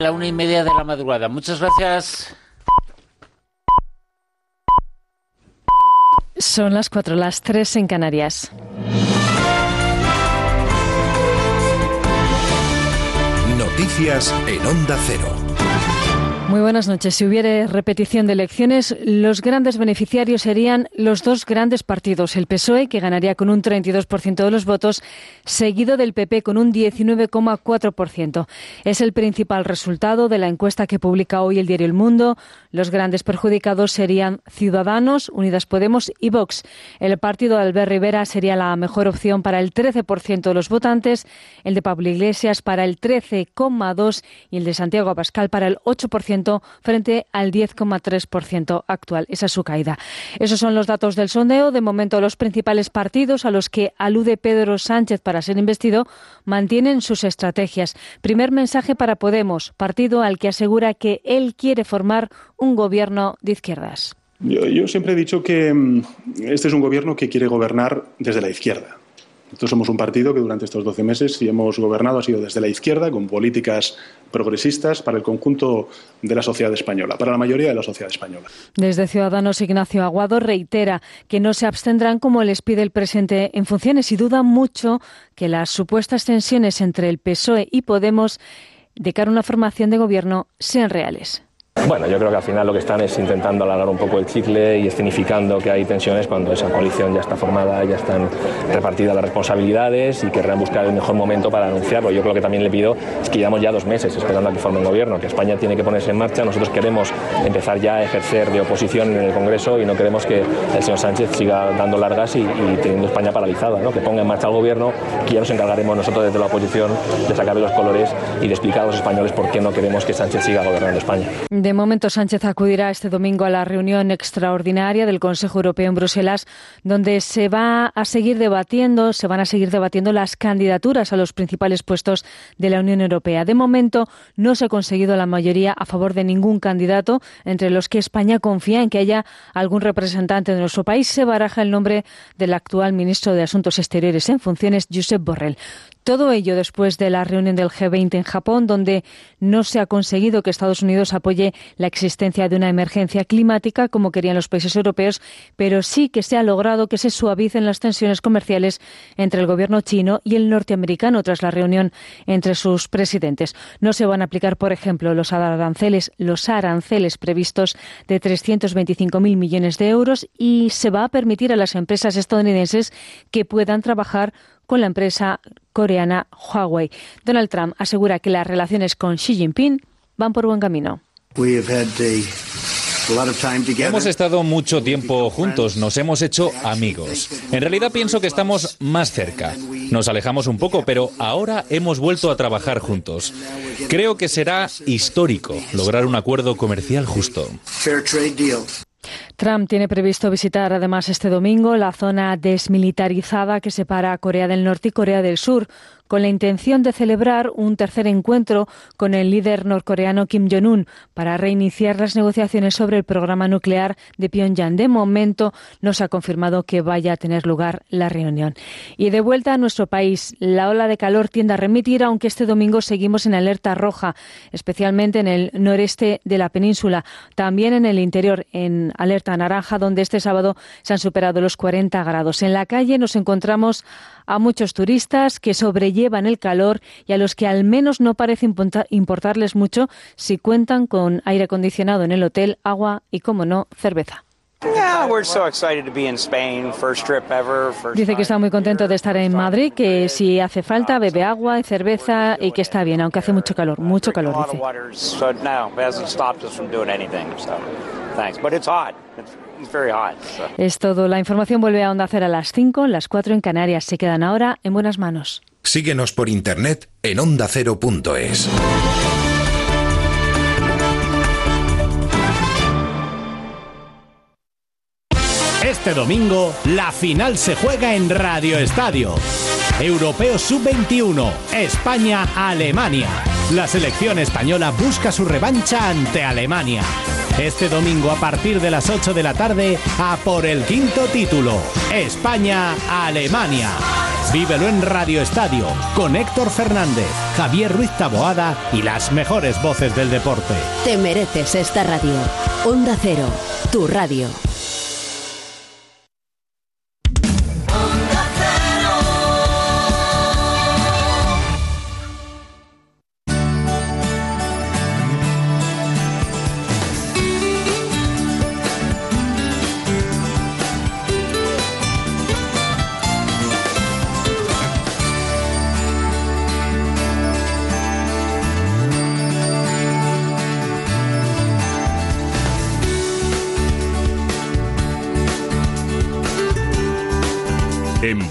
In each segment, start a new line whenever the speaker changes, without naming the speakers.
la una y media de la madrugada. Muchas gracias.
Son las cuatro, las tres en Canarias.
Noticias en Onda Cero.
Muy buenas noches. Si hubiera repetición de elecciones, los grandes beneficiarios serían los dos grandes partidos. El PSOE, que ganaría con un 32% de los votos, seguido del PP con un 19,4%. Es el principal resultado de la encuesta que publica hoy el diario El Mundo. Los grandes perjudicados serían Ciudadanos, Unidas Podemos y Vox. El partido de Albert Rivera sería la mejor opción para el 13% de los votantes, el de Pablo Iglesias para el 13,2% y el de Santiago Abascal para el 8% frente al 10,3% actual. Esa es su caída. Esos son los datos del sondeo. De momento, los principales partidos a los que alude Pedro Sánchez para ser investido mantienen sus estrategias. Primer mensaje para Podemos, partido al que asegura que él quiere formar un gobierno de izquierdas.
Yo, siempre he dicho que mm, este es un gobierno que quiere gobernar desde la izquierda. Nosotros somos un partido que durante estos 12 meses, si hemos gobernado, ha sido desde la izquierda, con políticas progresistas para el conjunto de la sociedad española, para la mayoría de la sociedad española.
Desde Ciudadanos, Ignacio Aguado reitera que no se abstendrán como les pide el presidente en funciones y duda mucho que las supuestas tensiones entre el PSOE y Podemos de cara a una formación de gobierno sean reales.
Bueno, yo creo que al final lo que están es intentando alargar un poco el chicle y escenificando que hay tensiones cuando esa coalición ya está formada, ya están repartidas las responsabilidades y querrán buscar el mejor momento para anunciarlo. Yo creo que también le pido es que llevamos ya dos meses esperando a que forme el gobierno, que España tiene que ponerse en marcha. Nosotros queremos empezar ya a ejercer de oposición en el Congreso y no queremos que el señor Sánchez siga dando largas y, teniendo España paralizada, ¿no? que ponga en marcha el gobierno, que ya nos encargaremos nosotros desde la oposición de sacarle los colores y de explicar a los españoles por qué no queremos que Sánchez siga gobernando España.
De momento, Sánchez acudirá este domingo a la reunión extraordinaria del Consejo Europeo en Bruselas, donde se va a seguir debatiendo, se van a seguir debatiendo las candidaturas a los principales puestos de la Unión Europea. De momento, no se ha conseguido la mayoría a favor de ningún candidato, entre los que España confía en que haya algún representante de nuestro país. Se baraja el nombre del actual ministro de Asuntos Exteriores en funciones, Josep Borrell. Todo ello después de la reunión del G20 en Japón, donde no se ha conseguido que Estados Unidos apoye la existencia de una emergencia climática como querían los países europeos, pero sí que se ha logrado que se suavicen las tensiones comerciales entre el gobierno chino y el norteamericano tras la reunión entre sus presidentes. No se van a aplicar, por ejemplo, los aranceles, los aranceles previstos de 325.000 millones de euros y se va a permitir a las empresas estadounidenses que puedan trabajar con la empresa coreana Huawei. Donald Trump asegura que las relaciones con Xi Jinping van por buen camino.
Hemos estado mucho tiempo juntos, nos hemos hecho amigos. En realidad pienso que estamos más cerca. Nos alejamos un poco, pero ahora hemos vuelto a trabajar juntos. Creo que será histórico lograr un acuerdo comercial justo.
Trump tiene previsto visitar además este domingo la zona desmilitarizada que separa a Corea del Norte y Corea del Sur, con la intención de celebrar un tercer encuentro con el líder norcoreano Kim Jong-un para reiniciar las negociaciones sobre el programa nuclear de Pyongyang. De momento no se ha confirmado que vaya a tener lugar la reunión. Y de vuelta a nuestro país, la ola de calor tiende a remitir, aunque este domingo seguimos en alerta roja, especialmente en el noreste de la península, también en el interior en alerta naranja, donde este sábado se han superado los 40 grados. En la calle nos encontramos a muchos turistas que sobrellevan el calor y a los que al menos no parece importarles mucho si cuentan con aire acondicionado en el hotel, agua y, como no, cerveza. Dice que está muy contento de estar en Madrid, que si hace falta bebe agua y cerveza y que está bien, aunque hace mucho calor, mucho calor, dice. Es todo. La información vuelve a Onda Cero a las 5, las 4 en Canarias. Se quedan ahora en buenas manos.
Síguenos por internet en ondacero.es.
Este domingo, la final se juega en Radio Estadio. Europeo Sub-21, España-Alemania. La selección española busca su revancha ante Alemania. Este domingo a partir de las 8 de la tarde a por el quinto título. España-Alemania. Vívelo en Radio Estadio con Héctor Fernández, Javier Ruiz Taboada y las mejores voces del deporte.
Te mereces esta radio. Onda Cero, tu radio.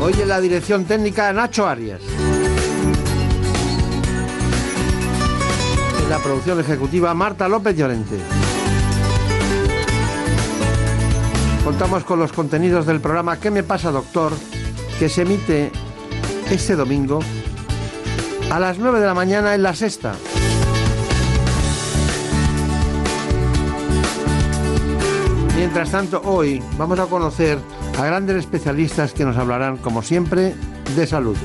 Hoy en la dirección técnica Nacho Arias. En la producción ejecutiva Marta López Llorente. Contamos con los contenidos del programa ¿Qué me pasa, doctor? que se emite este domingo a las 9 de la mañana en la sexta. Mientras tanto, hoy vamos a conocer a grandes especialistas que nos hablarán, como siempre, de salud.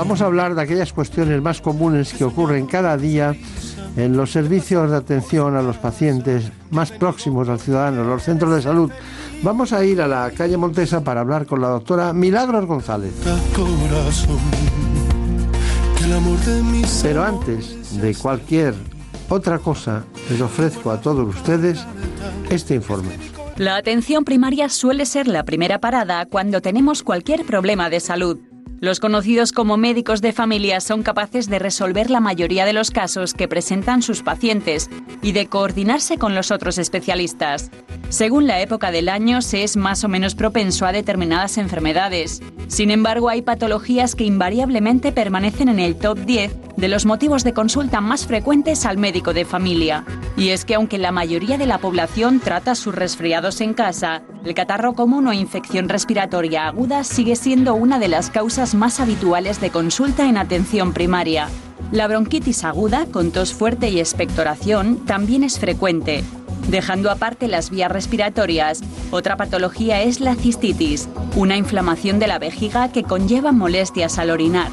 Vamos a hablar de aquellas cuestiones más comunes que ocurren cada día en los servicios de atención a los pacientes más próximos al ciudadano, los centros de salud. Vamos a ir a la calle Montesa para hablar con la doctora Milagros González. Pero antes de cualquier otra cosa, les ofrezco a todos ustedes este informe.
La atención primaria suele ser la primera parada cuando tenemos cualquier problema de salud. Los conocidos como médicos de familia son capaces de resolver la mayoría de los casos que presentan sus pacientes y de coordinarse con los otros especialistas. Según la época del año, se es más o menos propenso a determinadas enfermedades. Sin embargo, hay patologías que invariablemente permanecen en el top 10 de los motivos de consulta más frecuentes al médico de familia. Y es que aunque la mayoría de la población trata sus resfriados en casa, el catarro común o infección respiratoria aguda sigue siendo una de las causas más habituales de consulta en atención primaria. La bronquitis aguda, con tos fuerte y expectoración, también es frecuente. Dejando aparte las vías respiratorias, otra patología es la cistitis, una inflamación de la vejiga que conlleva molestias al orinar.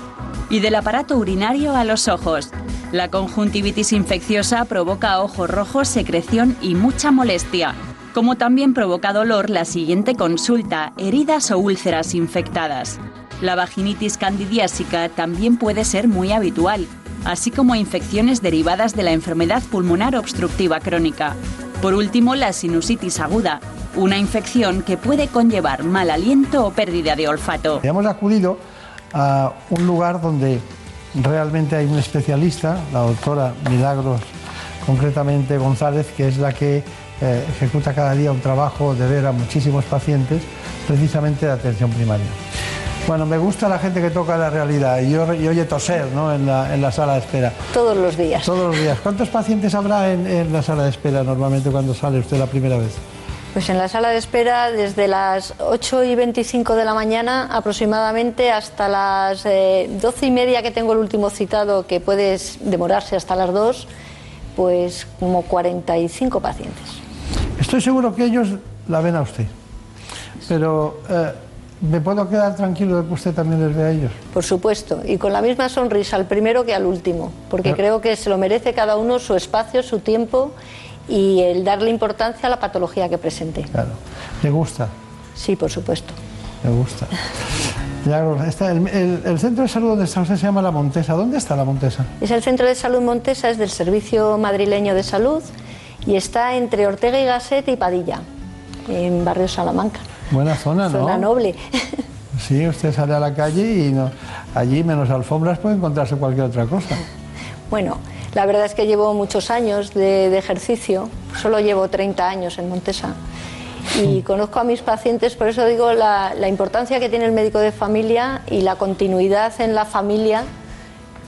Y del aparato urinario a los ojos. La conjuntivitis infecciosa provoca ojos rojos, secreción y mucha molestia, como también provoca dolor la siguiente consulta, heridas o úlceras infectadas. La vaginitis candidiásica también puede ser muy habitual, así como infecciones derivadas de la enfermedad pulmonar obstructiva crónica. Por último, la sinusitis aguda, una infección que puede conllevar mal aliento o pérdida de olfato.
Hemos acudido a un lugar donde realmente hay un especialista, la doctora Milagros, concretamente González, que es la que eh, ejecuta cada día un trabajo de ver a muchísimos pacientes, precisamente de atención primaria. Bueno, me gusta la gente que toca la realidad y, yo- y oye toser ¿no? en, la, en la sala de espera.
Todos los días.
Todos los días. ¿Cuántos pacientes habrá en, en la sala de espera normalmente cuando sale usted la primera vez?
Pues en la sala de espera desde las 8 y 25 de la mañana aproximadamente hasta las eh, 12 y media que tengo el último citado que puede demorarse hasta las 2, pues como 45 pacientes.
Estoy seguro que ellos la ven a usted. Pero eh, ¿me puedo quedar tranquilo de que usted también les ve a ellos?
Por supuesto, y con la misma sonrisa al primero que al último, porque creo que se lo merece cada uno su espacio, su tiempo y el darle importancia a la patología que presente.
Claro. ¿Le gusta?
Sí, por supuesto.
Me gusta. el, centro de salud donde está usted se llama La Montesa. ¿Dónde está La Montesa?
Es el centro de salud Montesa, es del Servicio Madrileño de Salud y está entre Ortega y Gasset y Padilla, en barrio Salamanca.
Buena zona, ¿no?
Zona noble.
Sí, usted sale a la calle y no, allí menos alfombras puede encontrarse cualquier otra cosa.
Bueno, la verdad es que llevo muchos años de, ejercicio, solo llevo 30 años en Montesa y conozco a mis pacientes, por eso digo la, importancia que tiene el médico de familia y la continuidad en la familia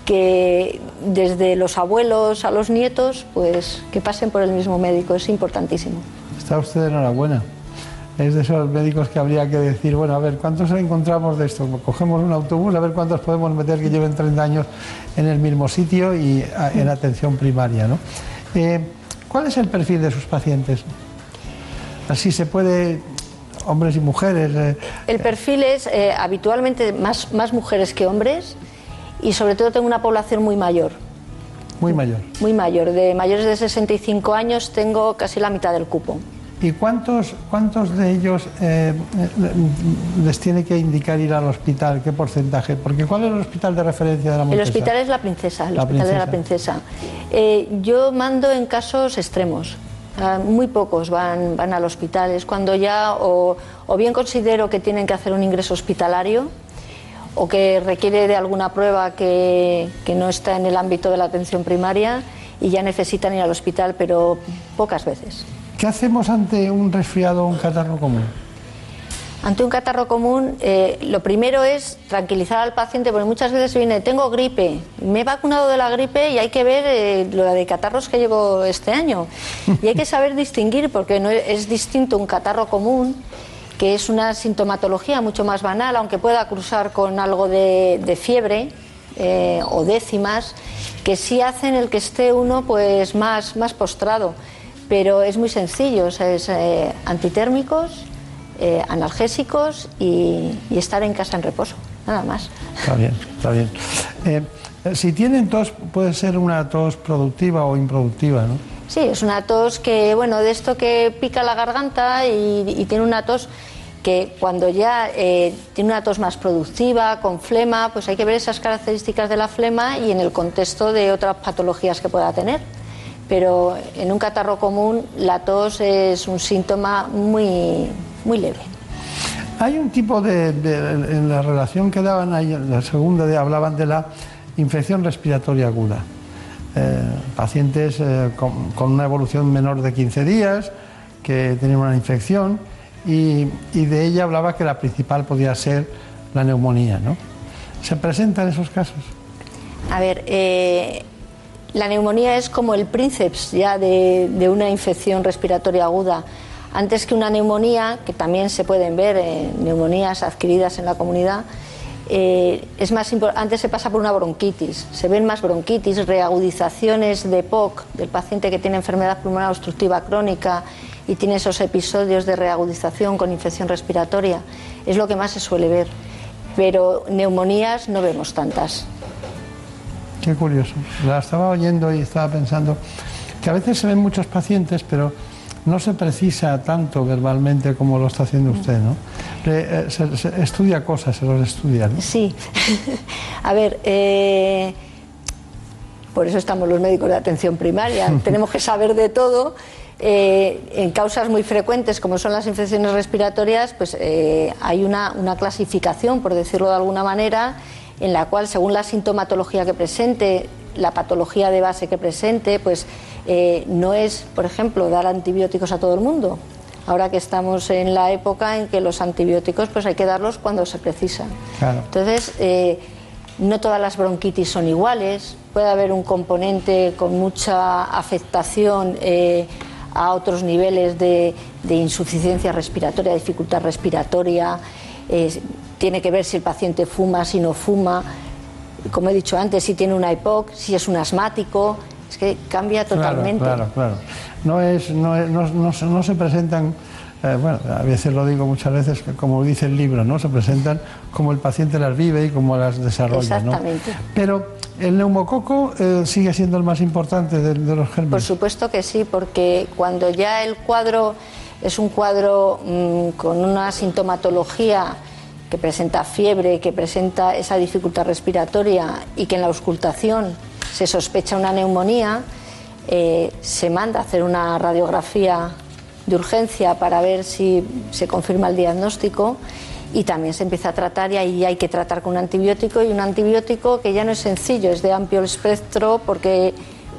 que desde los abuelos a los nietos, pues que pasen por el mismo médico, es importantísimo.
Está usted enhorabuena. Es de esos médicos que habría que decir, bueno, a ver, ¿cuántos encontramos de esto? Cogemos un autobús, a ver cuántos podemos meter que lleven 30 años en el mismo sitio y en atención primaria, ¿no? Eh, ¿Cuál es el perfil de sus pacientes? Así se puede, hombres y mujeres. Eh,
el perfil es eh, habitualmente más, más mujeres que hombres y sobre todo tengo una población muy mayor.
Muy mayor.
Muy mayor. De mayores de 65 años tengo casi la mitad del cupo.
¿Y cuántos, cuántos de ellos eh, les tiene que indicar ir al hospital? ¿Qué porcentaje? Porque ¿cuál es el hospital de referencia de la Montesa?
El hospital es la Princesa, el hospital de la Princesa. yo mando en casos extremos. Ah, muy pocos van, van al hospital. Es cuando ya o, bien considero que tienen que hacer un ingreso hospitalario o que requiere de alguna prueba que, que no está en el ámbito de la atención primaria y ya necesitan ir al hospital, pero pocas veces.
¿Qué hacemos ante un resfriado o un catarro común?
Ante un catarro común, eh, lo primero es tranquilizar al paciente, porque muchas veces viene, tengo gripe, me he vacunado de la gripe y hay que ver eh, lo de catarros que llevo este año. Y hay que saber distinguir, porque es distinto un catarro común, que es una sintomatología mucho más banal, aunque pueda cruzar con algo de, fiebre eh, o décimas, que sí hacen el que esté uno pues más, más postrado. Pero es muy sencillo, es antitérmicos eh, analgésicos y, estar en casa en reposo, nada más.
Está bien, está bien. Eh, si tienen tos, puede ser una tos productiva o improductiva, ¿no?
Sí, es una tos que, bueno, de esto que pica la garganta y, tiene una tos que cuando ya eh, tiene una tos más productiva, con flema, pues hay que ver esas características de la flema y en el contexto de otras patologías que pueda tener. Pero en un catarro común la tos es un síntoma muy, muy leve.
Hay un tipo de, en la relación que daban ahí, en la segunda de, hablaban de la infección respiratoria aguda. Eh, pacientes eh, con, una evolución menor de 15 días, que tenían una infección, y, de ella hablaba que la principal podía ser la neumonía, ¿no? ¿Se presentan esos casos?
A ver, eh, la neumonía es como el prínceps ya de, una infección respiratoria aguda antes que una neumonía, que también se pueden ver neumonías adquiridas en la comunidad, eh, es más antes se pasa por una bronquitis, se ven más bronquitis, reagudizaciones de POC del paciente que tiene enfermedad pulmonar obstructiva crónica y tiene esos episodios de reagudización con infección respiratoria, es lo que más se suele ver. Pero neumonías no vemos tantas.
Qué curioso. La estaba oyendo y estaba pensando que a veces se ven muchos pacientes, pero no se precisa tanto verbalmente como lo está haciendo usted, ¿no? Eh, se, estudia cosas, se los estudia, ¿no?
Sí. A ver, eh, por eso estamos los médicos de atención primaria. Tenemos que saber de todo. Eh, en causas muy frecuentes como son las infecciones respiratorias, pues hay una, una clasificación, por decirlo de alguna manera, en la cual según la sintomatología que presente, la patología de base que presente, pues eh, no es, por ejemplo, dar antibióticos a todo el mundo. Ahora que estamos en la época en que los antibióticos pues hay que darlos cuando se precisa. Entonces, eh, no todas las bronquitis son iguales, puede haber un componente con mucha afectación eh, a otros niveles de, insuficiencia respiratoria, dificultad respiratoria, tiene que ver si el paciente fuma, si no fuma, como he dicho antes, si tiene una EPOC, si es un asmático, es que cambia totalmente.
Claro, claro, No, es, no, no, se presentan, eh, bueno, a veces lo digo muchas veces, como dice el libro, ¿no? Se presentan como el paciente las vive y como las desarrolla,
Exactamente.
Pero el neumococo eh, sigue siendo el más importante de, los gérmenes.
Por supuesto que sí, porque cuando ya el cuadro es un cuadro mm, con una sintomatología que presenta fiebre, que presenta esa dificultad respiratoria y que en la auscultación se sospecha una neumonía, eh, se manda a hacer una radiografía de urgencia para ver si se confirma el diagnóstico y también se empieza a tratar y ahí hay que tratar con un antibiótico y un antibiótico que ya no es sencillo, es de amplio espectro porque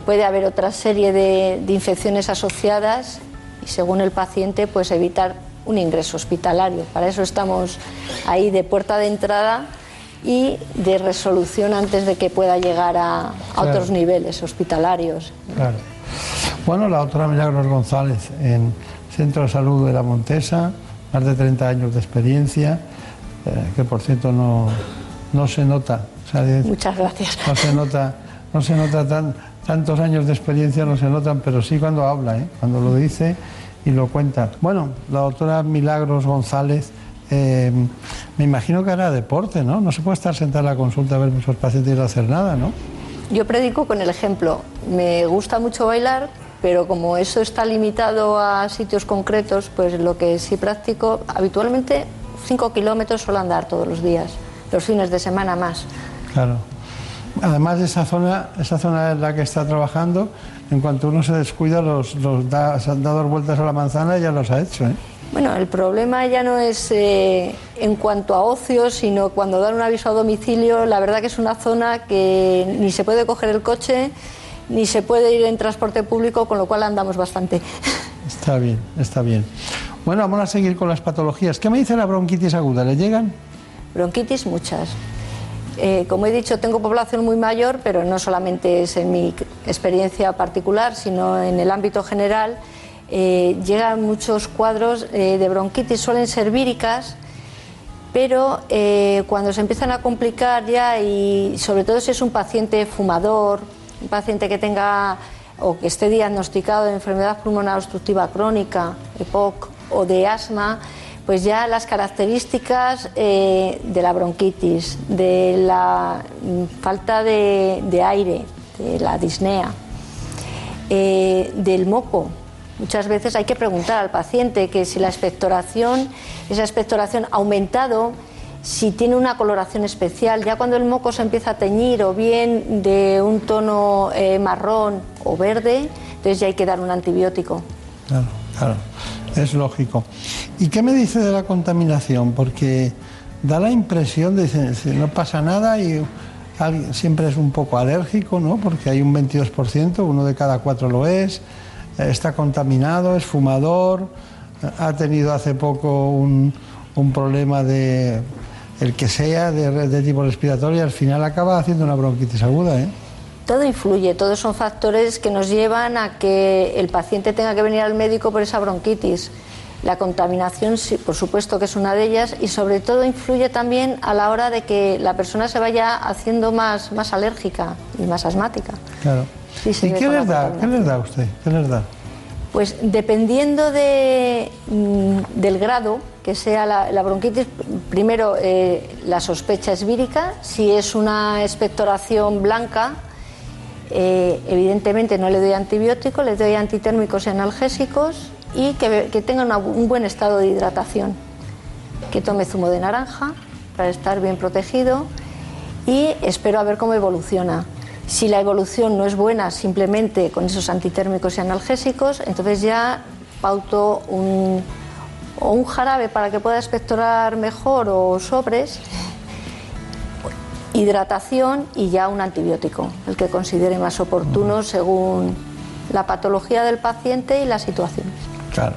puede haber otra serie de, de infecciones asociadas y según el paciente pues evitar un ingreso hospitalario. Para eso estamos ahí de puerta de entrada y de resolución antes de que pueda llegar a, a otros niveles hospitalarios.
Claro. Bueno, la doctora Milagros González en Centro de Salud de la Montesa, más de 30 años de experiencia, eh, que por cierto no, no se nota. o sea,
Muchas gracias.
No se nota, no se nota tan, tantos años de experiencia, no se notan, pero sí cuando habla, ¿eh? cuando lo dice y lo cuenta. Bueno, la doctora Milagros González, eh, me imagino que hará deporte, ¿no? No se puede estar sentada en la consulta a ver muchos pacientes y no hacer nada, ¿no?
Yo predico con el ejemplo. Me gusta mucho bailar, pero como eso está limitado a sitios concretos, pues lo que sí practico habitualmente 5 kilómetros suelo andar todos los días, los fines de semana más.
Claro. Además de esa zona, esa zona en la que está trabajando, en cuanto uno se descuida, los, los da, se han dado vueltas a la manzana y ya los ha hecho, ¿eh?
Bueno, el problema ya no es eh, en cuanto a ocio, sino cuando dan un aviso a domicilio, la verdad que es una zona que ni se puede coger el coche, ni se puede ir en transporte público, con lo cual andamos bastante.
Está bien, está bien. Bueno, vamos a seguir con las patologías. ¿Qué me dice la bronquitis aguda? ¿Le llegan?
Bronquitis muchas. Eh, como he dicho, tengo población muy mayor, pero no solamente es en mi experiencia particular, sino en el ámbito general. Eh, llegan muchos cuadros eh, de bronquitis, suelen ser víricas, pero cuando se empiezan a complicar ya, y sobre todo si es un paciente fumador, un paciente que tenga o que esté diagnosticado de enfermedad pulmonar obstructiva crónica, EPOC, o de asma, pues ya las características eh, de la bronquitis, de la mm, falta de, aire, de la disnea, eh, del moco. Muchas veces hay que preguntar al paciente que si la expectoración, esa expectoración ha aumentado, si tiene una coloración especial, ya cuando el moco se empieza a teñir o bien de un tono eh, marrón o verde, entonces ya hay que dar un antibiótico.
Claro, claro, es lógico. ¿Y qué me dice de la contaminación? Porque da la impresión de que no pasa nada y alguien siempre es un poco alérgico, ¿no? Porque hay un 22%, uno de cada cuatro lo es, eh, está contaminado, es fumador, eh, ha tenido hace poco un, un problema de el que sea de, tipo respiratorio y al final acaba haciendo una bronquitis aguda, ¿eh?
Todo influye, todos son factores que nos llevan a que el paciente tenga que venir al médico por esa bronquitis. La contaminación, sí, por supuesto que es una de ellas, y sobre todo influye también a la hora de que la persona se vaya haciendo más, más alérgica y más asmática.
Claro. ¿Y qué les da? ¿Qué les da a usted? ¿Qué les da?
Pues dependiendo de, mm, del grado que sea la, la bronquitis, primero eh, la sospecha es vírica, si es una expectoración blanca, eh, evidentemente no le doy antibiótico, le doy antitérmicos y analgésicos y que, que tenga una- un buen estado de hidratación, que tome zumo de naranja para estar bien protegido y espero a ver cómo evoluciona. Si la evolución no es buena simplemente con esos antitérmicos y analgésicos, entonces ya pauto un, o un jarabe para que pueda expectorar mejor o sobres, hidratación y ya un antibiótico, el que considere más oportuno según la patología del paciente y la situación.
Claro.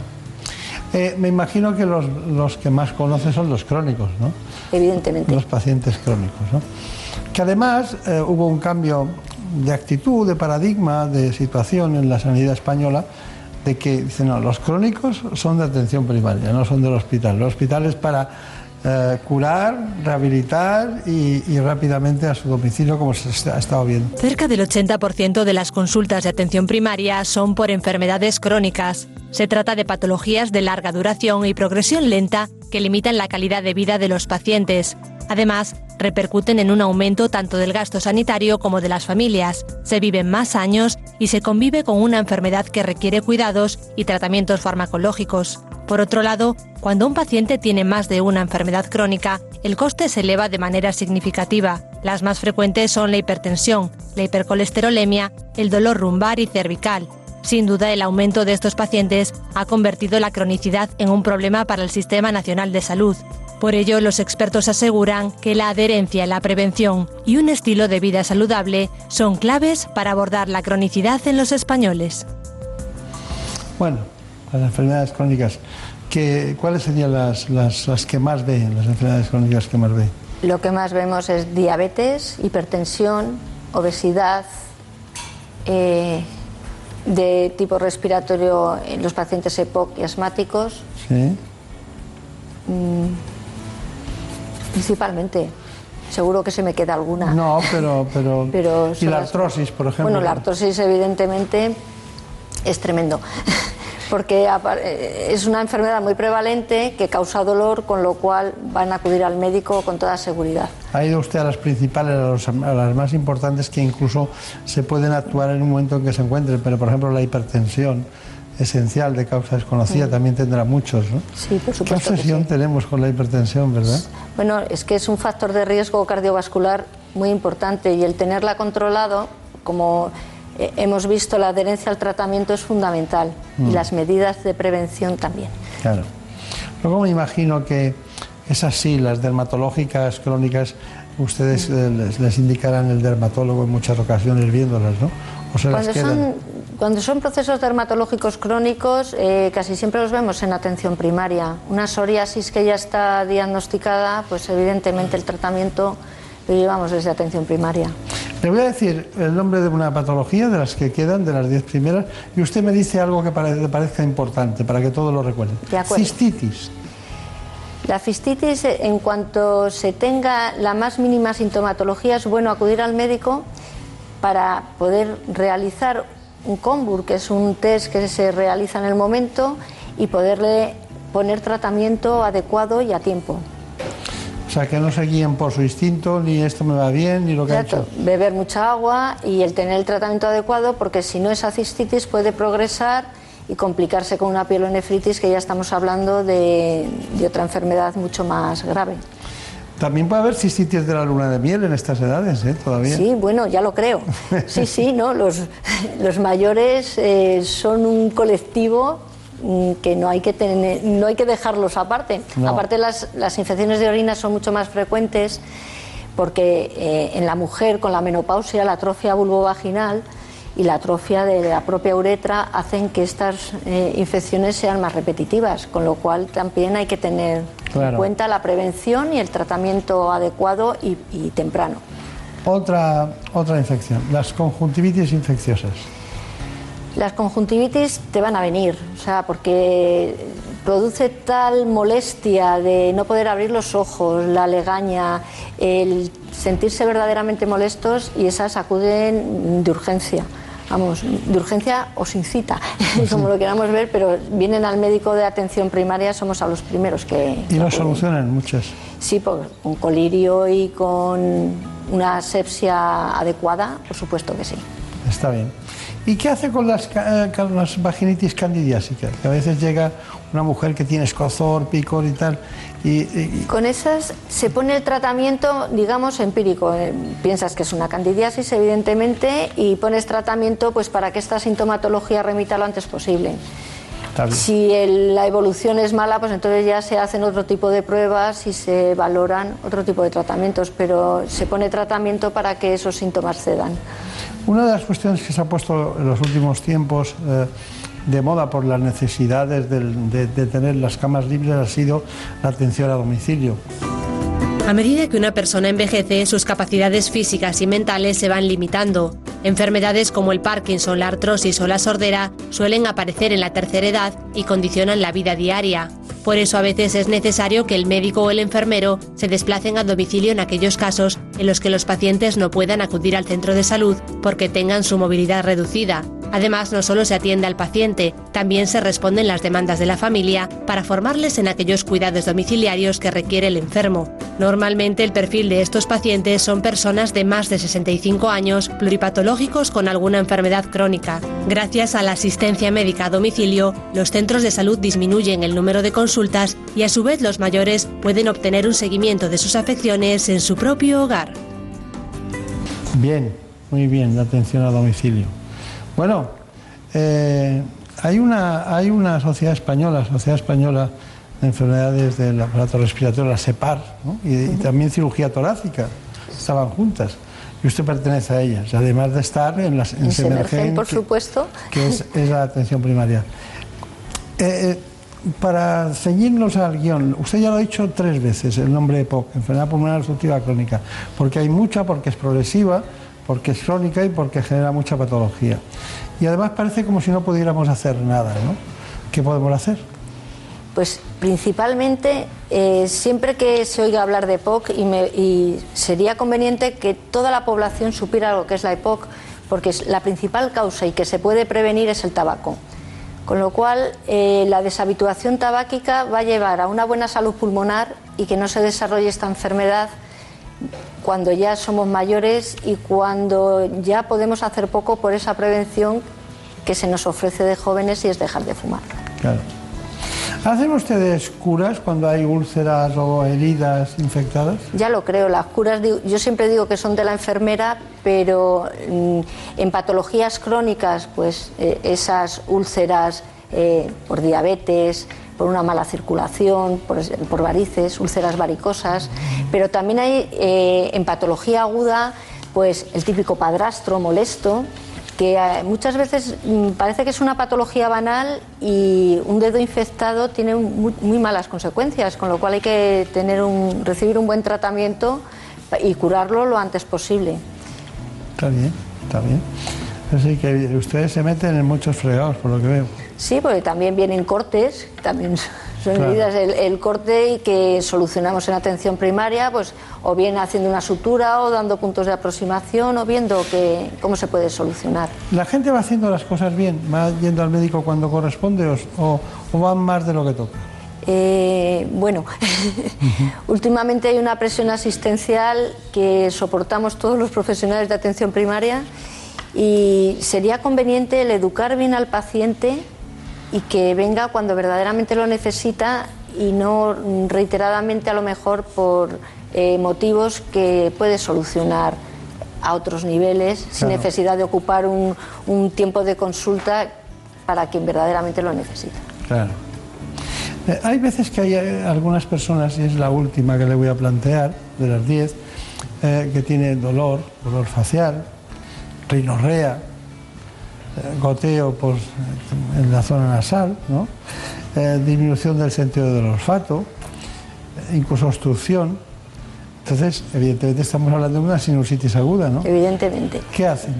Eh, me imagino que los, los que más conoce son los crónicos, ¿no?
Evidentemente.
Los pacientes crónicos, ¿no? Que además eh, hubo un cambio de actitud, de paradigma, de situación en la sanidad española, de que dicen, no, los crónicos son de atención primaria, no son del hospital. El hospital es para eh, curar, rehabilitar y, y rápidamente a su domicilio, como se ha estado viendo.
Cerca del 80% de las consultas de atención primaria son por enfermedades crónicas. Se trata de patologías de larga duración y progresión lenta que limitan la calidad de vida de los pacientes. Además,
repercuten en un aumento tanto del gasto sanitario como de las familias. Se viven más años y se convive con una enfermedad que requiere cuidados y tratamientos farmacológicos. Por otro lado, cuando un paciente tiene más de una enfermedad crónica, el coste se eleva de manera significativa. Las más frecuentes son la hipertensión, la hipercolesterolemia, el dolor lumbar y cervical. Sin duda, el aumento de estos pacientes ha convertido la cronicidad en un problema para el Sistema Nacional de Salud. Por ello, los expertos aseguran que la adherencia, la prevención y un estilo de vida saludable son claves para abordar la cronicidad en los españoles.
Bueno, las enfermedades crónicas, ¿qué, ¿cuáles serían las, las, que más ven, las enfermedades crónicas que más ven?
Lo que más vemos es diabetes, hipertensión, obesidad, eh, de tipo respiratorio en los pacientes EPOC y asmáticos.
Sí.
Mm, principalmente. Seguro que se me queda alguna.
No, pero... pero, y la artrosis, por ejemplo.
Bueno, la artrosis evidentemente es tremendo. porque eh, es una enfermedad muy prevalente que causa dolor, con lo cual van a acudir al médico con toda seguridad.
Ha ido usted a las principales, a, las más importantes que incluso se pueden actuar en un momento en que se encuentren, pero por ejemplo la hipertensión esencial de causa desconocida también tendrá muchos, ¿no?
Sí, por supuesto.
¿Qué obsesión tenemos con la hipertensión, verdad?
Bueno, es que es un factor de riesgo cardiovascular muy importante y el tenerla controlado, como eh, hemos visto la adherencia al tratamiento es fundamental y mm. las medidas de prevención también.
Claro. Luego me imagino que esas sí, las dermatológicas crónicas, ustedes eh, les, indicarán el dermatólogo en muchas ocasiones viéndolas, ¿no?
O se cuando, las son, cuando son procesos dermatológicos crónicos, eh, casi siempre los vemos en atención primaria. Una psoriasis que ya está diagnosticada, pues evidentemente el tratamiento lo llevamos desde atención primaria.
Le voy a decir el nombre de una patología, de las que quedan, de las diez primeras, y usted me dice algo que le parezca importante, para que todos lo recuerden. Cistitis.
La cistitis, en cuanto se tenga la más mínima sintomatología, es bueno acudir al médico para poder realizar un COMBUR, que es un test que se realiza en el momento, y poderle poner tratamiento adecuado y a tiempo.
O sea, que no se guíen por su instinto, ni esto me va bien, ni lo que ha hecho.
Beber mucha agua y el tener el tratamiento adecuado, porque si no esa cistitis puede progresar y complicarse con una pielonefritis, que ya estamos hablando de, otra enfermedad mucho más grave.
También puede haber cistitis de la luna de miel en estas edades, ¿eh? Todavía.
Sí, bueno, ya lo creo. Sí, sí, ¿no? Los, los mayores eh, son un colectivo que no hay que, tener, no hay que dejarlos aparte. Aparte las, las, infecciones de orina son mucho más frecuentes porque eh, en la mujer con la menopausia la atrofia vulvovaginal y la atrofia de la propia uretra hacen que estas eh, infecciones sean más repetitivas, con lo cual también hay que tener en cuenta la prevención y el tratamiento adecuado y, y temprano.
Otra, otra infección, las conjuntivitis infecciosas.
Las conjuntivitis te van a venir, o sea, porque produce tal molestia de no poder abrir los ojos, la legaña, el sentirse verdaderamente molestos y esas acuden de urgencia. Vamos, de urgencia o sin cita, como lo queramos ver, pero vienen al médico de atención primaria, somos a los primeros que...
¿Y lo solucionan muchas?
Sí, con colirio y con una asepsia adecuada, por supuesto que sí.
Está bien. ¿Y qué hace con las, eh, las vaginitis candidiásicas? Que a veces llega una mujer que tiene escozor, picor y tal. Y,
Con esas se pone el tratamiento, digamos, empírico. Eh, piensas que es una candidiasis, evidentemente, y pones tratamiento pues para que esta sintomatología remita lo antes posible. Si la evolución es mala, pues entonces ya se hacen otro tipo de pruebas y se valoran otro tipo de tratamientos, pero se pone tratamiento para que esos síntomas cedan.
Una de las cuestiones que se ha puesto en los últimos tiempos eh, de moda por las necesidades de, de tener las camas libres ha sido la atención a domicilio.
A medida que una persona envejece, sus capacidades físicas y mentales se van limitando. Enfermedades como el Parkinson, la artrosis o la sordera suelen aparecer en la tercera edad y condicionan la vida diaria. Por eso a veces es necesario que el médico o el enfermero se desplacen a domicilio en aquellos casos en los que los pacientes no puedan acudir al centro de salud porque tengan su movilidad reducida. Además, no solo se atiende al paciente, también se responden las demandas de la familia para formarles en aquellos cuidados domiciliarios que requiere el enfermo.
Normalmente el perfil de estos pacientes son personas de más de 65 años, pluripatológicos con alguna enfermedad crónica. Gracias a la asistencia médica a domicilio, los centros de salud disminuyen el número de consultas y a su vez los mayores pueden obtener un seguimiento de sus afecciones en su propio hogar.
Bien, muy bien, la atención a domicilio. Bueno, eh, hay, una, hay una sociedad española, Sociedad Española Enfermedades del Aparato Respiratorio, la SEPAR, y, también cirugía torácica, estaban juntas. Y usted pertenece a ellas, además de estar en las en,
en por supuesto.
Que es, la atención primaria. Eh, eh, para ceñirnos al guion, usted ya lo ha dicho tres veces, el nombre de POC, enfermedad pulmonar obstructiva crónica, porque hay mucha, porque es progresiva, porque es crónica y porque genera mucha patología. Y además parece como si no pudiéramos hacer nada, ¿no? ¿Qué podemos hacer?
Pues principalmente eh, siempre que se oiga hablar de EPOC y, sería conveniente que toda la población supiera lo que es la EPOC, porque la principal causa y que se puede prevenir es el tabaco. Con lo cual, eh, la deshabituación tabáquica va a llevar a una buena salud pulmonar y que no se desarrolle esta enfermedad cuando ya somos mayores y cuando ya podemos hacer poco por esa prevención que se nos ofrece de jóvenes y es dejar de fumar.
Claro. ¿Hacen ustedes curas cuando hay úlceras o heridas infectadas?
Ya lo creo, las curas yo siempre digo que son de la enfermera, pero mm, en patologías crónicas, pues eh, esas úlceras eh, por diabetes, por una mala circulación, por, varices, úlceras varicosas, pero también hay eh, en patología aguda, pues el típico padrastro molesto, que eh, muchas veces mm, parece que es una patología banal y un dedo infectado tiene muy, malas consecuencias, con lo cual hay que tener un, recibir un buen tratamiento y curarlo lo antes posible.
Está bien, está bien. Así que ustedes se meten en muchos fregados, por lo que veo.
Sí, porque también vienen cortes, también son medidas el, corte y que solucionamos en atención primaria, pues o bien haciendo una sutura o dando puntos de aproximación o viendo que, cómo se puede solucionar.
¿La gente va haciendo las cosas bien? ¿Va yendo al médico cuando corresponde o, o van más de lo que toca?
Eh, bueno, últimamente hay una presión asistencial que soportamos todos los profesionales de atención primaria y sería conveniente el educar bien al paciente y que venga cuando verdaderamente lo necesita y no reiteradamente a lo mejor por eh, motivos que puede solucionar a otros niveles sin necesidad de ocupar un, tiempo de consulta para quien verdaderamente lo necesita.
Claro. Eh, hay veces que hay eh, algunas personas, y es la última que le voy a plantear, de las 10, que tienen dolor, dolor facial, rinorrea, goteo pues, en la zona nasal, eh, disminución del sentido del olfato, incluso obstrucción. Entonces, evidentemente estamos hablando de una sinusitis aguda, ¿no?
Evidentemente.
¿Qué hacen?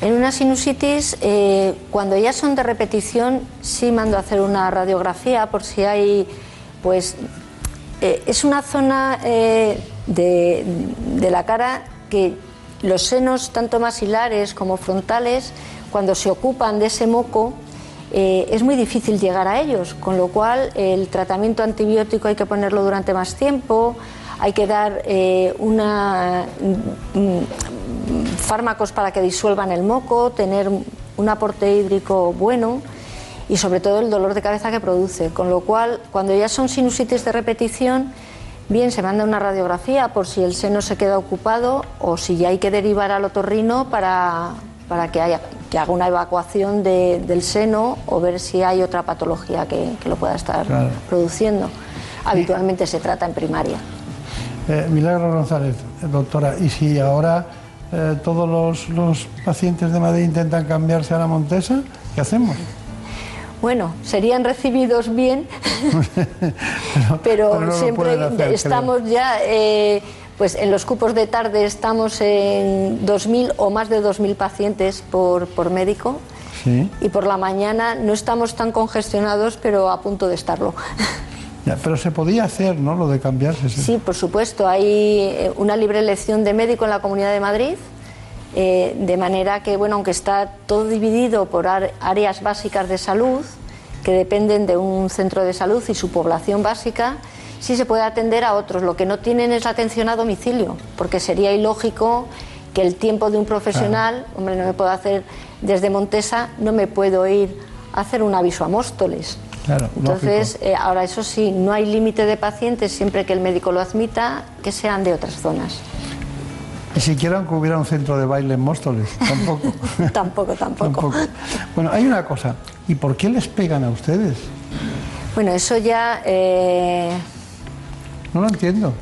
En una sinusitis, eh, cuando ya son de repetición, sí mando a hacer una radiografía por si hay, pues, eh, es una zona de, de la cara que los senos, tanto maxilares como frontales, cuando se ocupan de ese moco, eh, es muy difícil llegar a ellos, con lo cual el tratamiento antibiótico hay que ponerlo durante más tiempo, hay que dar eh, una, mm, fármacos para que disuelvan el moco, tener un aporte hídrico bueno y sobre todo el dolor de cabeza que produce, con lo cual cuando ya son sinusitis de repetición, Bien, se manda una radiografía por si el seno se queda ocupado o si ya hay que derivar al otorrino para, para que, haya, que haga una evacuación del seno o ver si hay otra patología que, lo pueda estar produciendo. Habitualmente se trata en primaria.
Eh, Milagro González, doctora, ¿y si ahora eh, todos los, los pacientes de Madrid intentan cambiarse a la Montesa, qué hacemos?
Bueno, serían recibidos bien, pero, siempre estamos ya, eh, pues en los cupos de tarde estamos en 2.000 o más de 2.000 pacientes por, por médico. Y por la mañana no estamos tan congestionados, pero a punto de estarlo.
pero se podía hacer, ¿no? Lo de cambiarse.
Sí, por supuesto. Hay eh, una libre elección de médico en la Comunidad de Madrid eh, de manera que, bueno, aunque está todo dividido por áreas básicas de salud, que dependen de un centro de salud y su población básica, sí se puede atender a otros. Lo que no tienen es la atención a domicilio, porque sería ilógico que el tiempo de un profesional, hombre, no me puedo hacer desde Montesa, no me puedo ir a hacer un aviso a Móstoles.
Claro,
Entonces, eh, ahora eso sí, no hay límite de pacientes siempre que el médico lo admita, que sean de otras zonas.
Ni siquiera aunque hubiera un centro de baile en Móstoles, tampoco.
tampoco, tampoco.
Bueno, hay una cosa, ¿y por qué les pegan a ustedes?
Bueno, eso ya... Eh,
no lo entiendo.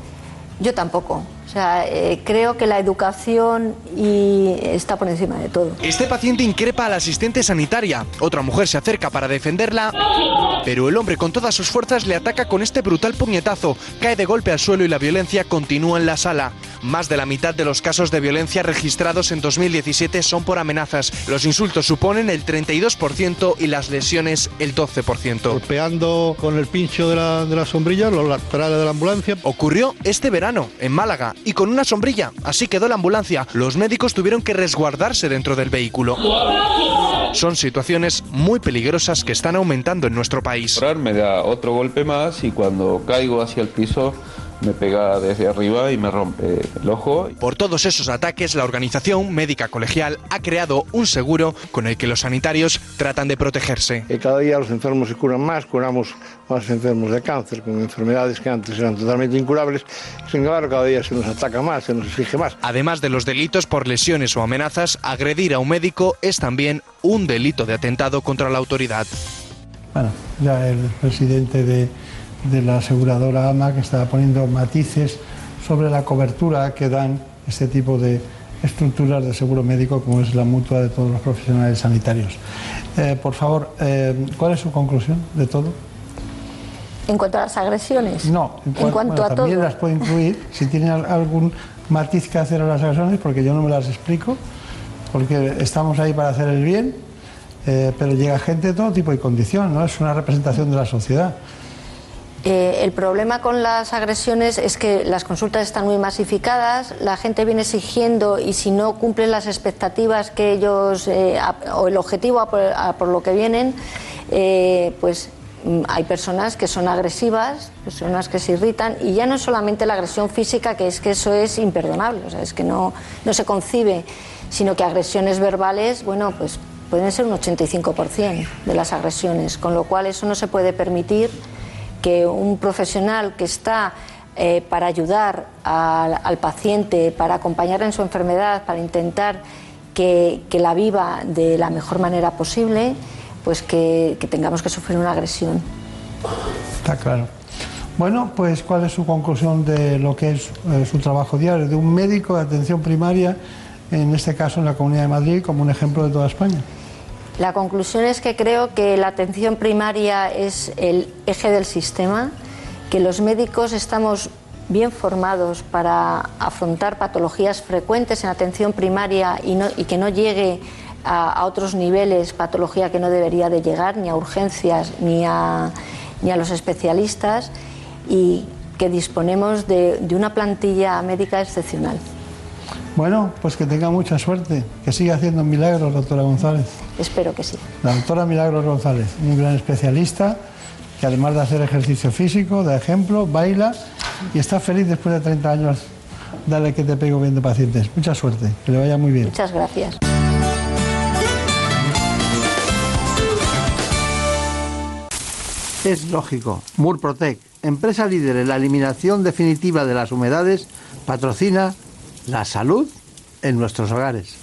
Yo tampoco. O sea, eh, creo que la educación y está por encima de todo.
Este paciente increpa a la asistente sanitaria. Otra mujer se acerca para defenderla, pero el hombre con todas sus fuerzas le ataca con este brutal puñetazo. Cae de golpe al suelo y la violencia continúa en la sala. Más de la mitad de los casos de violencia registrados en 2017 son por amenazas. Los insultos suponen el 32% y las lesiones el 12%.
Golpeando con el pincho de la, de la sombrilla los laterales de la ambulancia.
Ocurrió este verano en Málaga y con una sombrilla. Así quedó la ambulancia. Los médicos tuvieron que resguardarse dentro del vehículo. Son situaciones muy peligrosas que están aumentando en nuestro país.
Me da otro golpe más y cuando caigo hacia el piso me pega desde arriba y me rompe el ojo.
Por todos esos ataques, la organización médica colegial ha creado un seguro con el que los sanitarios tratan de protegerse.
Y cada día los enfermos se curan más, curamos más enfermos de cáncer con enfermedades que antes eran totalmente incurables. Sin embargo, cada día se nos ataca más, se nos exige más.
Además de los delitos por lesiones o amenazas, agredir a un médico es también un delito de atentado contra la autoridad.
Bueno, ya el presidente de de la aseguradora AMA que está poniendo matices sobre la cobertura que dan este tipo de estructuras de seguro médico como es la mutua de todos los profesionales sanitarios. Eh, por favor, eh, ¿cuál es su conclusión de todo?
En cuanto a las agresiones.
No, en, cuanto a también las puede incluir si tienen algún matiz que hacer a las agresiones, porque yo no me las explico, porque estamos ahí para hacer el bien, eh, pero llega gente de todo tipo y condición, ¿no? Es una representación de la sociedad.
Eh, el problema con las agresiones es que las consultas están muy masificadas, la gente viene exigiendo y si no cumplen las expectativas que ellos eh, o el objetivo por, lo que vienen, eh, pues mm, hay personas que son agresivas, personas que se irritan y ya no es solamente la agresión física, que es que eso es imperdonable, o sea, es que no, no se concibe, sino que agresiones verbales, bueno, pues pueden ser un 85% de las agresiones, con lo cual eso no se puede permitir que un profesional que está eh, para ayudar al, paciente, para acompañarle en su enfermedad, para intentar que, la viva de la mejor manera posible, pues que, tengamos que sufrir una agresión.
Está claro. Bueno, pues ¿cuál es su conclusión de lo que es eh, su trabajo diario de un médico de atención primaria, en este caso en la Comunidad de Madrid, como un ejemplo de toda España?
La conclusión es que creo que la atención primaria es el eje del sistema, que los médicos estamos bien formados para afrontar patologías frecuentes en atención primaria y, que no llegue a, otros niveles patología que no debería de llegar ni a urgencias ni a, ni a los especialistas y que disponemos de una plantilla médica excepcional.
Bueno, pues que tenga mucha suerte, que siga haciendo milagros, doctora González.
Espero que sí.
La doctora Milagros González, un gran especialista, que además de hacer ejercicio físico, de ejemplo, baila y está feliz después de 30 años. Dale que te pego viendo pacientes. Mucha suerte, que le vaya muy bien.
Muchas gracias.
Es lógico. Murprotec, empresa líder en la eliminación definitiva de las humedades, patrocina la salud en nuestros hogares.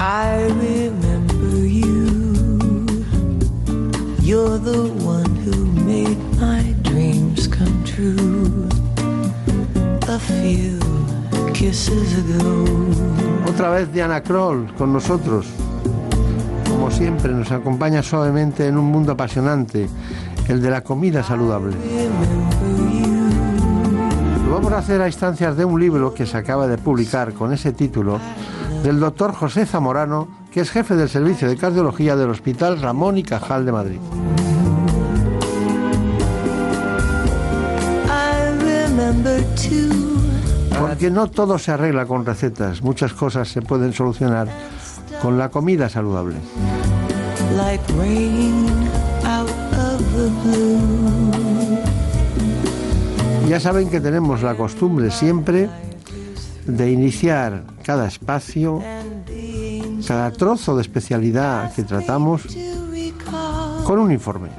I remember you.
You're the one who made my dreams come true. A few kisses ago. Otra vez Diana Kroll con nosotros. Como siempre, nos acompaña suavemente en un mundo apasionante, el de la comida saludable. You. vamos a hacer a instancias de un libro que se acaba de publicar con ese título del doctor José Zamorano, que es jefe del Servicio de Cardiología del Hospital Ramón y Cajal de Madrid. Porque no todo se arregla con recetas, muchas cosas se pueden solucionar con la comida saludable. Ya saben que tenemos la costumbre siempre de iniciar cada espacio, cada trozo de especialidad que tratamos con un informe.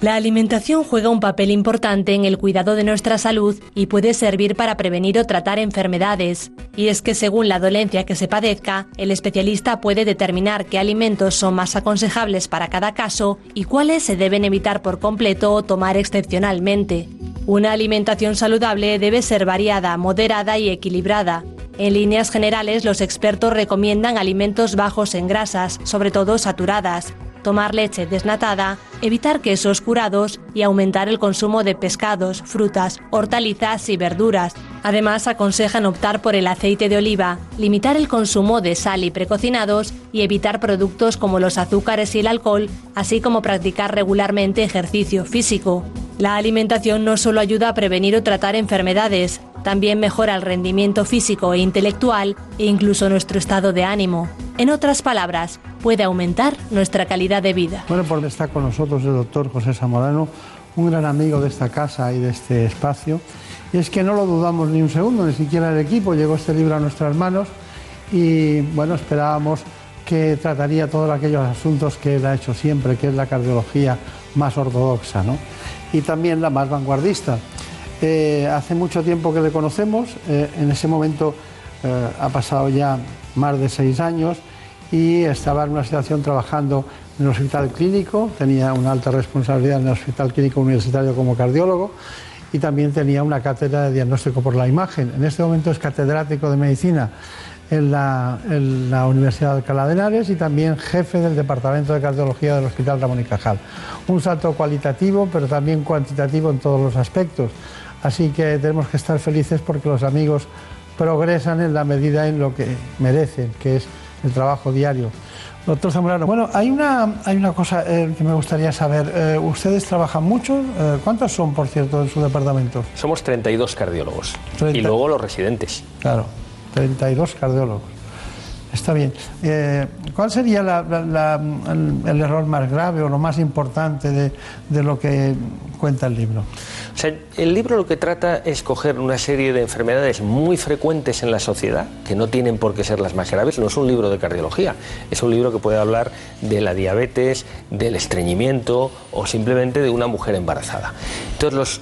La alimentación juega un papel importante en el cuidado de nuestra salud y puede servir para prevenir o tratar enfermedades. Y es que según la dolencia que se padezca, el especialista puede determinar qué alimentos son más aconsejables para cada caso y cuáles se deben evitar por completo o tomar excepcionalmente. Una alimentación saludable debe ser variada, moderada y equilibrada. En líneas generales, los expertos recomiendan alimentos bajos en grasas, sobre todo saturadas, tomar leche desnatada, evitar quesos curados y aumentar el consumo de pescados, frutas, hortalizas y verduras. Además, aconsejan optar por el aceite de oliva, limitar el consumo de sal y precocinados y evitar productos como los azúcares y el alcohol, así como practicar regularmente ejercicio físico. La alimentación no solo ayuda a prevenir o tratar enfermedades, también mejora el rendimiento físico e intelectual e incluso nuestro estado de ánimo. En otras palabras, puede aumentar nuestra calidad de vida.
Bueno, porque está con nosotros el doctor José Zamorano, un gran amigo de esta casa y de este espacio. Y es que no lo dudamos ni un segundo, ni siquiera el equipo. Llegó este libro a nuestras manos y bueno, esperábamos que trataría todos aquellos asuntos que él ha hecho siempre, que es la cardiología más ortodoxa ¿no? y también la más vanguardista. Eh, hace mucho tiempo que le conocemos, eh, en ese momento eh, ha pasado ya más de seis años y estaba en una situación trabajando en el hospital clínico, tenía una alta responsabilidad en el hospital clínico universitario como cardiólogo y también tenía una cátedra de diagnóstico por la imagen. En este momento es catedrático de medicina en la, Universidad de Alcalá de Henares y también jefe del Departamento de Cardiología del Hospital Ramón y Cajal. Un salto cualitativo, pero también cuantitativo en todos los aspectos. Así que tenemos que estar felices porque los amigos progresan en la medida en lo que merecen, que es el trabajo diario. Doctor Zamorano, bueno, hay una, hay una cosa eh, que me gustaría saber. Eh, ¿Ustedes trabajan mucho? Eh, ¿Cuántos son, por cierto, en su departamento?
Somos 32 cardiólogos. Y luego los residentes.
Claro, 32 cardiólogos. Está bien. ¿Cuál sería el, error más grave o lo más importante de, de lo que cuenta el libro?
El libro lo que trata es coger una serie de enfermedades muy frecuentes en la sociedad, que no tienen por qué ser las más graves. No es un libro de cardiología, es un libro que puede hablar de la diabetes, del estreñimiento o simplemente de una mujer embarazada. Entonces, los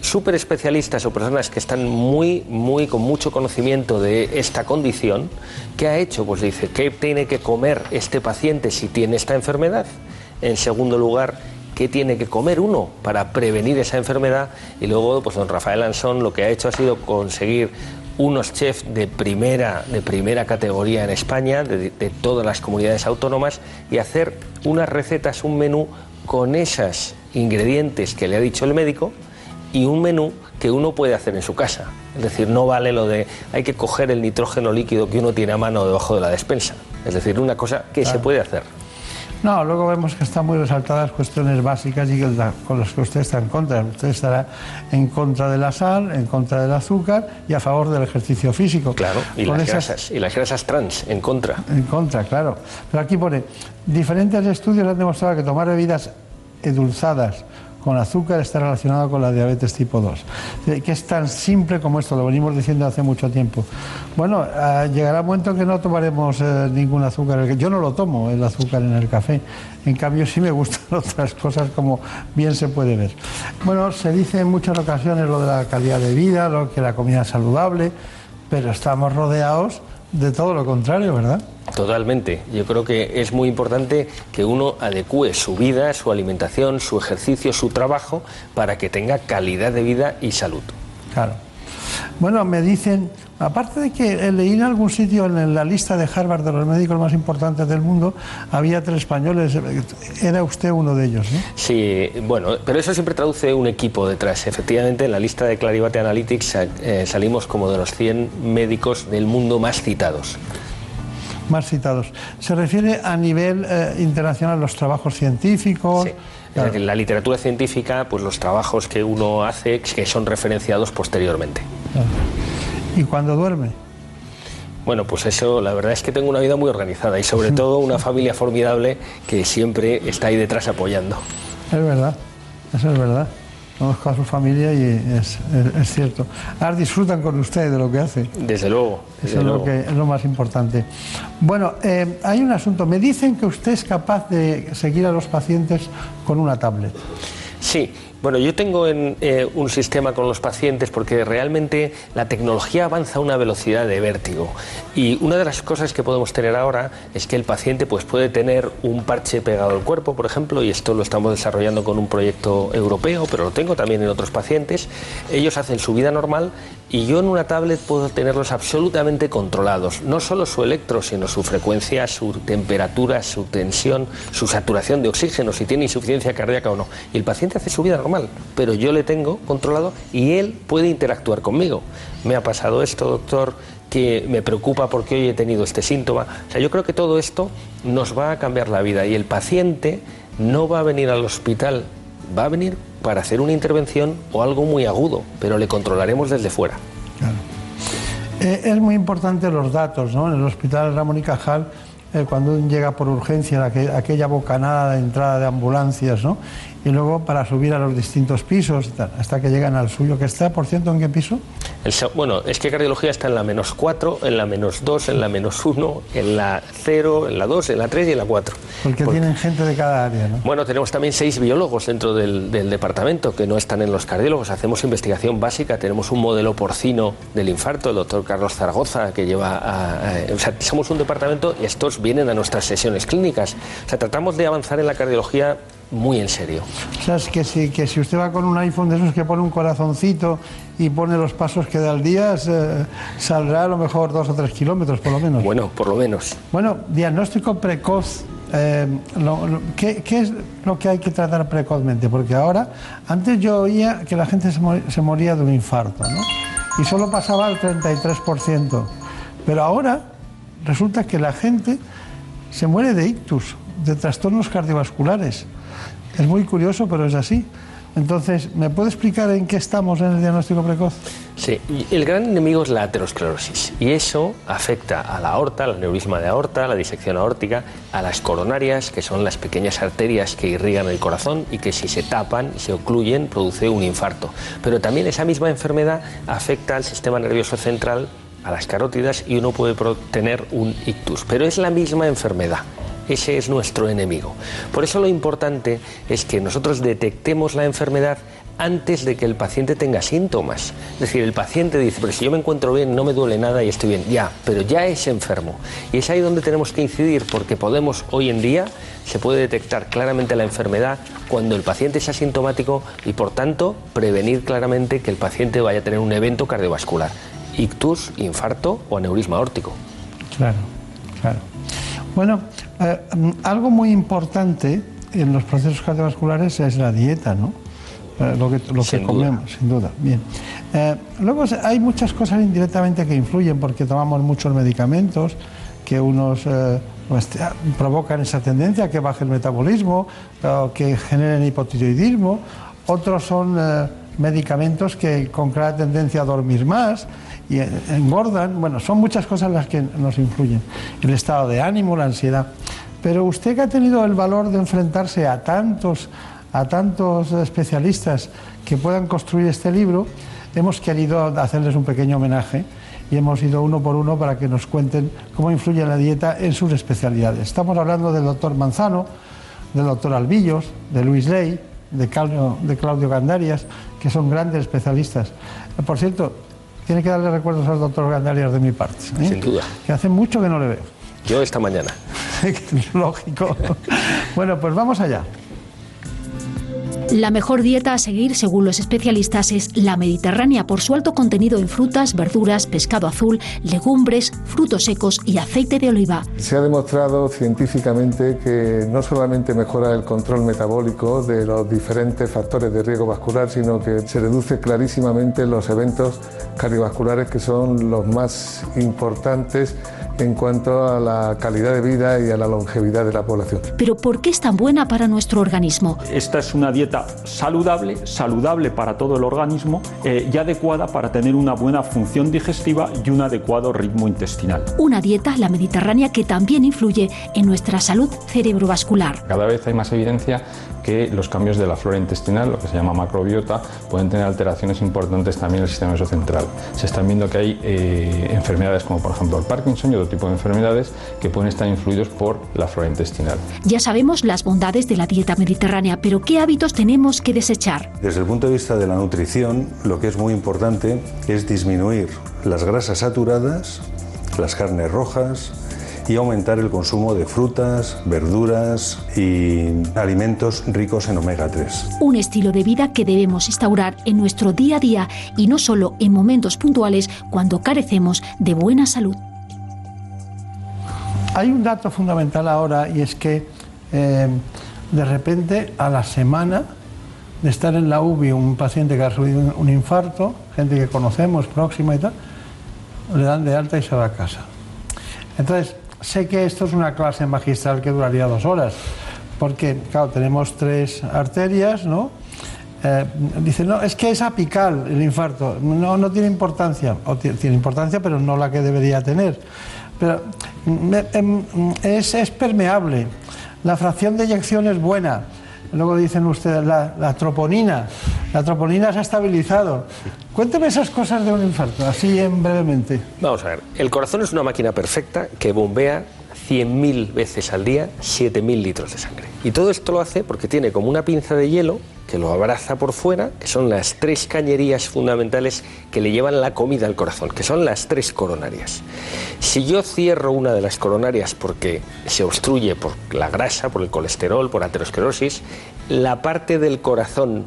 super especialistas o personas que están muy, muy con mucho conocimiento de esta condición, ¿qué ha hecho? Pues dice, ¿qué tiene que comer este paciente si tiene esta enfermedad? En segundo lugar, qué tiene que comer uno para prevenir esa enfermedad y luego pues don Rafael Ansón lo que ha hecho ha sido conseguir unos chefs de primera, de primera categoría en España, de, todas las comunidades autónomas, y hacer unas recetas, un menú con esos ingredientes que le ha dicho el médico y un menú que uno puede hacer en su casa. Es decir, no vale lo de hay que coger el nitrógeno líquido que uno tiene a mano debajo de la despensa. Es decir, una cosa que se puede hacer.
No, luego vemos que están muy resaltadas cuestiones básicas y con las que usted está en contra. Usted estará en contra de la sal, en contra del azúcar y a favor del ejercicio físico.
Claro, y, las, grasas, y las grasas trans, en contra.
En contra, claro. Pero aquí pone, diferentes estudios han demostrado que tomar bebidas edulzadas con azúcar está relacionado con la diabetes tipo 2. Que es tan simple como esto, lo venimos diciendo hace mucho tiempo. Bueno, ah, llegará un momento que no tomaremos eh, ningún azúcar. Yo no lo tomo, el azúcar en el café. En cambio, sí me gustan otras cosas, como bien se puede ver. Bueno, se dice en muchas ocasiones lo de la calidad de vida, lo que la comida es saludable, pero estamos rodeados de todo lo contrario, ¿verdad?
Totalmente. Yo creo que es muy importante que uno adecue su vida, su alimentación, su ejercicio, su trabajo para que tenga calidad de vida y salud.
Claro. Bueno, me dicen, aparte de que leí en algún sitio en la lista de Harvard de los médicos más importantes del mundo, había tres españoles, era usted uno de ellos, ¿no?
Sí, bueno, pero eso siempre traduce un equipo detrás. Efectivamente, en la lista de Clarivate Analytics eh, salimos como de los 100 médicos del mundo más citados
más citados. ¿Se refiere a nivel eh, internacional los trabajos científicos?
Sí. la literatura científica, pues los trabajos que uno hace que son referenciados posteriormente.
¿Y cuando duerme?
Bueno, pues eso, la verdad es que tengo una vida muy organizada y sobre todo una familia formidable que siempre está ahí detrás apoyando.
Es verdad, eso es verdad conozco a su familia y es, cierto. Ahora disfrutan con usted de lo que hace.
Desde luego.
Eso es, Lo que, es lo más importante. Bueno, eh, hay un asunto. Me dicen que usted es capaz de seguir a los pacientes con una tablet.
Sí, bueno, yo tengo en, eh, un sistema con los pacientes porque realmente la tecnología avanza a una velocidad de vértigo. Y una de las cosas que podemos tener ahora es que el paciente pues, puede tener un parche pegado al cuerpo, por ejemplo, y esto lo estamos desarrollando con un proyecto europeo, pero lo tengo también en otros pacientes. Ellos hacen su vida normal y yo en una tablet puedo tenerlos absolutamente controlados. No solo su electro, sino su frecuencia, su temperatura, su tensión, su saturación de oxígeno, si tiene insuficiencia cardíaca o no. Y el paciente hace su vida normal pero yo le tengo controlado y él puede interactuar conmigo. Me ha pasado esto, doctor, que me preocupa porque hoy he tenido este síntoma. O sea, yo creo que todo esto nos va a cambiar la vida y el paciente no va a venir al hospital, va a venir para hacer una intervención o algo muy agudo, pero le controlaremos desde fuera. Claro.
Eh, es muy importante los datos, ¿no? En el hospital Ramón y Cajal, eh, cuando llega por urgencia, aquella bocanada de entrada de ambulancias, ¿no? y luego para subir a los distintos pisos hasta que llegan al suyo, que está, por cierto, ¿en qué piso?
bueno, es que cardiología está en la menos 4, en la menos 2, en la menos 1, en la 0, en la 2, en la 3 y en la 4.
Porque tienen gente de cada área, ¿no?
Bueno, tenemos también seis biólogos dentro del, departamento que no están en los cardiólogos. Hacemos investigación básica, tenemos un modelo porcino del infarto, el doctor Carlos Zaragoza, que lleva a, O sea, somos un departamento y estos vienen a nuestras sesiones clínicas. O sea, tratamos de avanzar en la cardiología muy en serio.
O sea, es que si, que si usted va con un iPhone de esos que pone un corazoncito y pone los pasos que da al día, saldrá a lo mejor dos o tres kilómetros por lo menos.
Bueno, por lo menos.
Bueno, diagnóstico precoz. Eh, ¿qué, es lo que hay que tratar precozmente? Porque ahora, antes yo oía que la gente se, moría de un infarto, ¿no? Y solo pasaba al 33%. Pero ahora resulta que la gente se muere de ictus, de trastornos cardiovasculares. Es muy curioso, pero es así. Entonces, ¿me puede explicar en qué estamos en el diagnóstico precoz?
Sí, el gran enemigo es la aterosclerosis y eso afecta a la aorta, al neurisma de aorta, a la disección aórtica, a las coronarias, que son las pequeñas arterias que irrigan el corazón y que si se tapan, se ocluyen, produce un infarto. Pero también esa misma enfermedad afecta al sistema nervioso central, a las carótidas y uno puede tener un ictus. Pero es la misma enfermedad. Ese es nuestro enemigo. Por eso lo importante es que nosotros detectemos la enfermedad antes de que el paciente tenga síntomas. Es decir, el paciente dice, pero si yo me encuentro bien, no me duele nada y estoy bien. Ya, pero ya es enfermo. Y es ahí donde tenemos que incidir porque podemos, hoy en día, se puede detectar claramente la enfermedad cuando el paciente es asintomático y, por tanto, prevenir claramente que el paciente vaya a tener un evento cardiovascular, ictus, infarto o aneurisma órtico.
Claro, claro. Bueno, eh, mm, algo muy importante en los procesos cardiovasculares es la dieta, ¿no? Eh, lo que, lo que comemos, sin duda. Bien. Eh, luego hay muchas cosas indirectamente que influyen porque tomamos muchos medicamentos que unos pues, provocan esa tendencia a que baje el metabolismo, que generen hipotiroidismo. Otros son medicamentos que con clara tendencia a dormir más y engordan. Bueno, son muchas cosas las que nos influyen. El estado de ánimo, la ansiedad. Pero usted que ha tenido el valor de enfrentarse a tantos, a tantos especialistas que puedan construir este libro, hemos querido hacerles un pequeño homenaje y hemos ido uno por uno para que nos cuenten cómo influye la dieta en sus especialidades. Estamos hablando del doctor Manzano, del doctor Albillos, de Luis Ley, de Claudio, de Claudio Gandarias, que son grandes especialistas. Por cierto, tiene que darle recuerdos al doctor Gandarias de mi parte.
¿eh? Sin duda.
Que hace mucho que no le veo.
Yo esta mañana.
Lógico. bueno, pues vamos allá.
La mejor dieta a seguir, según los especialistas, es la mediterránea por su alto contenido en frutas, verduras, pescado azul, legumbres, frutos secos y aceite de oliva.
Se ha demostrado científicamente que no solamente mejora el control metabólico de los diferentes factores de riesgo vascular, sino que se reduce clarísimamente los eventos cardiovasculares que son los más importantes en cuanto a la calidad de vida y a la longevidad de la población.
Pero ¿por qué es tan buena para nuestro organismo?
Esta es una dieta saludable, saludable para todo el organismo eh, y adecuada para tener una buena función digestiva y un adecuado ritmo intestinal.
Una dieta, la mediterránea, que también influye en nuestra salud cerebrovascular.
Cada vez hay más evidencia que los cambios de la flora intestinal, lo que se llama macrobiota, pueden tener alteraciones importantes también en el sistema nervioso central. Se están viendo que hay eh, enfermedades como por ejemplo el Parkinson y otro tipo de enfermedades que pueden estar influidos por la flora intestinal.
Ya sabemos las bondades de la dieta mediterránea, pero ¿qué hábitos tenemos que desechar?
Desde el punto de vista de la nutrición, lo que es muy importante es disminuir las grasas saturadas, las carnes rojas, y aumentar el consumo de frutas, verduras y alimentos ricos en omega 3.
Un estilo de vida que debemos instaurar en nuestro día a día y no solo en momentos puntuales cuando carecemos de buena salud.
Hay un dato fundamental ahora y es que eh, de repente a la semana de estar en la UBI un paciente que ha sufrido un infarto, gente que conocemos próxima y tal, le dan de alta y se va a casa. Entonces, sé que esto es una clase magistral que duraría dos horas, porque, claro, tenemos tres arterias, ¿no? Eh, dice, no, es que es apical el infarto, no, no tiene importancia, o tiene importancia, pero no la que debería tener. Pero es, es permeable, la fracción de eyección es buena, Luego dicen ustedes la, troponina. La troponina se ha estabilizado. Cuénteme esas cosas de un infarto, así en brevemente.
Vamos a ver. El corazón es una máquina perfecta que bombea 100.000 veces al día 7.000 litros de sangre. Y todo esto lo hace porque tiene como una pinza de hielo que lo abraza por fuera, que son las tres cañerías fundamentales que le llevan la comida al corazón, que son las tres coronarias. Si yo cierro una de las coronarias porque se obstruye por la grasa, por el colesterol, por aterosclerosis, la parte del corazón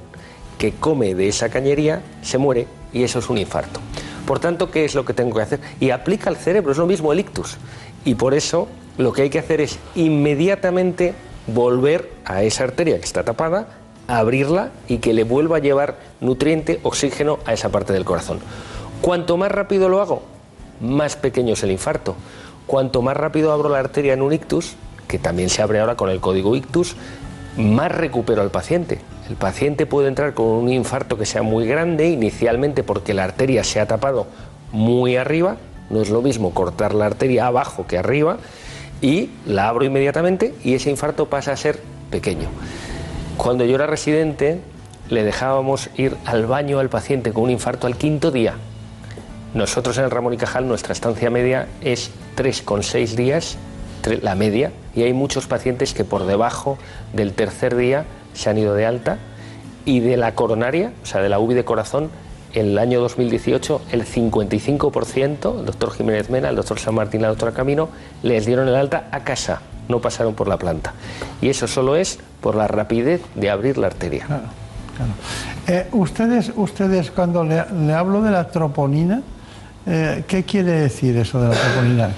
que come de esa cañería se muere y eso es un infarto. Por tanto, ¿qué es lo que tengo que hacer? Y aplica al cerebro, es lo mismo el ictus. Y por eso lo que hay que hacer es inmediatamente volver a esa arteria que está tapada, abrirla y que le vuelva a llevar nutriente, oxígeno a esa parte del corazón. Cuanto más rápido lo hago, más pequeño es el infarto. Cuanto más rápido abro la arteria en un ictus, que también se abre ahora con el código ictus, más recupero al paciente. El paciente puede entrar con un infarto que sea muy grande inicialmente porque la arteria se ha tapado muy arriba, no es lo mismo cortar la arteria abajo que arriba, y la abro inmediatamente y ese infarto pasa a ser pequeño. Cuando yo era residente, le dejábamos ir al baño al paciente con un infarto al quinto día. Nosotros en el Ramón y Cajal, nuestra estancia media es 3,6 días, la media, y hay muchos pacientes que por debajo del tercer día se han ido de alta y de la coronaria, o sea, de la UBI de corazón, en el año 2018 el 55%, el doctor Jiménez Mena, el doctor San Martín, la doctora Camino, les dieron el alta a casa, no pasaron por la planta. Y eso solo es por la rapidez de abrir la arteria. Claro,
eh, ustedes, ustedes, cuando le, hablo de la troponina, eh, ¿qué quiere decir eso de la troponina?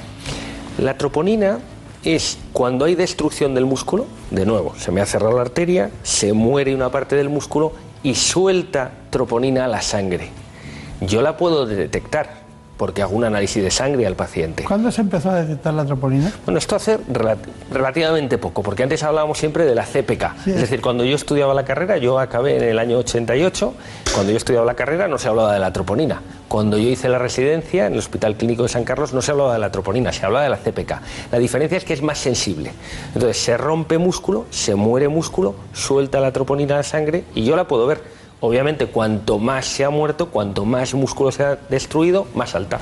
La troponina es cuando hay destrucción del músculo, de nuevo, se me ha cerrado la arteria, se muere una parte del músculo y suelta troponina a la sangre. Yo la puedo detectar porque hago un análisis de sangre al paciente.
¿Cuándo se empezó a detectar la troponina?
Bueno, esto hace relativamente poco, porque antes hablábamos siempre de la CPK. es decir, cuando yo estudiaba la carrera, yo acabé en el año 88, cuando yo estudiaba la carrera no se hablaba de la troponina. Cuando yo hice la residencia en el Hospital Clínico de San Carlos no se hablaba de la troponina, se hablaba de la CPK. La diferencia es que es más sensible. Entonces se rompe músculo, se muere músculo, suelta la troponina a la sangre y yo la puedo ver Obviamente, cuanto más se ha muerto, cuanto más músculo se ha destruido, más alta.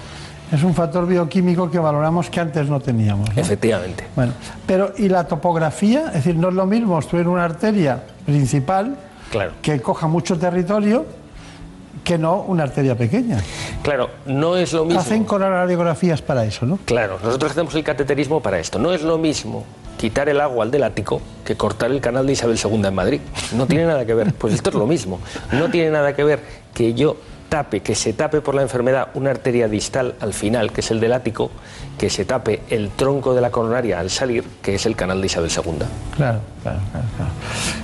Es un factor bioquímico que valoramos que antes no teníamos.
Efectivamente.
Bueno, pero ¿y la topografía? Es decir, no es lo mismo obstruir una arteria principal
claro.
que coja mucho territorio que no una arteria pequeña.
Claro, no es lo mismo.
Hacen radiografías para eso, ¿no?
Claro, nosotros hacemos el cateterismo para esto. No es lo mismo quitar el agua al del ático que cortar el canal de Isabel II en Madrid. No tiene nada que ver. Pues esto es lo mismo. No tiene nada que ver que yo tape, que se tape por la enfermedad una arteria distal al final, que es el del ático, que se tape el tronco de la coronaria al salir, que es el canal de Isabel II.
Claro, claro, claro. claro.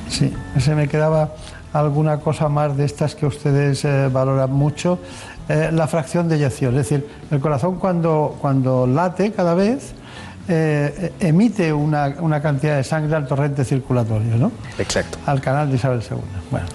Sí, se me quedaba alguna cosa más de estas que ustedes eh, valoran mucho. Eh, la fracción de eyección, es decir, el corazón cuando, cuando late cada vez, eh, emite una, una, cantidad de sangre al torrente circulatorio, ¿no?
Exacto.
Al canal de Isabel II. Bueno,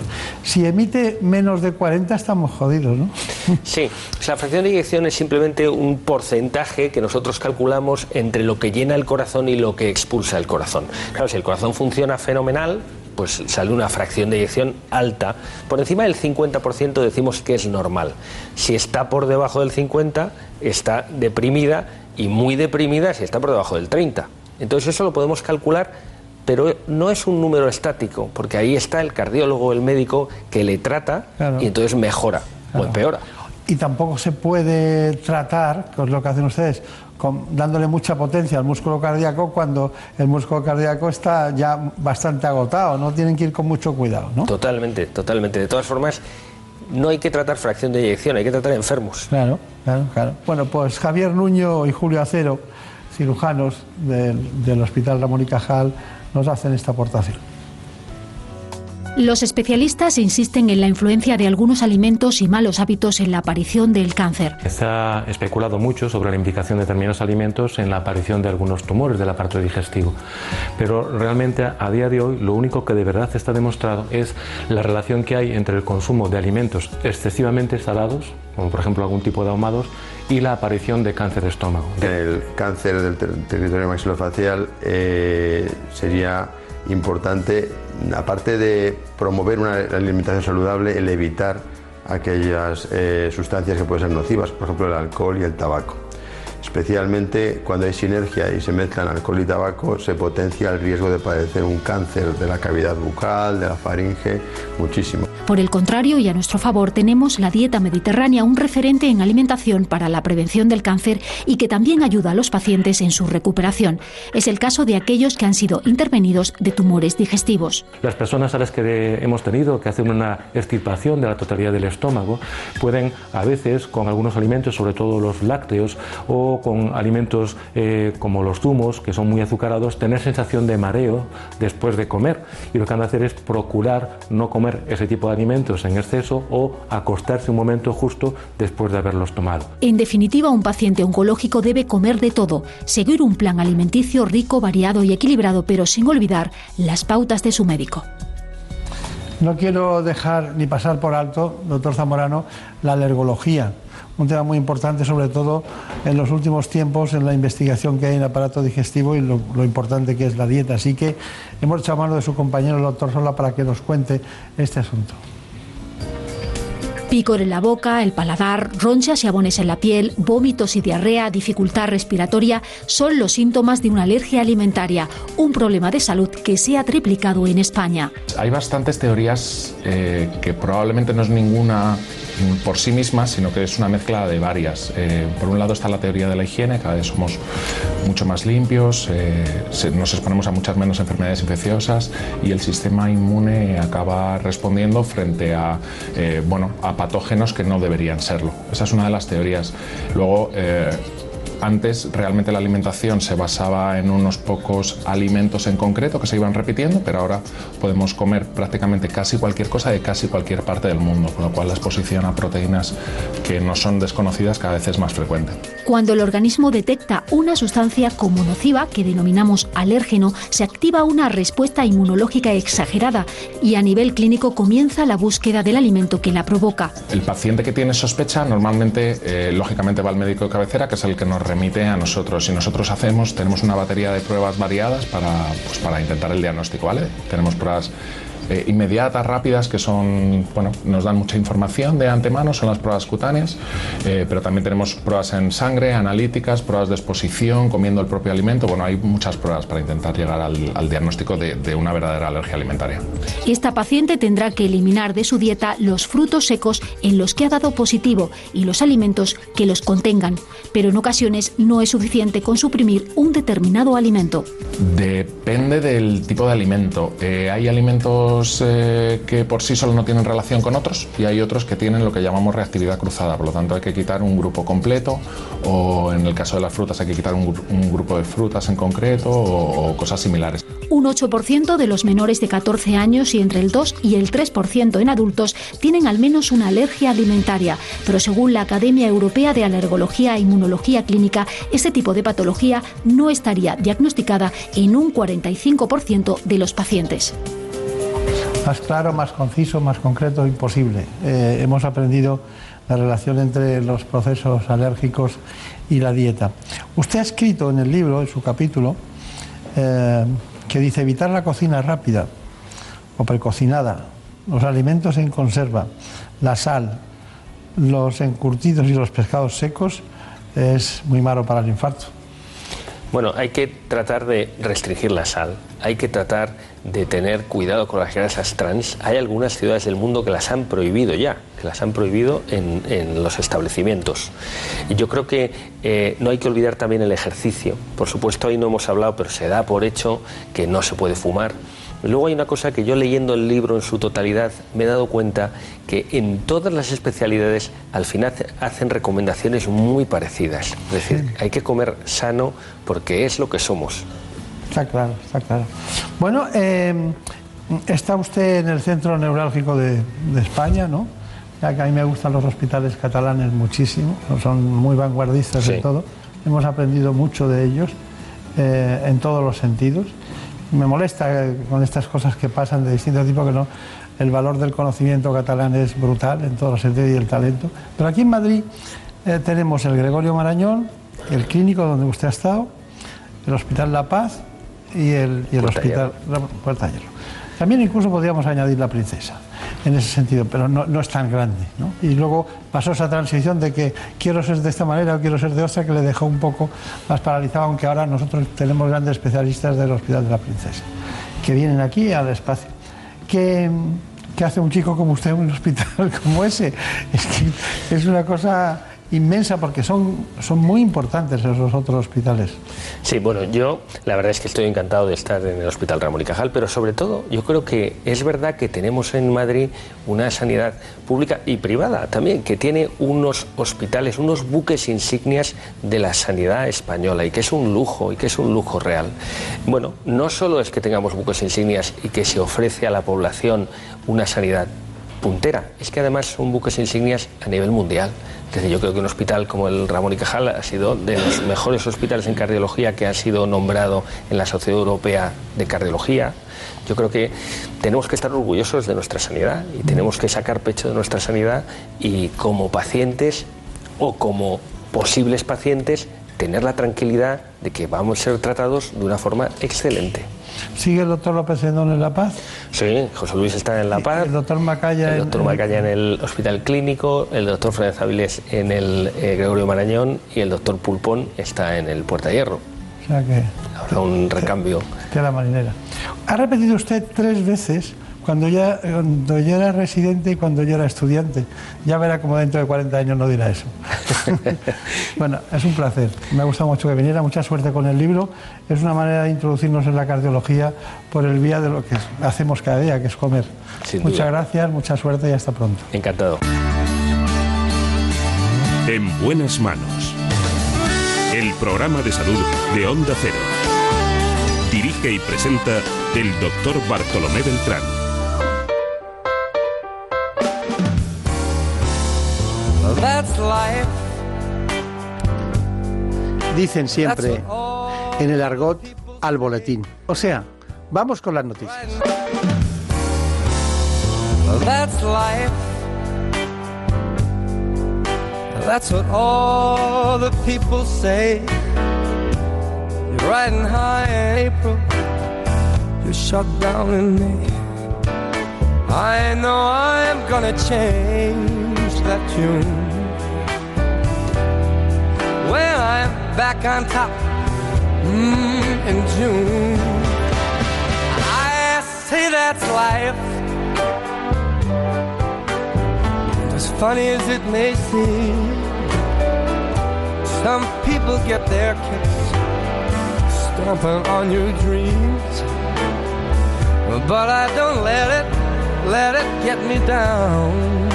si emite menos de 40 estamos jodidos, ¿no?
Sí, la fracción de eyección es simplemente un porcentaje que nosotros calculamos entre lo que llena el corazón y lo que expulsa el corazón. Claro, si el corazón funciona fenomenal, pues sale una fracción de eyección alta. Por encima del 50% decimos que es normal. Si está por debajo del 50, está deprimida y muy deprimida si está por debajo del 30. Entonces eso lo podemos calcular, pero no es un número estático, porque ahí está el cardiólogo, el médico que le trata claro. y entonces mejora claro. o empeora.
Y tampoco se puede tratar, que es lo que hacen ustedes, con, dándole mucha potencia al músculo cardíaco cuando el músculo cardíaco está ya bastante agotado, no tienen que ir con mucho cuidado, ¿no?
Totalmente, totalmente. De todas formas, no hay que tratar fracción de eyección, hay que tratar enfermos.
Claro, claro, claro. Bueno, pues Javier Nuño y Julio Acero, cirujanos del, del Hospital Ramón y Cajal, nos hacen esta aportación.
Los especialistas insisten en la influencia de algunos alimentos y malos hábitos en la aparición del cáncer.
Se ha especulado mucho sobre la implicación de determinados alimentos en la aparición de algunos tumores del aparato digestivo, pero realmente a día de hoy lo único que de verdad está demostrado es la relación que hay entre el consumo de alimentos excesivamente salados, como por ejemplo algún tipo de ahumados, y la aparición de cáncer de estómago.
El cáncer del ter territorio maxilofacial eh, sería importante, aparte de promover una alimentación saludable, el evitar aquellas eh, sustancias que pueden ser nocivas, por ejemplo el alcohol y el tabaco. Especialmente cuando hay sinergia y se mezclan alcohol y tabaco, se potencia el riesgo de padecer un cáncer de la cavidad bucal, de la faringe, muchísimo.
Por el contrario, y a nuestro favor, tenemos la dieta mediterránea, un referente en alimentación para la prevención del cáncer y que también ayuda a los pacientes en su recuperación. Es el caso de aquellos que han sido intervenidos de tumores digestivos.
Las personas a las que hemos tenido que hacer una extirpación de la totalidad del estómago pueden a veces con algunos alimentos, sobre todo los lácteos o con alimentos eh, como los zumos, que son muy azucarados, tener sensación de mareo después de comer. Y lo que han de hacer es procurar no comer ese tipo de alimentos en exceso o acostarse un momento justo después de haberlos tomado.
En definitiva, un paciente oncológico debe comer de todo, seguir un plan alimenticio rico, variado y equilibrado, pero sin olvidar las pautas de su médico.
No quiero dejar ni pasar por alto, doctor Zamorano, la alergología, un tema muy importante, sobre todo en los últimos tiempos, en la investigación que hay en el aparato digestivo y lo, lo, importante que es la dieta. Así que hemos echado mano de su compañero, el doctor Sola, para que nos cuente este asunto.
Picor en la boca, el paladar, ronchas y abones en la piel, vómitos y diarrea, dificultad respiratoria son los síntomas de una alergia alimentaria, un problema de salud que se ha triplicado en España.
Hay bastantes teorías eh, que probablemente no es ninguna por sí misma, sino que es una mezcla de varias. Eh, por un lado está la teoría de la higiene, cada vez somos mucho más limpios, eh, nos exponemos a muchas menos enfermedades infecciosas y el sistema inmune acaba respondiendo frente a, eh, bueno, a patógenos que no deberían serlo. Esa es una de las teorías. Luego, antes realmente la alimentación se basaba en unos pocos alimentos en concreto que se iban repitiendo, pero ahora podemos comer prácticamente casi cualquier cosa de casi cualquier parte del mundo, con lo cual la exposición a proteínas que no son desconocidas cada vez es más frecuente.
Cuando el organismo detecta una sustancia como nociva, que denominamos alérgeno, se activa una respuesta inmunológica exagerada y a nivel clínico comienza la búsqueda del alimento que la provoca.
El paciente que tiene sospecha normalmente, eh, lógicamente, va al médico de cabecera, que es el que nos remite a nosotros. Y nosotros hacemos, tenemos una batería de pruebas variadas para, pues, para intentar el diagnóstico, ¿vale? Tenemos pruebas eh, inmediatas, rápidas, que son, bueno, nos dan mucha información de antemano, son las pruebas cutáneas, eh, pero también tenemos pruebas en sangre, analíticas, pruebas de exposición, comiendo el propio alimento. Bueno, hay muchas pruebas para intentar llegar al, diagnóstico de, de una verdadera alergia alimentaria.
Esta paciente tendrá que eliminar de su dieta los frutos secos en los que ha dado positivo y los alimentos que los contengan, pero en ocasiones no es suficiente con suprimir un determinado alimento.
Depende del tipo de alimento. Eh, hay alimentos eh, que por sí solo no tienen relación con otros y hay otros que tienen lo que llamamos reactividad cruzada. Por lo tanto, hay que quitar un grupo completo o en el caso de las frutas hay que quitar un, grupo de frutas en concreto o, o cosas similares.
Un 8% de los menores de 14 años y entre el 2 y el 3% en adultos tienen al menos una alergia alimentaria, pero según la Academia Europea de Alergología e Inmunología Clínica, este tipo de patología no estaría diagnosticada en un 45% de los pacientes.
Más claro, más conciso, más concreto, imposible. Eh, hemos aprendido la relación entre los procesos alérgicos y la dieta. Usted ha escrito en el libro, en su capítulo, eh, que dice evitar la cocina rápida o precocinada, los alimentos en conserva, la sal, los encurtidos y los pescados secos es muy malo para el infarto.
Bueno, hay que tratar de restringir la sal, hay que tratar de tener cuidado con las grasas trans. Hay algunas ciudades del mundo que las han prohibido ya, que las han prohibido en, los establecimientos. Y yo creo que eh, no hay que olvidar también el ejercicio. Por supuesto, ahí no hemos hablado, pero se da por hecho que no se puede fumar Luego hay una cosa que yo leyendo el libro en su totalidad me he dado cuenta que en todas las especialidades al final hacen recomendaciones muy parecidas. Es decir, hay que comer sano porque es lo que somos.
Está claro, está claro. Bueno, eh, está usted en el centro neurálgico de, España, ¿no? Ya que a mí me gustan los hospitales catalanes muchísimo, son muy vanguardistas en todo. Hemos aprendido mucho de ellos eh, en todos los sentidos me molesta con estas cosas que pasan de distinto tipo que no el valor del conocimiento catalán es brutal en todos los sentidos y el talento. Pero aquí en Madrid eh, tenemos el Gregorio Marañón el clínico donde usted ha estado el Hospital La Paz y el, y el Hospital Puerta Hierro. También incluso podríamos añadir la princesa, en ese sentido, pero no, es tan grande. Y luego pasó esa transición de que quiero ser de esta manera o quiero ser de otra, que le dejó un poco más paralizado, aunque ahora nosotros tenemos grandes especialistas del Hospital de la Princesa, que vienen aquí al espacio. ¿Qué, qué hace un chico como usted en un hospital como ese? Es que es una cosa inmensa porque son, son muy importantes esos otros hospitales.
Sí, bueno, yo la verdad es que estoy encantado de estar en el Hospital Ramón y Cajal, pero sobre todo yo creo que es verdad que tenemos en Madrid una sanidad pública y privada también, que tiene unos hospitales, unos buques insignias de la sanidad española y que es un lujo y que es un lujo real. Bueno, no solo es que tengamos buques insignias y que se ofrece a la población una sanidad puntera, es que además son buques insignias a nivel mundial yo creo que un hospital como el Ramón y Cajal ha sido de los mejores hospitales en cardiología que ha sido nombrado en la Sociedad Europea de Cardiología. Yo creo que tenemos que estar orgullosos de nuestra sanidad y tenemos que sacar pecho de nuestra sanidad y como pacientes o como posibles pacientes tener la tranquilidad de que vamos a ser tratados de una forma excelente.
¿Sigue el doctor López Endón en La Paz?
Sí, José Luis está en La Paz.
¿El doctor Macaya?
El doctor Macaya en el Hospital Clínico, el doctor Fernández Avilés en el eh, Gregorio Marañón y el doctor Pulpón está en el Puerta Hierro.
O sea que...
Habrá un recambio.
De la marinera. Ha repetido usted tres veces cuando ya, cuando yo era residente y cuando yo era estudiante. Ya verá como dentro de 40 años no dirá eso. bueno, es un placer. Me ha gustado mucho que viniera. Mucha suerte con el libro. Es una manera de introducirnos en la cardiología por el vía de lo que hacemos cada día, que es comer. Muchas gracias, mucha suerte y hasta pronto.
Encantado.
En buenas manos. El programa de salud de Onda Cero. Dirige y presenta el doctor Bartolomé Beltrán.
Dicen siempre en el argot al boletín. O sea, vamos con las noticias. That's life. That's what all the people say. You're riding high in April. You're shut down in May.
I know I'm gonna change that tune when I'm back on top mm, in June. I say that's life. As funny as it may seem, some people get their kicks stomping on your dreams. But I don't let it, let it get me down.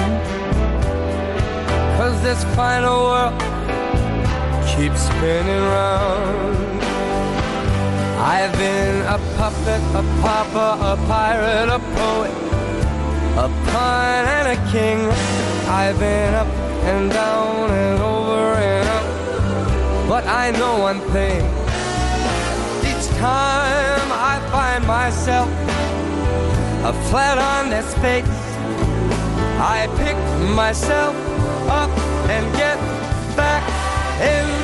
Cause this final world keeps spinning round. I've been a puppet, a pauper, a pirate, a poet, a pawn and a king. I've been up and down and over and up. But I know one thing. Each time I find myself a flat on this face, I pick myself up and get back in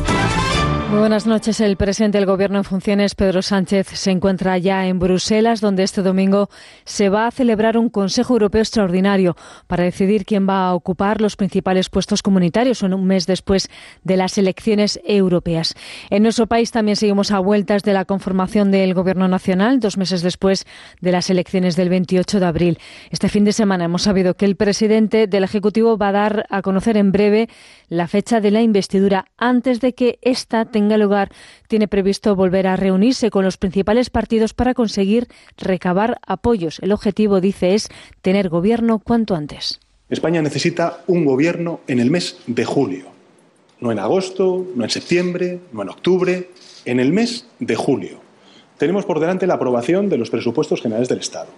Muy buenas noches. El presidente del Gobierno en funciones, Pedro Sánchez, se encuentra ya en Bruselas, donde este domingo se va a celebrar un Consejo Europeo extraordinario para decidir quién va a ocupar los principales puestos comunitarios un mes después de las elecciones europeas. En nuestro país también seguimos a vueltas de la conformación del Gobierno nacional, dos meses después de las elecciones del 28 de abril. Este fin de semana hemos sabido que el presidente del Ejecutivo va a dar a conocer en breve la fecha de la investidura antes de que esta tenga tenga lugar, tiene previsto volver a reunirse con los principales partidos para conseguir recabar apoyos. El objetivo, dice, es tener gobierno cuanto antes.
España necesita un gobierno en el mes de julio, no en agosto, no en septiembre, no en octubre, en el mes de julio. Tenemos por delante la aprobación de los presupuestos generales del Estado.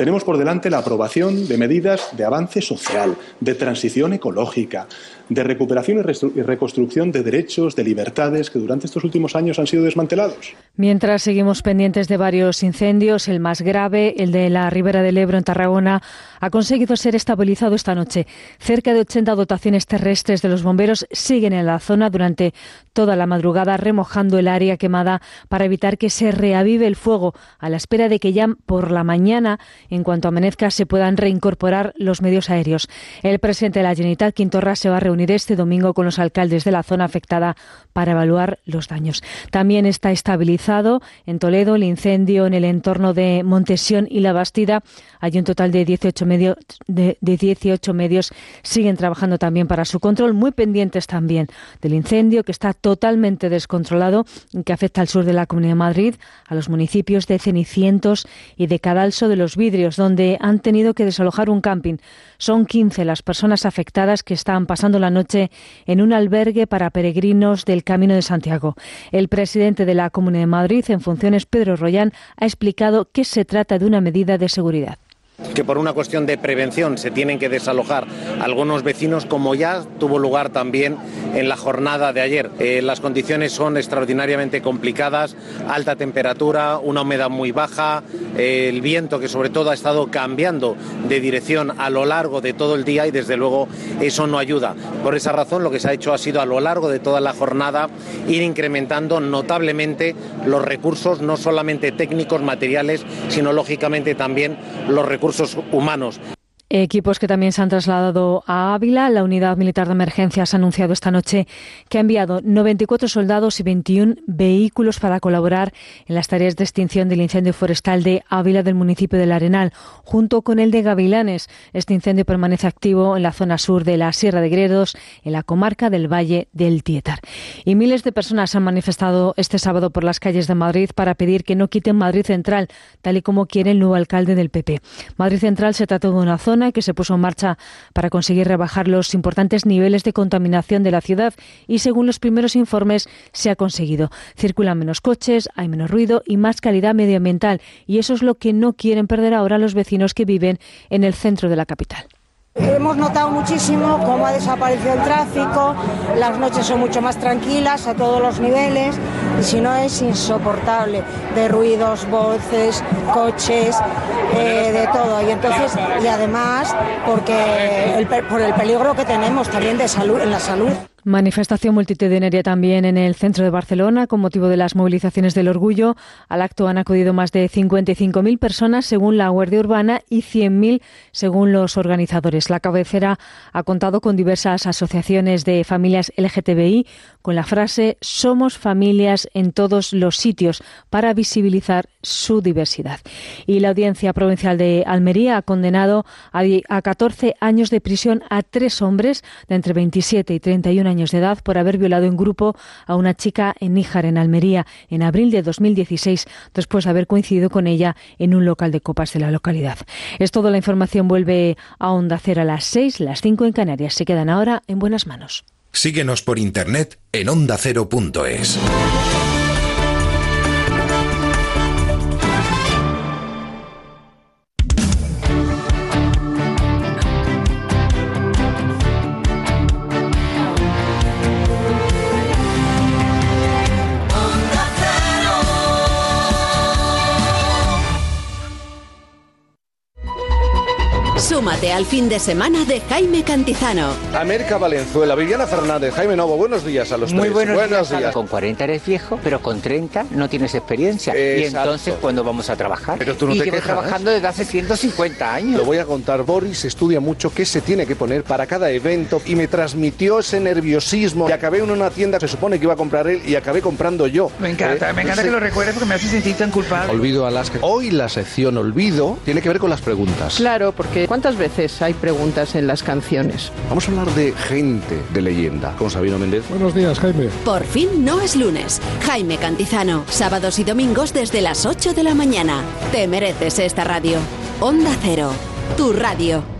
Tenemos por delante la aprobación de medidas de avance social, de transición ecológica, de recuperación y reconstrucción de derechos, de libertades que durante estos últimos años han sido desmantelados.
Mientras seguimos pendientes de varios incendios, el más grave, el de la Ribera del Ebro en Tarragona, ha conseguido ser estabilizado esta noche. Cerca de 80 dotaciones terrestres de los bomberos siguen en la zona durante toda la madrugada, remojando el área quemada para evitar que se reavive el fuego, a la espera de que ya por la mañana, en cuanto amanezca, se puedan reincorporar los medios aéreos. El presidente de la Generalitat, Quintorra, se va a reunir este domingo con los alcaldes de la zona afectada para evaluar los daños. También está estabilizado en Toledo el incendio en el entorno de Montesión y La Bastida. Hay un total de 18 medios, de, de 18 medios siguen trabajando también para su control, muy pendientes también del incendio que está totalmente descontrolado y que afecta al sur de la Comunidad de Madrid, a los municipios de Cenicientos y de Cadalso de los Vidrios, donde han tenido que desalojar un camping. Son 15 las personas afectadas que están pasando la noche en un albergue para peregrinos del Camino de Santiago. El presidente de la Comunidad de Madrid en funciones, Pedro Royán, ha explicado que se trata de una medida de seguridad
que por una cuestión de prevención se tienen que desalojar algunos vecinos, como ya tuvo lugar también en la jornada de ayer. Eh, las condiciones son extraordinariamente complicadas, alta temperatura, una humedad muy baja, eh, el viento que sobre todo ha estado cambiando de dirección a lo largo de todo el día y desde luego eso no ayuda. Por esa razón lo que se ha hecho ha sido a lo largo de toda la jornada ir incrementando notablemente los recursos, no solamente técnicos, materiales, sino lógicamente también los recursos humanos.
Equipos que también se han trasladado a Ávila. La Unidad Militar de Emergencias ha anunciado esta noche que ha enviado 94 soldados y 21 vehículos para colaborar en las tareas de extinción del incendio forestal de Ávila del municipio del Arenal, junto con el de Gavilanes. Este incendio permanece activo en la zona sur de la Sierra de Gredos, en la comarca del Valle del Tietar. Y miles de personas han manifestado este sábado por las calles de Madrid para pedir que no quiten Madrid Central, tal y como quiere el nuevo alcalde del PP. Madrid Central se trata de una zona que se puso en marcha para conseguir rebajar los importantes niveles de contaminación de la ciudad y según los primeros informes se ha conseguido. Circulan menos coches, hay menos ruido y más calidad medioambiental y eso es lo que no quieren perder ahora los vecinos que viven en el centro de la capital.
Hemos notado muchísimo cómo ha desaparecido el tráfico, las noches son mucho más tranquilas a todos los niveles y si no es insoportable, de ruidos, voces, coches, eh, de todo. Y entonces, y además, porque por el peligro que tenemos también de salud, en la salud.
Manifestación multitudinaria también en el centro de Barcelona con motivo de las movilizaciones del orgullo. Al acto han acudido más de 55.000 personas según la Guardia Urbana y 100.000 según los organizadores. La cabecera ha contado con diversas asociaciones de familias LGTBI con la frase Somos familias en todos los sitios para visibilizar su diversidad. Y la Audiencia Provincial de Almería ha condenado a di- a 14 años de prisión a tres hombres de entre 27 y 31 años de edad por haber violado en grupo a una chica en Níjar, en Almería, en abril de 2016, después de haber coincidido con ella en un local de copas de la localidad. Es todo, la información vuelve a Onda Cero a las 6, las 5 en Canarias. Se quedan ahora en buenas manos.
Síguenos por internet en ondacero.es.
Súmate al fin de semana de Jaime Cantizano.
América Valenzuela, Viviana Fernández, Jaime Novo, buenos días a los
Muy
tres.
buenos, días. Con 40 eres viejo, pero con 30 no tienes experiencia. Y entonces, ¿cuándo vamos a trabajar?
Pero tú no
y
te quejas.
trabajando desde hace 150 años.
Lo voy a contar. Boris estudia mucho qué se tiene que poner para cada evento y me transmitió ese nerviosismo. Y acabé en una tienda, se supone que iba a comprar él y acabé comprando yo.
Me encanta,
Eh,
me encanta
sí.
que lo recuerdes porque me hace sentir tan culpable.
Olvido Alaska. Hoy la sección Olvido tiene que ver con las preguntas.
Claro, porque ¿cuántas veces hay preguntas en las canciones?
Vamos a hablar de gente de leyenda con Sabino Méndez.
Buenos días, Jaime.
Por fin no es lunes. Jaime Cantizano, sábados y domingos desde las 8 de la mañana. Te mereces esta radio. Onda Cero, tu radio.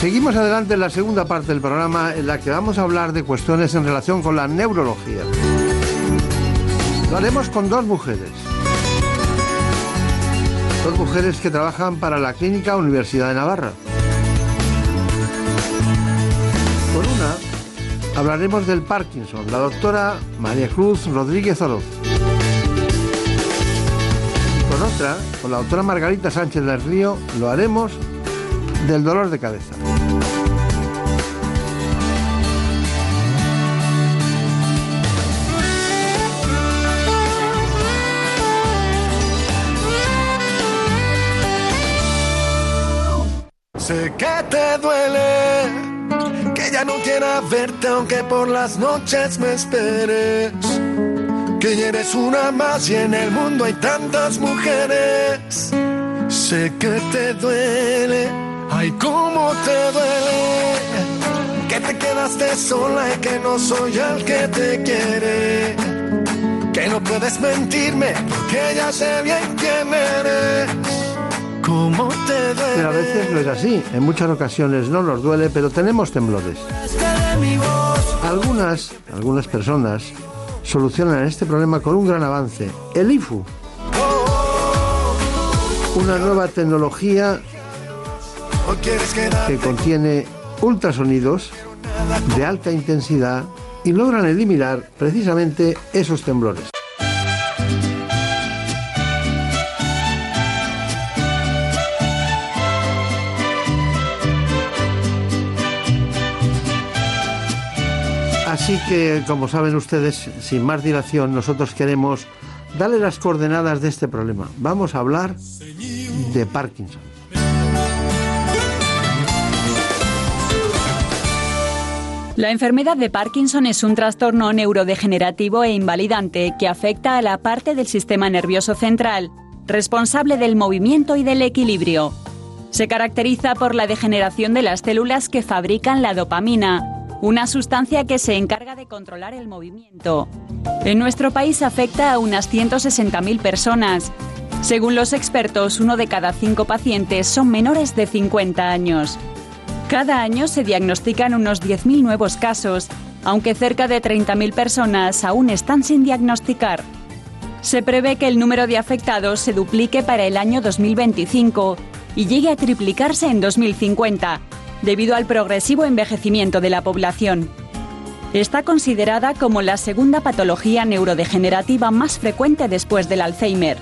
Seguimos adelante en la segunda parte del programa en la que vamos a hablar de cuestiones en relación con la neurología. Lo haremos con dos mujeres. Dos mujeres que trabajan para la Clínica Universidad de Navarra. Con una hablaremos del Parkinson, la doctora María Cruz Rodríguez Oroz. Y con otra, con la doctora Margarita Sánchez del Río, lo haremos del dolor de cabeza.
Sé que te duele, que ya no quiera verte aunque por las noches me esperes. Que ya eres una más y en el mundo hay tantas mujeres. Sé que te duele, ay cómo te duele. Que te quedaste sola y que no soy el que te quiere. Que no puedes mentirme porque ya sé bien quién eres. ¿Cómo te duele?
Pero a veces no es así. En muchas ocasiones no nos duele, pero tenemos temblores. Algunas, algunas personas solucionan este problema con un gran avance. El IFU. Una nueva tecnología
¿O quieres quedarte
que contiene ultrasonidos de alta intensidad y logran eliminar precisamente esos temblores. Así que, como saben ustedes, sin más dilación, nosotros queremos darle las coordenadas de este problema. Vamos a hablar de Parkinson.
La enfermedad de Parkinson es un trastorno neurodegenerativo e invalidante que afecta a la parte del sistema nervioso central, responsable del movimiento y del equilibrio. Se caracteriza por la degeneración de las células que fabrican la dopamina, una sustancia que se encarga de controlar el movimiento. En nuestro país afecta a unas 160.000 personas. Según los expertos, uno de cada cinco pacientes son menores de 50 años. Cada año se diagnostican unos 10.000 nuevos casos, aunque cerca de 30.000 personas aún están sin diagnosticar. Se prevé que el número de afectados se duplique para el año 2025 y llegue a triplicarse en 2050, debido al progresivo envejecimiento de la población. Está considerada como la segunda patología neurodegenerativa más frecuente después del Alzheimer.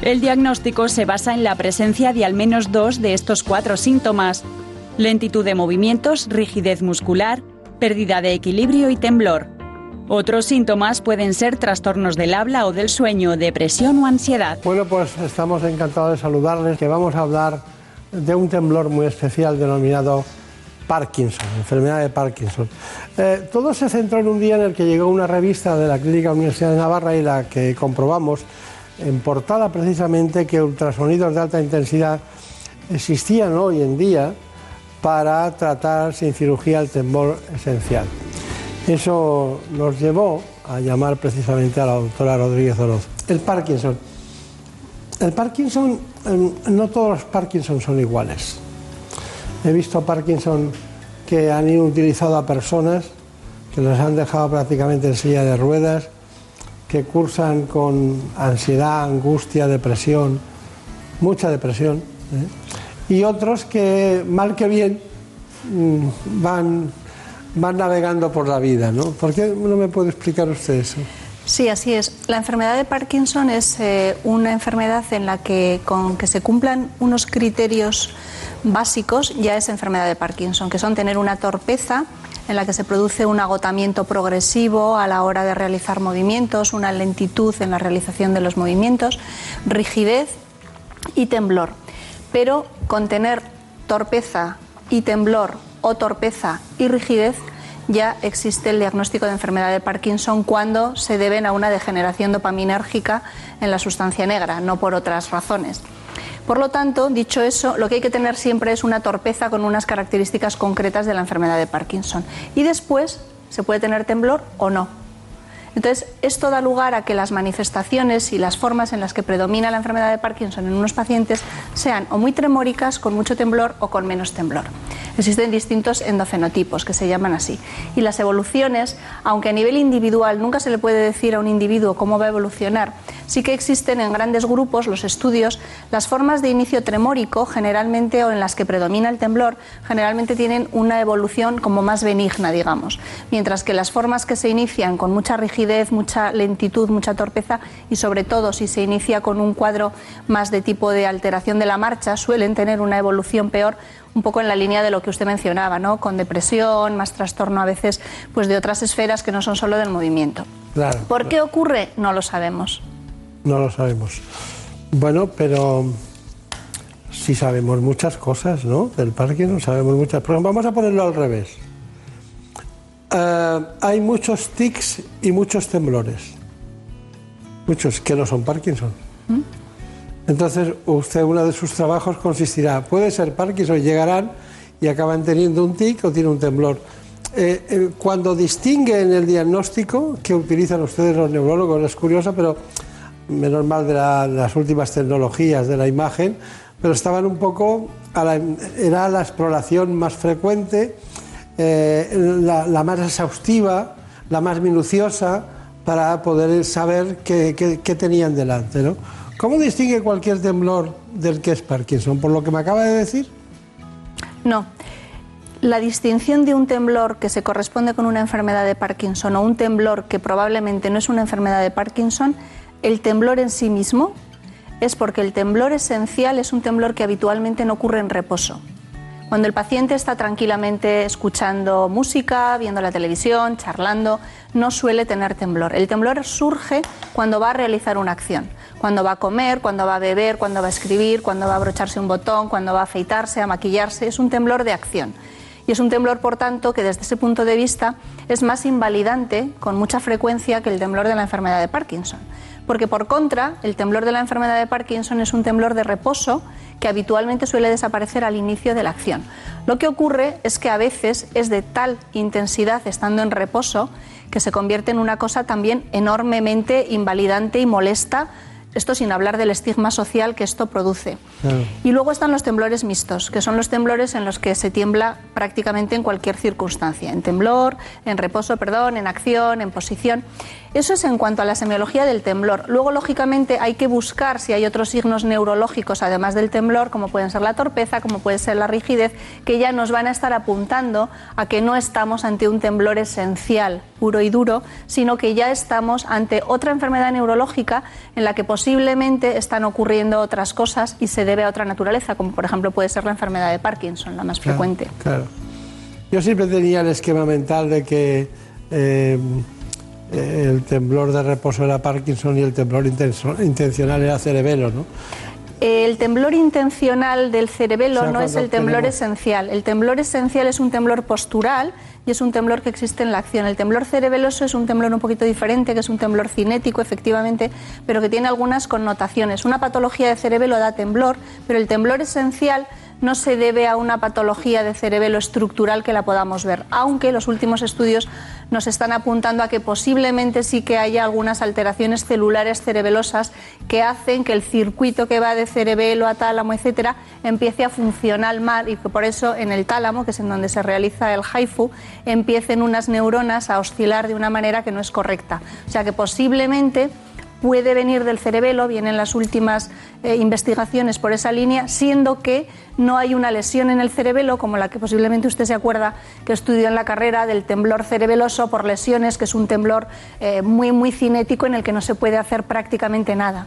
El diagnóstico se basa en la presencia de al menos dos de estos cuatro síntomas, lentitud de movimientos, rigidez muscular, pérdida de equilibrio y temblor. Otros síntomas pueden ser trastornos del habla o del sueño, depresión o ansiedad.
Bueno, pues estamos encantados de saludarles, que vamos a hablar de un temblor muy especial denominado Parkinson, enfermedad de Parkinson. Eh, todo se centró en un día en el que llegó una revista de la Clínica Universidad de Navarra y la que comprobamos en portada precisamente que ultrasonidos de alta intensidad existían hoy en día para tratar sin cirugía el temblor esencial. Eso nos llevó a llamar precisamente a la doctora Rodríguez Oroz. El Parkinson. El Parkinson, em, no todos los Parkinson son iguales. He visto Parkinson que han utilizado a personas que los han dejado prácticamente en silla de ruedas, que cursan con ansiedad, angustia, depresión, mucha depresión. ¿eh? Y otros que, mal que bien, mm, van, van navegando por la vida. ¿no? ¿Por qué no me puede explicar usted eso?
Sí, así es. La enfermedad de Parkinson es eh, una enfermedad en la que con que se cumplan unos criterios básicos ya es enfermedad de Parkinson, que son tener una torpeza en la que se produce un agotamiento progresivo a la hora de realizar movimientos, una lentitud en la realización de los movimientos, rigidez y temblor pero con tener torpeza y temblor o torpeza y rigidez ya existe el diagnóstico de enfermedad de Parkinson cuando se deben a una degeneración dopaminérgica en la sustancia negra, no por otras razones. Por lo tanto, dicho eso, lo que hay que tener siempre es una torpeza con unas características concretas de la enfermedad de Parkinson. Y después se puede tener temblor o no. Entonces, esto da lugar a que las manifestaciones y las formas en las que predomina la enfermedad de Parkinson en unos pacientes sean o muy tremóricas, con mucho temblor o con menos temblor. Existen distintos endofenotipos que se llaman así. Y las evoluciones, aunque a nivel individual nunca se le puede decir a un individuo cómo va a evolucionar, sí que existen en grandes grupos los estudios, las formas de inicio tremórico generalmente o en las que predomina el temblor, generalmente tienen una evolución como más benigna, digamos, mientras que las formas que se inician con mucha rigidez, mucha lentitud, mucha torpeza y sobre todo si se inicia con un cuadro más de tipo de alteración de la marcha, suelen tener una evolución peor un poco en la línea de lo que usted mencionaba, ¿no? Con depresión, más trastorno a veces pues de otras esferas que no son solo del movimiento. ¿Por qué ocurre? No lo sabemos.
No lo sabemos. Bueno, pero sí sabemos muchas cosas, ¿no? Del no sabemos muchas. Pero vamos a ponerlo al revés. Eh, hay muchos tics y muchos temblores. Muchos que no son Parkinson. ¿Mm? Entonces, usted, uno de sus trabajos consistirá, puede ser Parkinson, llegarán y acaban teniendo un tic o tiene un temblor. Eh, eh, cuando distinguen el diagnóstico que utilizan ustedes los neurólogos, es curioso, pero menos mal de, las últimas tecnologías de la imagen, pero estaban un poco, era la exploración más frecuente, eh, la, más exhaustiva, la más minuciosa, para poder saber qué, tenían delante. ¿no? ¿Cómo distingue cualquier temblor del que es Parkinson? ¿Por lo que me acaba de decir?
No. La distinción de un temblor que se corresponde con una enfermedad de Parkinson o un temblor que probablemente no es una enfermedad de Parkinson, el temblor en sí mismo es porque el temblor esencial es un temblor que habitualmente no ocurre en reposo. Cuando el paciente está tranquilamente escuchando música, viendo la televisión, charlando, no suele tener temblor. El temblor surge cuando va a realizar una acción, cuando va a comer, cuando va a beber, cuando va a escribir, cuando va a abrocharse un botón, cuando va a afeitarse, a maquillarse. Es un temblor de acción. Y es un temblor, por tanto, que desde ese punto de vista es más invalidante con mucha frecuencia que el temblor de la enfermedad de Parkinson. Porque por contra, el temblor de la enfermedad de Parkinson es un temblor de reposo que habitualmente suele desaparecer al inicio de la acción. Lo que ocurre es que a veces es de tal intensidad estando en reposo que se convierte en una cosa también enormemente invalidante y molesta esto sin hablar del estigma social que esto produce. Y luego están los temblores mixtos, que son los temblores en los que se tiembla prácticamente en cualquier circunstancia, en temblor, en reposo, perdón, en acción, en posición. Eso es en cuanto a la semiología del temblor. Luego, lógicamente, hay que buscar si hay otros signos neurológicos, además del temblor, como pueden ser la torpeza, como puede ser la rigidez, que ya nos van a estar apuntando a que no estamos ante un temblor esencial, puro y duro, sino que ya estamos ante otra enfermedad neurológica en la que posiblemente están ocurriendo otras cosas y se debe a otra naturaleza, como por ejemplo puede ser la enfermedad de Parkinson, la más frecuente.
Claro. Yo siempre tenía el esquema mental de que eh, el temblor de reposo era Parkinson y el temblor intencional era cerebelo, ¿no?
El temblor intencional del cerebelo no es el temblor esencial. El temblor esencial es un temblor postural y es un temblor que existe en la acción. El temblor cerebeloso es un temblor un poquito diferente, que es un temblor cinético, efectivamente, pero que tiene algunas connotaciones. Una patología de cerebelo da temblor, pero el temblor esencial no se debe a una patología de cerebelo estructural que la podamos ver, aunque los últimos estudios nos están apuntando a que posiblemente sí que haya algunas alteraciones celulares cerebelosas que hacen que el circuito que va de cerebelo a tálamo, etcétera, empiece a funcionar mal y que por eso en el tálamo, que es en donde se realiza el HIFU, empiecen unas neuronas a oscilar de una manera que no es correcta. O sea que posiblemente puede venir del cerebelo, vienen las últimas eh, investigaciones por esa línea, siendo que no hay una lesión en el cerebelo, como la que posiblemente usted se acuerda que estudió en la carrera del temblor cerebeloso por lesiones, que es un temblor eh, muy, muy cinético en el que no se puede hacer prácticamente nada.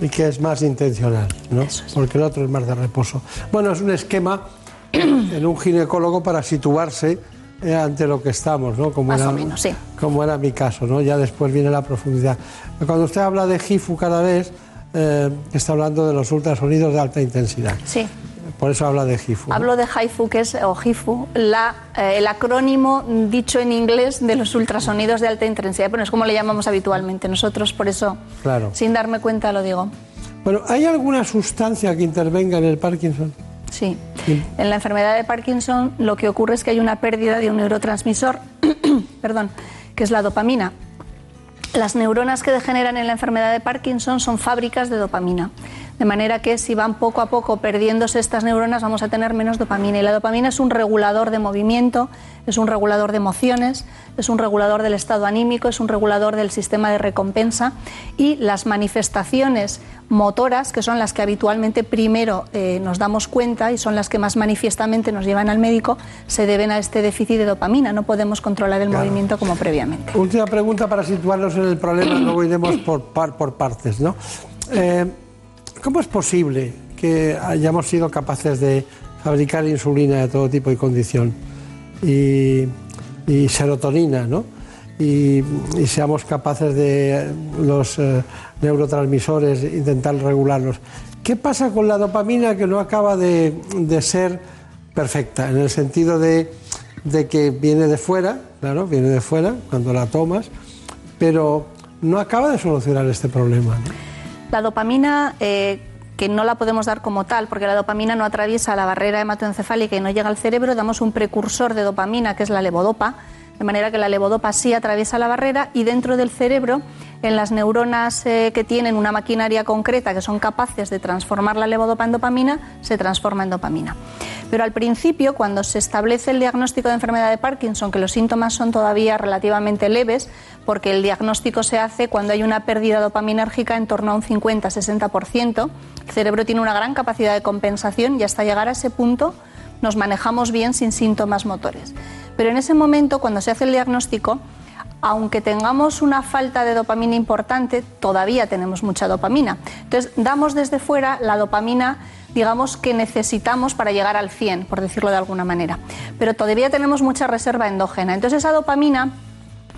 y que es más intencional, ¿no? Porque el otro es más de reposo. Bueno, es un esquema en un ginecólogo para situarse ante lo que estamos, ¿no?
Como era,
Como era mi caso, ¿no? Ya después viene la profundidad. Cuando usted habla de GIFU cada vez, eh, está hablando de los ultrasonidos de alta intensidad.
Sí.
Por eso habla de GIFU.
Hablo de HIFU, que es, o la, eh, el acrónimo dicho en inglés de los ultrasonidos de alta intensidad. Bueno, es como le llamamos habitualmente nosotros, por eso,
claro.
sin darme cuenta, lo digo.
Bueno, ¿hay alguna sustancia que intervenga en el Parkinson?
Sí. En la enfermedad de Parkinson lo que ocurre es que hay una pérdida de un neurotransmisor, perdón, que es la dopamina. Las neuronas que degeneran en la enfermedad de Parkinson son fábricas de dopamina. De manera que si van poco a poco perdiéndose estas neuronas vamos a tener menos dopamina. Y la dopamina es un regulador de movimiento, es un regulador de emociones, es un regulador del estado anímico, es un regulador del sistema de recompensa. Y las manifestaciones motoras, que son las que habitualmente primero eh, nos damos cuenta y son las que más manifiestamente nos llevan al médico, se deben a este déficit de dopamina. No podemos controlar el movimiento como previamente.
Última pregunta para situarnos en el problema, luego iremos por, por partes. ¿no? Eh, ¿Cómo es posible que hayamos sido capaces de fabricar insulina de todo tipo y condición y, serotonina, ¿no? Y, seamos capaces de los eh, neurotransmisores intentar regularlos. ¿Qué pasa con la dopamina que no acaba de, ser perfecta? En el sentido de, que viene de fuera, claro, viene de fuera cuando la tomas, pero no acaba de solucionar este problema.
La dopamina, eh, que no la podemos dar como tal, porque la dopamina no atraviesa la barrera hematoencefálica y no llega al cerebro, damos un precursor de dopamina, que es la levodopa, de manera que la levodopa sí atraviesa la barrera y dentro del cerebro, en las neuronas eh, que tienen una maquinaria concreta que son capaces de transformar la levodopa en dopamina, se transforma en dopamina. Pero al principio, cuando se establece el diagnóstico de enfermedad de Parkinson, que los síntomas son todavía relativamente leves, porque el diagnóstico se hace cuando hay una pérdida dopaminérgica en torno a un 50-60%. El cerebro tiene una gran capacidad de compensación y hasta llegar a ese punto nos manejamos bien sin síntomas motores. Pero en ese momento, cuando se hace el diagnóstico, aunque tengamos una falta de dopamina importante, todavía tenemos mucha dopamina. Entonces, damos desde fuera la dopamina digamos, que necesitamos para llegar al 100, por decirlo de alguna manera. Pero todavía tenemos mucha reserva endógena. Entonces esa dopamina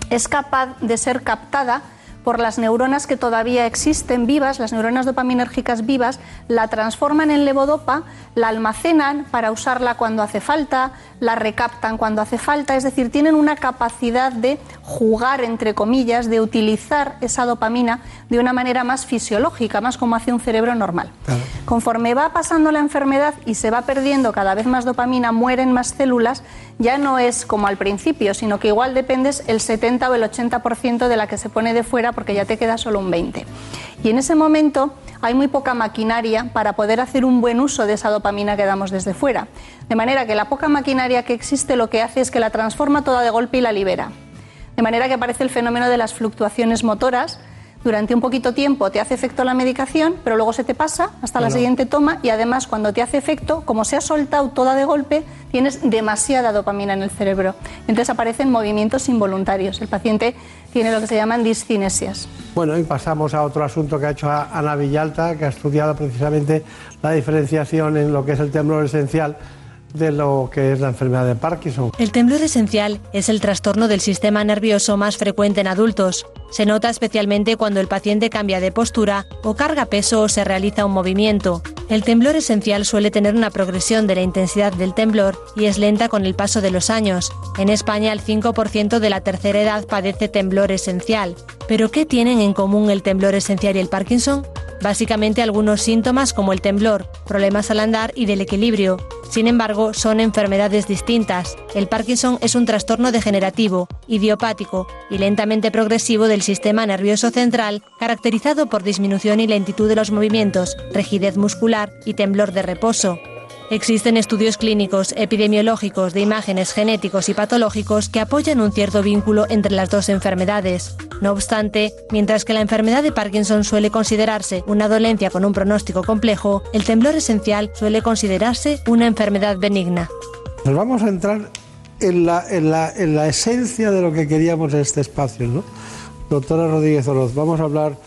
es capaz de ser captada por las neuronas que todavía existen vivas, las neuronas dopaminérgicas vivas, la transforman en levodopa, la almacenan para usarla cuando hace falta, la recaptan cuando hace falta, es decir, tienen una capacidad de jugar, entre comillas, de utilizar esa dopamina de una manera más fisiológica, más como hace un cerebro normal. Conforme va pasando la enfermedad y se va perdiendo cada vez más dopamina, mueren más células, ya no es como al principio, sino que igual dependes el 70 o el 80% de la que se pone de fuera porque ya te queda solo un 20. Y en ese momento hay muy poca maquinaria para poder hacer un buen uso de esa dopamina que damos desde fuera. De manera que la poca maquinaria que existe lo que hace es que la transforma toda de golpe y la libera. De manera que aparece el fenómeno de las fluctuaciones motoras, durante un poquito tiempo te hace efecto la medicación, pero luego se te pasa hasta la siguiente toma y además cuando te hace efecto, como se ha soltado toda de golpe, tienes demasiada dopamina en el cerebro. Entonces aparecen movimientos involuntarios. El paciente tiene lo que se llaman discinesias.
Bueno, y pasamos a otro asunto que ha hecho Ana Villalta, que ha estudiado precisamente la diferenciación en lo que es el temblor esencial de lo que es la enfermedad de Parkinson.
El temblor esencial es el trastorno del sistema nervioso más frecuente en adultos. Se nota especialmente cuando el paciente cambia de postura o carga peso o se realiza un movimiento. El temblor esencial suele tener una progresión de la intensidad del temblor y es lenta con el paso de los años. En España el 5% de la tercera edad padece temblor esencial. ¿Pero qué tienen en común el temblor esencial y el Parkinson? Básicamente algunos síntomas como el temblor, problemas al andar y del equilibrio. Sin embargo, son enfermedades distintas. El Parkinson es un trastorno degenerativo, idiopático y lentamente progresivo del sistema nervioso central, caracterizado por disminución y lentitud de los movimientos, rigidez muscular y temblor de reposo. Existen estudios clínicos, epidemiológicos, de imágenes genéticos y patológicos que apoyan un cierto vínculo entre las dos enfermedades. No obstante, mientras que la enfermedad de Parkinson suele considerarse una dolencia con un pronóstico complejo, el temblor esencial suele considerarse una enfermedad benigna.
Nos vamos a entrar en la, en la, en la esencia de lo que queríamos en este espacio, ¿no? Doctora Rodríguez Oroz, vamos a hablar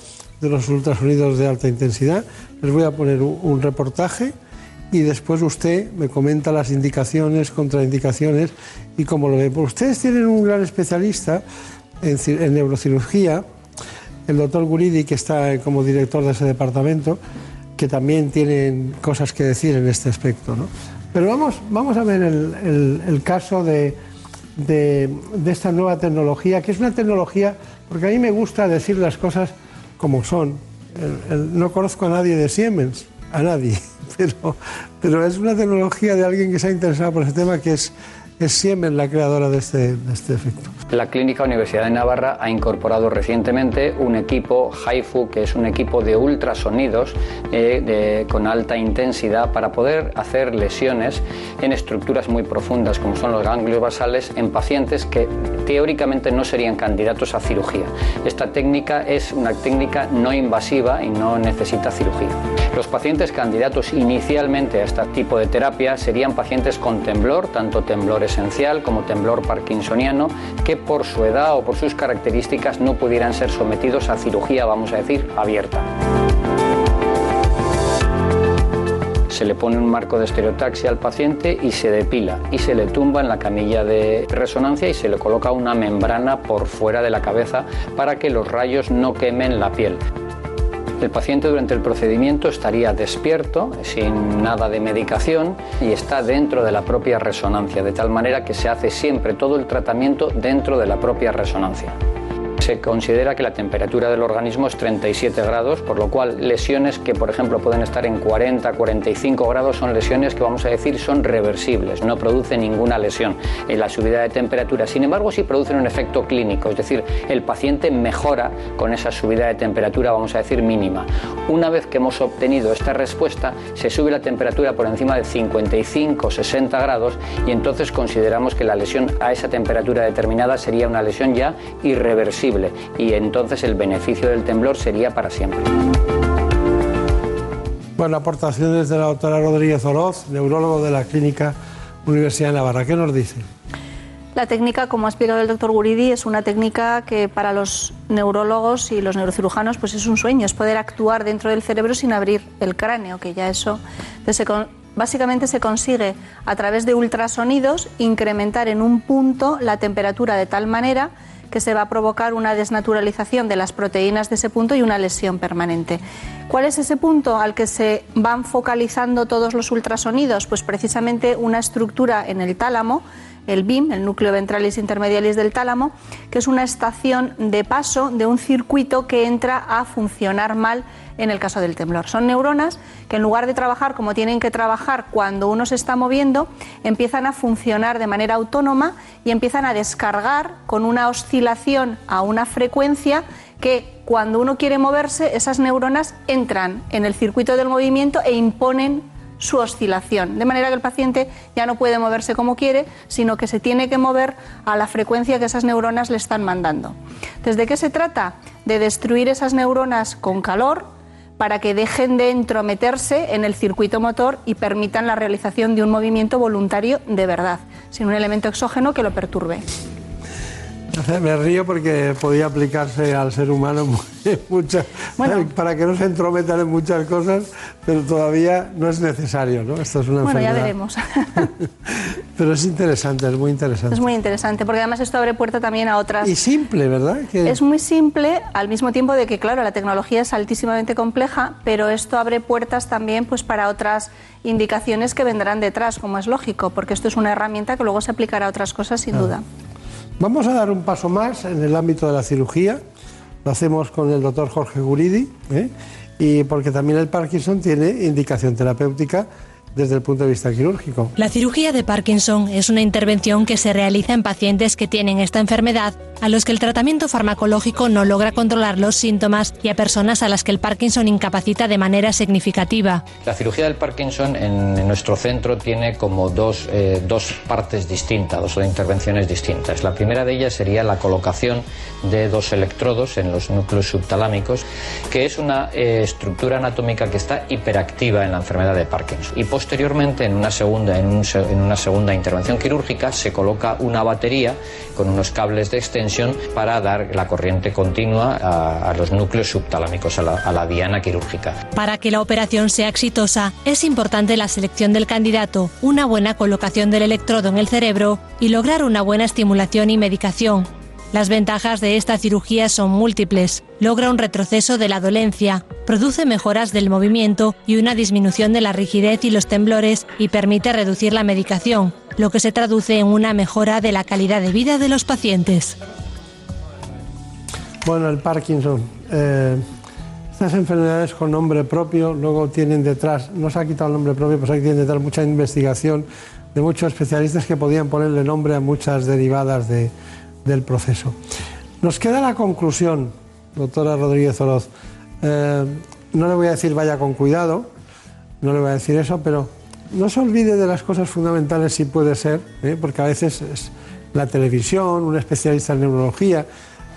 de los ultrasonidos de alta intensidad. Les voy a poner un, reportaje y después usted me comenta las indicaciones, contraindicaciones y cómo lo ve. Porque ustedes tienen un gran especialista en, ci- en neurocirugía, el doctor Guridi, que está como director de ese departamento, que también tiene cosas que decir en este aspecto. ¿no? Pero vamos, vamos a ver el caso de, de- esta nueva tecnología, que es una tecnología, porque a mí me gusta decir las cosas como son. No conozco a nadie de Siemens, a nadie, pero, pero es una tecnología de alguien que se ha interesado por ese tema, que es, es Siemens la creadora de este, de este efecto.
La Clínica Universidad de Navarra ha incorporado recientemente un equipo HIFU, que es un equipo de ultrasonidos eh, de- con alta intensidad para poder hacer lesiones en estructuras muy profundas, como son los ganglios basales, en pacientes que teóricamente no serían candidatos a cirugía. Esta técnica es una técnica no invasiva y no necesita cirugía. Los pacientes candidatos inicialmente a este tipo de terapia serían pacientes con temblor, tanto temblor esencial como temblor parkinsoniano, que por su edad o por sus características no pudieran ser sometidos a cirugía, vamos a decir, abierta. Se le pone un marco de estereotaxia al paciente y se depila y se le tumba en la camilla de resonancia y se le coloca una membrana por fuera de la cabeza para que los rayos no quemen la piel. El paciente durante el procedimiento estaría despierto, sin nada de medicación, y está dentro de la propia resonancia, de tal manera que se hace siempre todo el tratamiento dentro de la propia resonancia. Se considera que la temperatura del organismo es 37 grados, por lo cual lesiones que, por ejemplo, pueden estar en 40, 45 grados son lesiones que vamos a decir son reversibles, no producen ninguna lesión en la subida de temperatura. Sin embargo, sí producen un efecto clínico, es decir, el paciente mejora con esa subida de temperatura, vamos a decir, mínima. Una vez que hemos obtenido esta respuesta, se sube la temperatura por encima de 55, 60 grados y entonces consideramos que la lesión a esa temperatura determinada sería una lesión ya irreversible y entonces el beneficio del temblor sería para siempre.
Bueno, aportaciones de la doctora Rodríguez Oroz, neurólogo de la Clínica Universidad de Navarra. ¿Qué nos dice?
La técnica, como ha explicado el doctor Guridi, es una técnica que para los neurólogos y los neurocirujanos pues es un sueño, es poder actuar dentro del cerebro sin abrir el cráneo, que ya eso se básicamente se consigue a través de ultrasonidos incrementar en un punto la temperatura de tal manera que se va a provocar una desnaturalización de las proteínas de ese punto y una lesión permanente. ¿Cuál es ese punto al que se van focalizando todos los ultrasonidos? Pues precisamente una estructura en el tálamo el BIM, el núcleo ventralis intermedialis del tálamo, que es una estación de paso de un circuito que entra a funcionar mal en el caso del temblor. Son neuronas que en lugar de trabajar como tienen que trabajar cuando uno se está moviendo, empiezan a funcionar de manera autónoma y empiezan a descargar con una oscilación a una frecuencia que cuando uno quiere moverse, esas neuronas entran en el circuito del movimiento e imponen su oscilación, de manera que el paciente ya no puede moverse como quiere, sino que se tiene que mover a la frecuencia que esas neuronas le están mandando. ¿Desde qué se trata? De destruir esas neuronas con calor para que dejen de entrometerse en el circuito motor y permitan la realización de un movimiento voluntario de verdad, sin un elemento exógeno que lo perturbe.
Me río porque podía aplicarse al ser humano muchas, para que no se entrometan en muchas cosas, pero todavía no es necesario, ¿no?
Esto es una bueno, ya veremos.
pero es interesante, es muy interesante.
Es muy interesante, porque además esto abre puerta también a otras...
Y simple, ¿verdad?
Es muy simple, al mismo tiempo de que, claro, la tecnología es altísimamente compleja, pero esto abre puertas también pues, para otras indicaciones que vendrán detrás, como es lógico, porque esto es una herramienta que luego se aplicará a otras cosas sin duda.
Vamos a dar un paso más en el ámbito de la cirugía. Lo hacemos con el doctor Jorge Guridi, ¿eh? y porque también el Parkinson tiene indicación terapéutica desde el punto de vista quirúrgico.
La cirugía de Parkinson es una intervención que se realiza en pacientes que tienen esta enfermedad, a los que el tratamiento farmacológico no logra controlar los síntomas y a personas a las que el Parkinson incapacita de manera significativa.
La cirugía del Parkinson en, nuestro centro tiene como dos, eh, dos partes distintas, dos intervenciones distintas. La primera de ellas sería la colocación de dos electrodos en los núcleos subtalámicos, que es una eh, estructura anatómica que está hiperactiva en la enfermedad de Parkinson. Y posteriormente, en una segunda, en, una segunda intervención quirúrgica, se coloca una batería con unos cables de extensión para dar la corriente continua a, los núcleos subtalámicos, a la, a la diana quirúrgica.
Para que la operación sea exitosa, es importante la selección del candidato, una buena colocación del electrodo en el cerebro y lograr una buena estimulación y medicación las ventajas de esta cirugía son múltiples. Logra un retroceso de la dolencia, produce mejoras del movimiento y una disminución de la rigidez y los temblores y permite reducir la medicación, lo que se traduce en una mejora de la calidad de vida de los pacientes.
Bueno, el Parkinson. Eh, estas enfermedades con nombre propio luego tienen detrás, no se ha quitado el nombre propio, pues hay que detrás mucha investigación de muchos especialistas que podían ponerle nombre a muchas derivadas de, del proceso. Nos queda la conclusión, doctora Rodríguez Oroz. Eh, no le voy a decir vaya con cuidado, no le voy a decir eso, pero no se olvide de las cosas fundamentales si puede ser, ¿eh? porque a veces es la televisión, un especialista en neurología,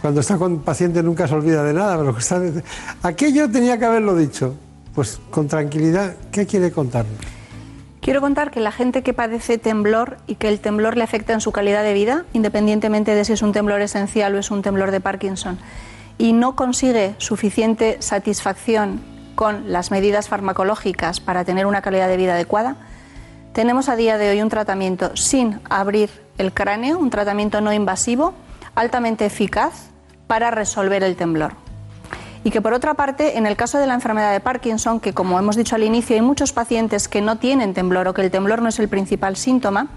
cuando está con paciente nunca se olvida de nada, pero está... aquello tenía que haberlo dicho. Pues con tranquilidad, ¿qué quiere contarnos?
Quiero contar que la gente que padece temblor y que el temblor le afecta en su calidad de vida, independientemente de si es un temblor esencial o es un temblor de Parkinson, y no consigue suficiente satisfacción con las medidas farmacológicas para tener una calidad de vida adecuada, tenemos a día de hoy un tratamiento sin abrir el cráneo, un tratamiento no invasivo, altamente eficaz para resolver el temblor. Y que por otra parte, en el caso de la enfermedad de Parkinson, que como hemos dicho al inicio, hay muchos pacientes que no tienen temblor o que el temblor no es el principal síntoma,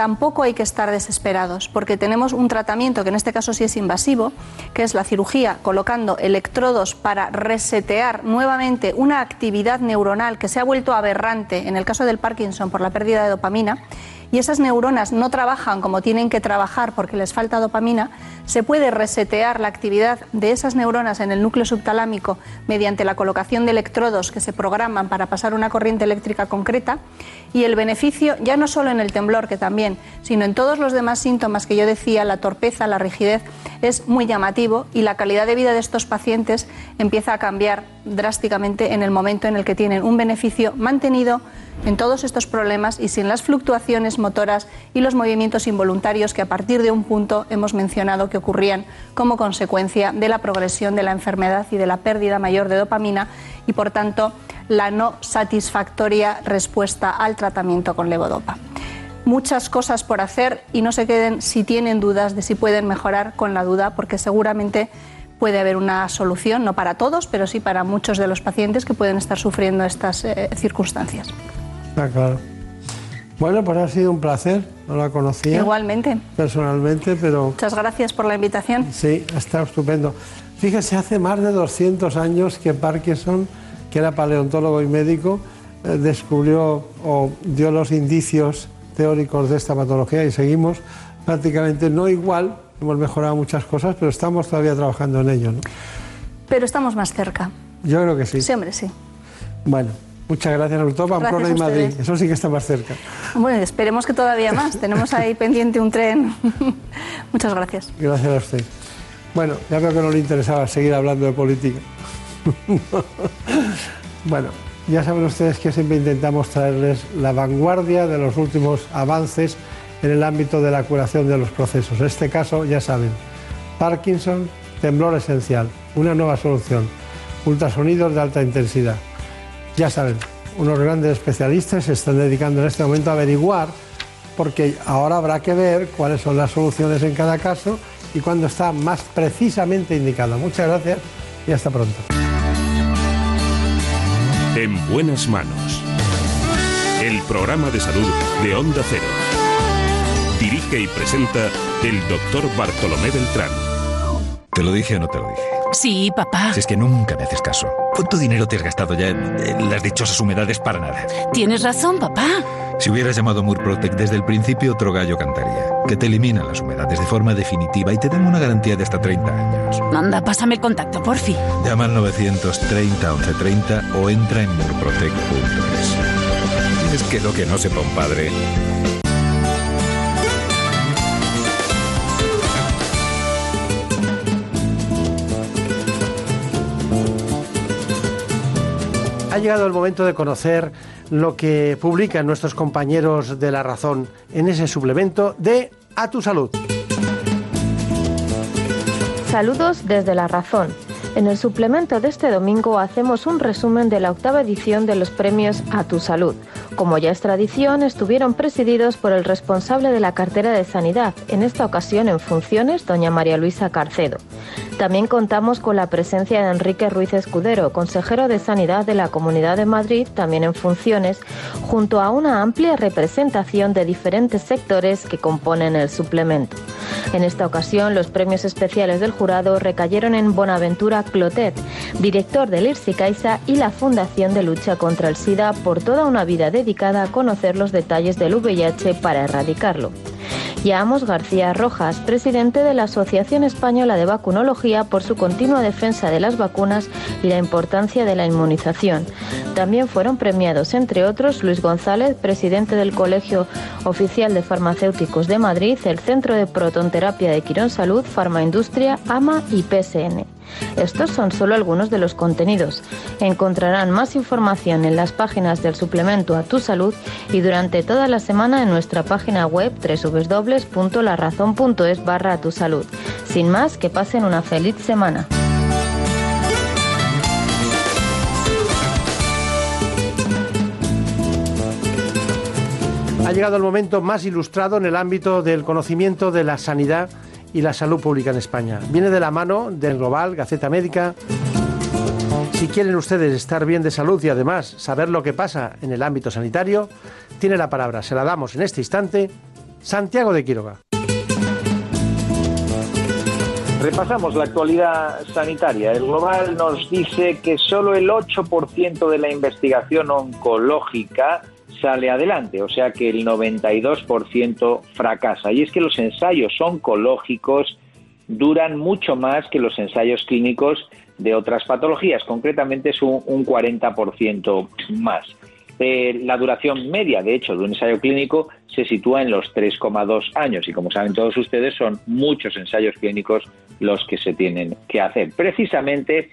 tampoco hay que estar desesperados, porque tenemos un tratamiento que en este caso sí es invasivo, que es la cirugía colocando electrodos para resetear nuevamente una actividad neuronal que se ha vuelto aberrante en el caso del Parkinson por la pérdida de dopamina y esas neuronas no trabajan como tienen que trabajar porque les falta dopamina, se puede resetear la actividad de esas neuronas en el núcleo subtalámico mediante la colocación de electrodos que se programan para pasar una corriente eléctrica concreta y el beneficio ya no solo en el temblor, que también, sino en todos los demás síntomas que yo decía, la torpeza, la rigidez, es muy llamativo y la calidad de vida de estos pacientes empieza a cambiar drásticamente en el momento en el que tienen un beneficio mantenido en todos estos problemas y sin las fluctuaciones motoras y los movimientos involuntarios que a partir de un punto hemos mencionado que ocurrían como consecuencia de la progresión de la enfermedad y de la pérdida mayor de dopamina y por tanto la no satisfactoria respuesta al tratamiento con levodopa. Muchas cosas por hacer y no se queden si tienen dudas de si pueden mejorar con la duda porque seguramente puede haber una solución, no para todos, pero sí para muchos de los pacientes que pueden estar sufriendo estas eh, circunstancias.
Está claro. Bueno, pues ha sido un placer, no la conocía.
Igualmente.
Personalmente, pero...
Muchas gracias por la invitación.
Sí, ha estado estupendo. Fíjese, hace más de 200 años que Parkinson, que era paleontólogo y médico, eh, descubrió o dio los indicios teóricos de esta patología y seguimos prácticamente no igual, hemos mejorado muchas cosas, pero estamos todavía trabajando en ello. ¿no?
Pero estamos más cerca.
Yo creo que sí.
Hombre, sí.
Bueno, muchas gracias, sobre todo Pamplona y Madrid. Eso sí que está más cerca.
Bueno, esperemos que todavía más. Tenemos ahí pendiente un tren. muchas gracias.
Gracias a usted. Bueno, ya veo que no le interesaba seguir hablando de política. bueno, ya saben ustedes que siempre intentamos traerles la vanguardia de los últimos avances en el ámbito de la curación de los procesos. En este caso, ya saben, Parkinson, temblor esencial, una nueva solución, ultrasonidos de alta intensidad. Ya saben, unos grandes especialistas se están dedicando en este momento a averiguar, porque ahora habrá que ver cuáles son las soluciones en cada caso y cuándo está más precisamente indicado. Muchas gracias y hasta pronto.
En buenas manos. El programa de salud de Onda Cero. Dirige y presenta el doctor Bartolomé Beltrán.
¿Te lo dije o no te lo dije?
Sí, papá.
Si es que nunca me haces caso. ¿Cuánto dinero te has gastado ya en las dichosas humedades para nada?
Tienes razón, papá.
Si hubieras llamado Murprotec desde el principio, otro gallo cantaría. Que te eliminan las humedades de forma definitiva y te dan una garantía de hasta 30 años.
Anda, pásame el contacto, porfi.
Llama al 930 1130 o entra en murprotec.es. Es que lo que no sepa un padre.
Llegado el momento de conocer lo que publican nuestros compañeros de La Razón en ese suplemento de A tu Salud.
Saludos desde La Razón. En el suplemento de este domingo hacemos un resumen de la octava edición de los premios A tu Salud. Como ya es tradición, estuvieron presididos por el responsable de la cartera de Sanidad, en esta ocasión en funciones, doña María Luisa Carcedo. También contamos con la presencia de Enrique Ruiz Escudero, consejero de Sanidad de la Comunidad de Madrid, también en funciones, junto a una amplia representación de diferentes sectores que componen el suplemento. En esta ocasión, los premios especiales del jurado recayeron en Bonaventura Clotet, director del IRSI Caixa y la Fundación de Lucha contra el SIDA por toda una vida dedicada a conocer los detalles del VIH para erradicarlo. Y García Rojas, presidente de la Asociación Española de Vacunología, por su continua defensa de las vacunas y la importancia de la inmunización. También fueron premiados, entre otros, Luis González, presidente del Colegio Oficial de Farmacéuticos de Madrid, el Centro de Protonterapia de Quirón Salud, Farmaindustria, AMA y PSN. Estos son solo algunos de los contenidos. Encontrarán más información en las páginas del suplemento a tu salud y durante toda la semana en nuestra página web www.larazón.es barra a tu salud. Sin más, que pasen una feliz semana.
Ha llegado el momento más ilustrado en el ámbito del conocimiento de la sanidad y la salud pública en España. Viene de la mano del Global, Gaceta Médica. Si quieren ustedes estar bien de salud y además saber lo que pasa en el ámbito sanitario, tiene la palabra, se la damos en este instante, Santiago de Quiroga.
Repasamos la actualidad sanitaria. El Global nos dice que solo el 8% de la investigación oncológica sale adelante, o sea que el 92% fracasa. Y es que los ensayos oncológicos duran mucho más que los ensayos clínicos de otras patologías, concretamente es un, 40% más. Eh, la duración media, de hecho, de un ensayo clínico se sitúa en los 3,2 años y como saben todos ustedes son muchos ensayos clínicos los que se tienen que hacer. Precisamente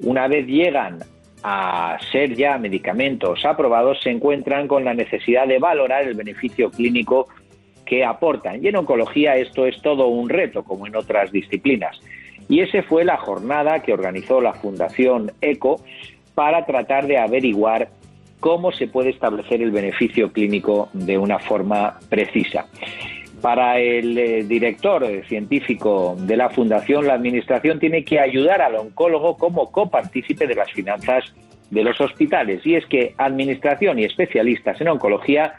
una vez llegan a ser ya medicamentos aprobados se encuentran con la necesidad de valorar el beneficio clínico que aportan. Y en oncología esto es todo un reto, como en otras disciplinas. Y esa fue la jornada que organizó la Fundación ECO para tratar de averiguar cómo se puede establecer el beneficio clínico de una forma precisa. Para el eh, director eh, científico de la Fundación, la Administración tiene que ayudar al oncólogo como copartícipe de las finanzas de los hospitales. Y es que Administración y especialistas en oncología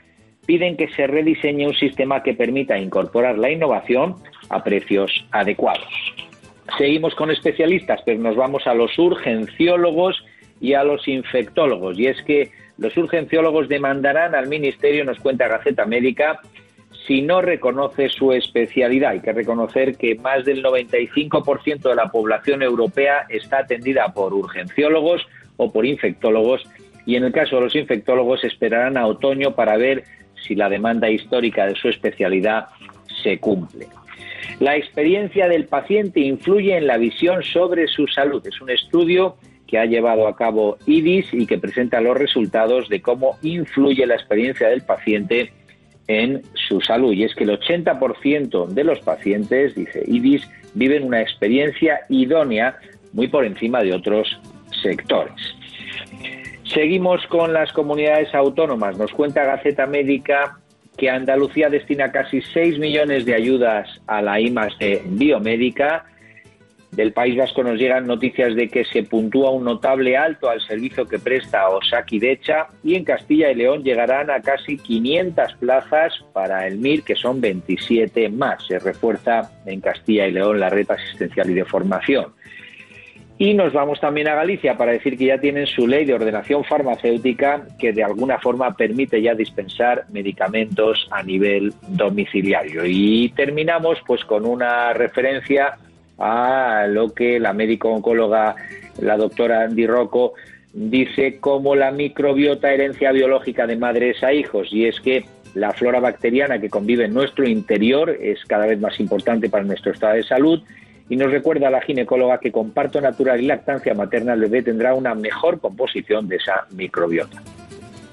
piden que se rediseñe un sistema que permita incorporar la innovación a precios adecuados. Seguimos con especialistas, pero nos vamos a los urgenciólogos y a los infectólogos. Y es que los urgenciólogos demandarán al Ministerio, nos cuenta Gaceta Médica, si no reconoce su especialidad. Hay que reconocer que más del 95% de la población europea está atendida por urgenciólogos o por infectólogos y en el caso de los infectólogos esperarán a otoño para ver si la demanda histórica de su especialidad se cumple. La experiencia del paciente influye en la visión sobre su salud. Es un estudio que ha llevado a cabo IDIS y que presenta los resultados de cómo influye la experiencia del paciente en su salud. Y es que el 80% de los pacientes, dice IDIS, viven una experiencia idónea muy por encima de otros sectores. Seguimos con las comunidades autónomas. Nos cuenta Gaceta Médica que Andalucía destina casi 6 millones de ayudas a la de biomédica del País Vasco nos llegan noticias de que se puntúa un notable alto al servicio que presta Osaki Decha y en Castilla y León llegarán a casi 500 plazas para el MIR, que son 27 más. Se refuerza en Castilla y León la red asistencial y de formación. Y nos vamos también a Galicia para decir que ya tienen su ley de ordenación farmacéutica que de alguna forma permite ya dispensar medicamentos a nivel domiciliario. Y terminamos pues con una referencia a lo que la médico oncóloga, la doctora Andy Rocco, dice como la microbiota herencia biológica de madres a hijos, y es que la flora bacteriana que convive en nuestro interior es cada vez más importante para nuestro estado de salud y nos recuerda la ginecóloga que con parto natural y lactancia materna el bebé tendrá una mejor composición de esa microbiota.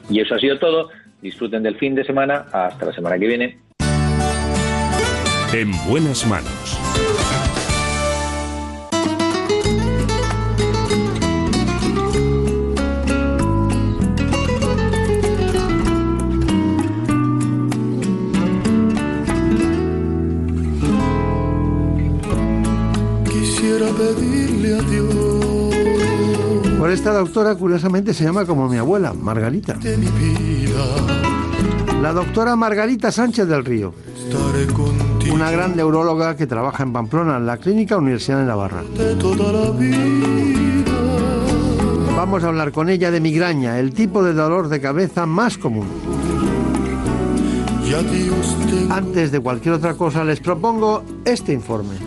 Y eso ha sido todo. Disfruten del fin de semana. Hasta la semana que viene.
En buenas manos
esta doctora, curiosamente, se llama como mi abuela, Margarita. La doctora Margarita Sánchez del Río. Una gran neuróloga que trabaja en Pamplona, en la Clínica Universidad de Navarra. Vamos a hablar con ella de migraña, el tipo de dolor de cabeza más común. Antes de cualquier otra cosa, les propongo este informe.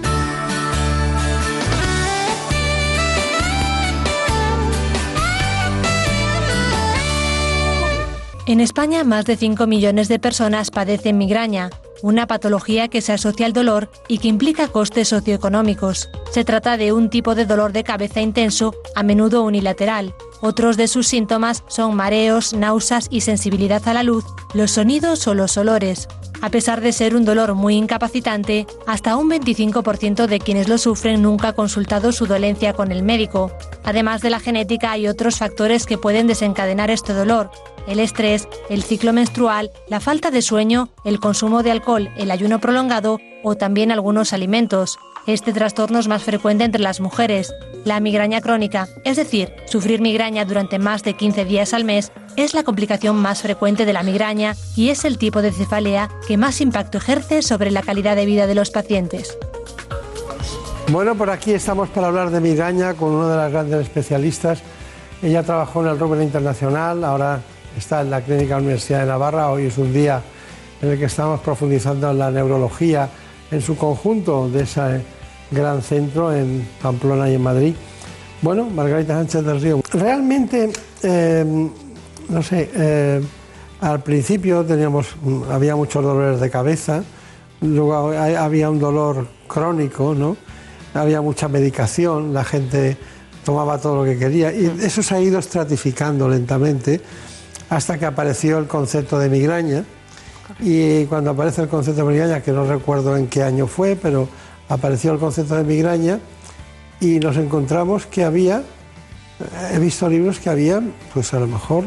En España, más de 5 millones de personas padecen migraña, una patología que se asocia al dolor y que implica costes socioeconómicos. Se trata de un tipo de dolor de cabeza intenso, a menudo unilateral. Otros de sus síntomas son mareos, náuseas y sensibilidad a la luz, los sonidos o los olores. A pesar de ser un dolor muy incapacitante, hasta un 25% de quienes lo sufren nunca ha consultado su dolencia con el médico. Además de la genética hay otros factores que pueden desencadenar este dolor, el estrés, el ciclo menstrual, la falta de sueño, el consumo de alcohol, el ayuno prolongado o también algunos alimentos. Este trastorno es más frecuente entre las mujeres. La migraña crónica, es decir, sufrir migraña durante más de 15 días al mes, es la complicación más frecuente de la migraña y es el tipo de cefalea que más impacto ejerce sobre la calidad de vida de los pacientes.
Bueno, por aquí estamos para hablar de migraña con una de las grandes especialistas. Ella trabajó en el Robert Internacional, ahora está en la Clínica Universidad de Navarra. Hoy es un día en el que estamos profundizando en la neurología en su conjunto de ese gran centro en Pamplona y en Madrid. Bueno, Margarita Sánchez del Río. Realmente, em, no sé, eh, al principio teníamos, había muchos dolores de cabeza, luego había un dolor crónico, ¿no? Había mucha medicación, la gente tomaba todo lo que quería. Y eso se ha ido estratificando lentamente hasta que apareció el concepto de migraña. Y cuando aparece el concepto de migraña, que no recuerdo en qué año fue, pero apareció el concepto de migraña y nos encontramos que había, he visto libros que había, pues a lo mejor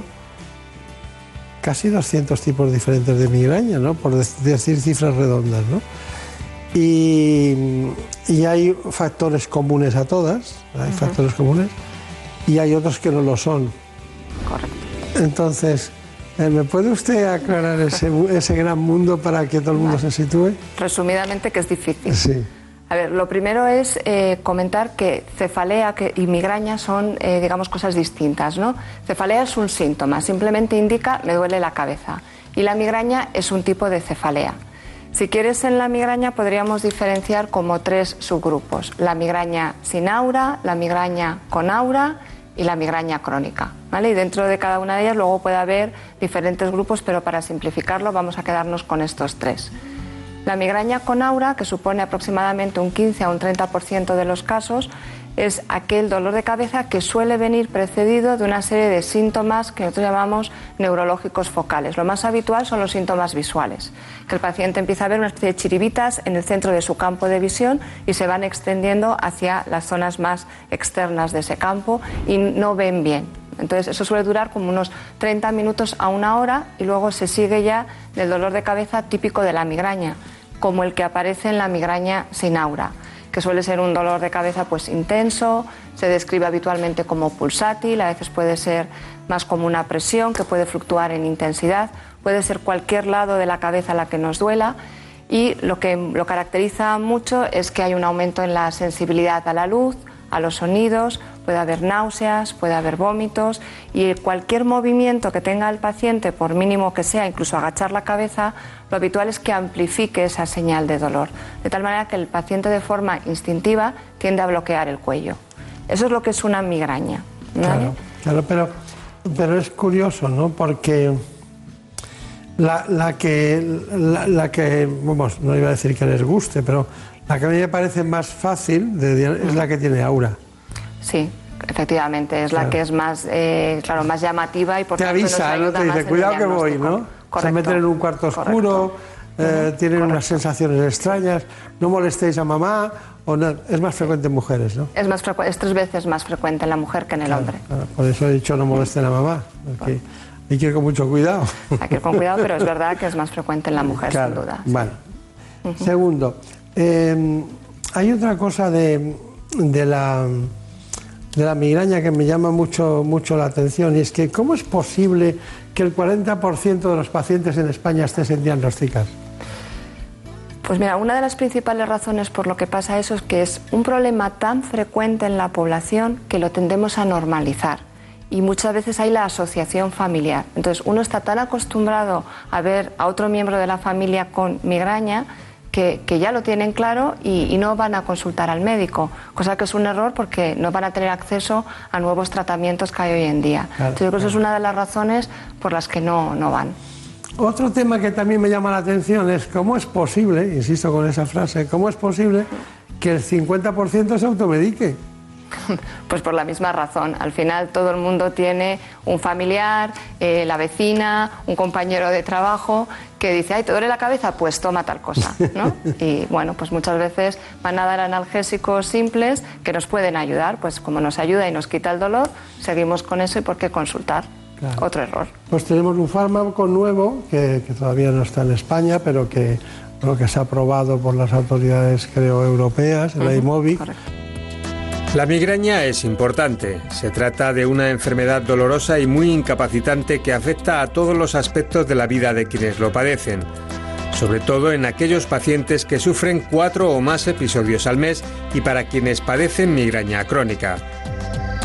casi 200 tipos diferentes de migraña, ¿no? Por decir cifras redondas, ¿no? Y, hay factores comunes a todas, hay factores comunes, y hay otros que no lo son.
Correcto.
Entonces, eh, ¿me puede usted aclarar ese, ese gran mundo para que todo el mundo se sitúe?
Resumidamente, que es difícil.
Sí.
A ver, lo primero es eh, comentar que cefalea y migraña son, eh, digamos, cosas distintas, ¿no? Cefalea es un síntoma, simplemente indica me duele la cabeza. Y la migraña es un tipo de cefalea. Si quieres, en la migraña podríamos diferenciar como tres subgrupos: la migraña sin aura, la migraña con aura y la migraña crónica. ¿vale? Y dentro de cada una de ellas luego puede haber diferentes grupos, pero para simplificarlo vamos a quedarnos con estos tres. La migraña con aura, que supone aproximadamente un 15 a un 30% de los casos, es aquel dolor de cabeza que suele venir precedido de una serie de síntomas que nosotros llamamos neurológicos focales. Lo más habitual son los síntomas visuales, que el paciente empieza a ver una especie de chiribitas en el centro de su campo de visión y se van extendiendo hacia las zonas más externas de ese campo y no ven bien. Entonces, eso suele durar como unos 30 minutos a una hora y luego se sigue ya del dolor de cabeza típico de la migraña, como el que aparece en la migraña sin aura que suele ser un dolor de cabeza pues intenso, se describe habitualmente como pulsátil, a veces puede ser más como una presión que puede fluctuar en intensidad, puede ser cualquier lado de la cabeza la que nos duela y lo que lo caracteriza mucho es que hay un aumento en la sensibilidad a la luz, a los sonidos, puede haber náuseas, puede haber vómitos y cualquier movimiento que tenga el paciente, por mínimo que sea, incluso agachar la cabeza, lo habitual es que amplifique esa señal de dolor, de tal manera que el paciente de forma instintiva tiende a bloquear el cuello. Eso es lo que es una migraña.
Claro, claro pero, pero es curioso, ¿no? Porque la, que, la, que, vamos, no iba a decir que les guste, pero la que a mí me parece más fácil es la que tiene aura.
Sí, efectivamente, es la que es más, eh, claro, más llamativa y por
Te avisa, ¿no? Te dice, cuidado que voy, ¿no? Se meten en un cuarto oscuro, eh, tienen unas sensaciones extrañas, no molestéis a mamá, o no, es más frecuente en mujeres, ¿no?
Es, más es tres veces más frecuente en la mujer que en el hombre.
por eso he dicho no molesten a mamá. hay que ir con mucho cuidado.
Hay que ir con cuidado, pero es verdad que es más frecuente en la mujer, sin duda.
Vale. Segundo, eh, hay otra cosa de, de, la, de la migraña que me llama mucho, mucho la atención y es que ¿cómo es posible que el 40% de los pacientes en España estén sin diagnosticar?
Pues mira, una de las principales razones por lo que pasa eso es que es un problema tan frecuente en la población que lo tendemos a normalizar. Y muchas veces hay la asociación familiar. Entonces uno está tan acostumbrado a ver a otro miembro de la familia con migraña que, ya lo tienen claro y, no van a consultar al médico, cosa que es un error porque no van a tener acceso a nuevos tratamientos que hay hoy en día. Entonces, yo creo que eso es una de las razones por las que no, no van.
Otro tema que también me llama la atención es cómo es posible, insisto con esa frase, cómo es posible que el 50% se automedique.
Pues por la misma razón. Al final todo el mundo tiene un familiar, eh, la vecina, un compañero de trabajo que dice, ay, ¿te duele la cabeza? Pues toma tal cosa, ¿no? Y bueno, pues muchas veces van a dar analgésicos simples que nos pueden ayudar. Pues como nos ayuda y nos quita el dolor, seguimos con eso y por qué consultar. Otro error.
Pues tenemos un fármaco nuevo que, todavía no está en España, pero que, que se ha aprobado por las autoridades, creo, europeas, el uh
la migraña es importante. Se trata de una enfermedad dolorosa y muy incapacitante que afecta a todos los aspectos de la vida de quienes lo padecen, sobre todo en aquellos pacientes que sufren cuatro o más episodios al mes y para quienes padecen migraña crónica.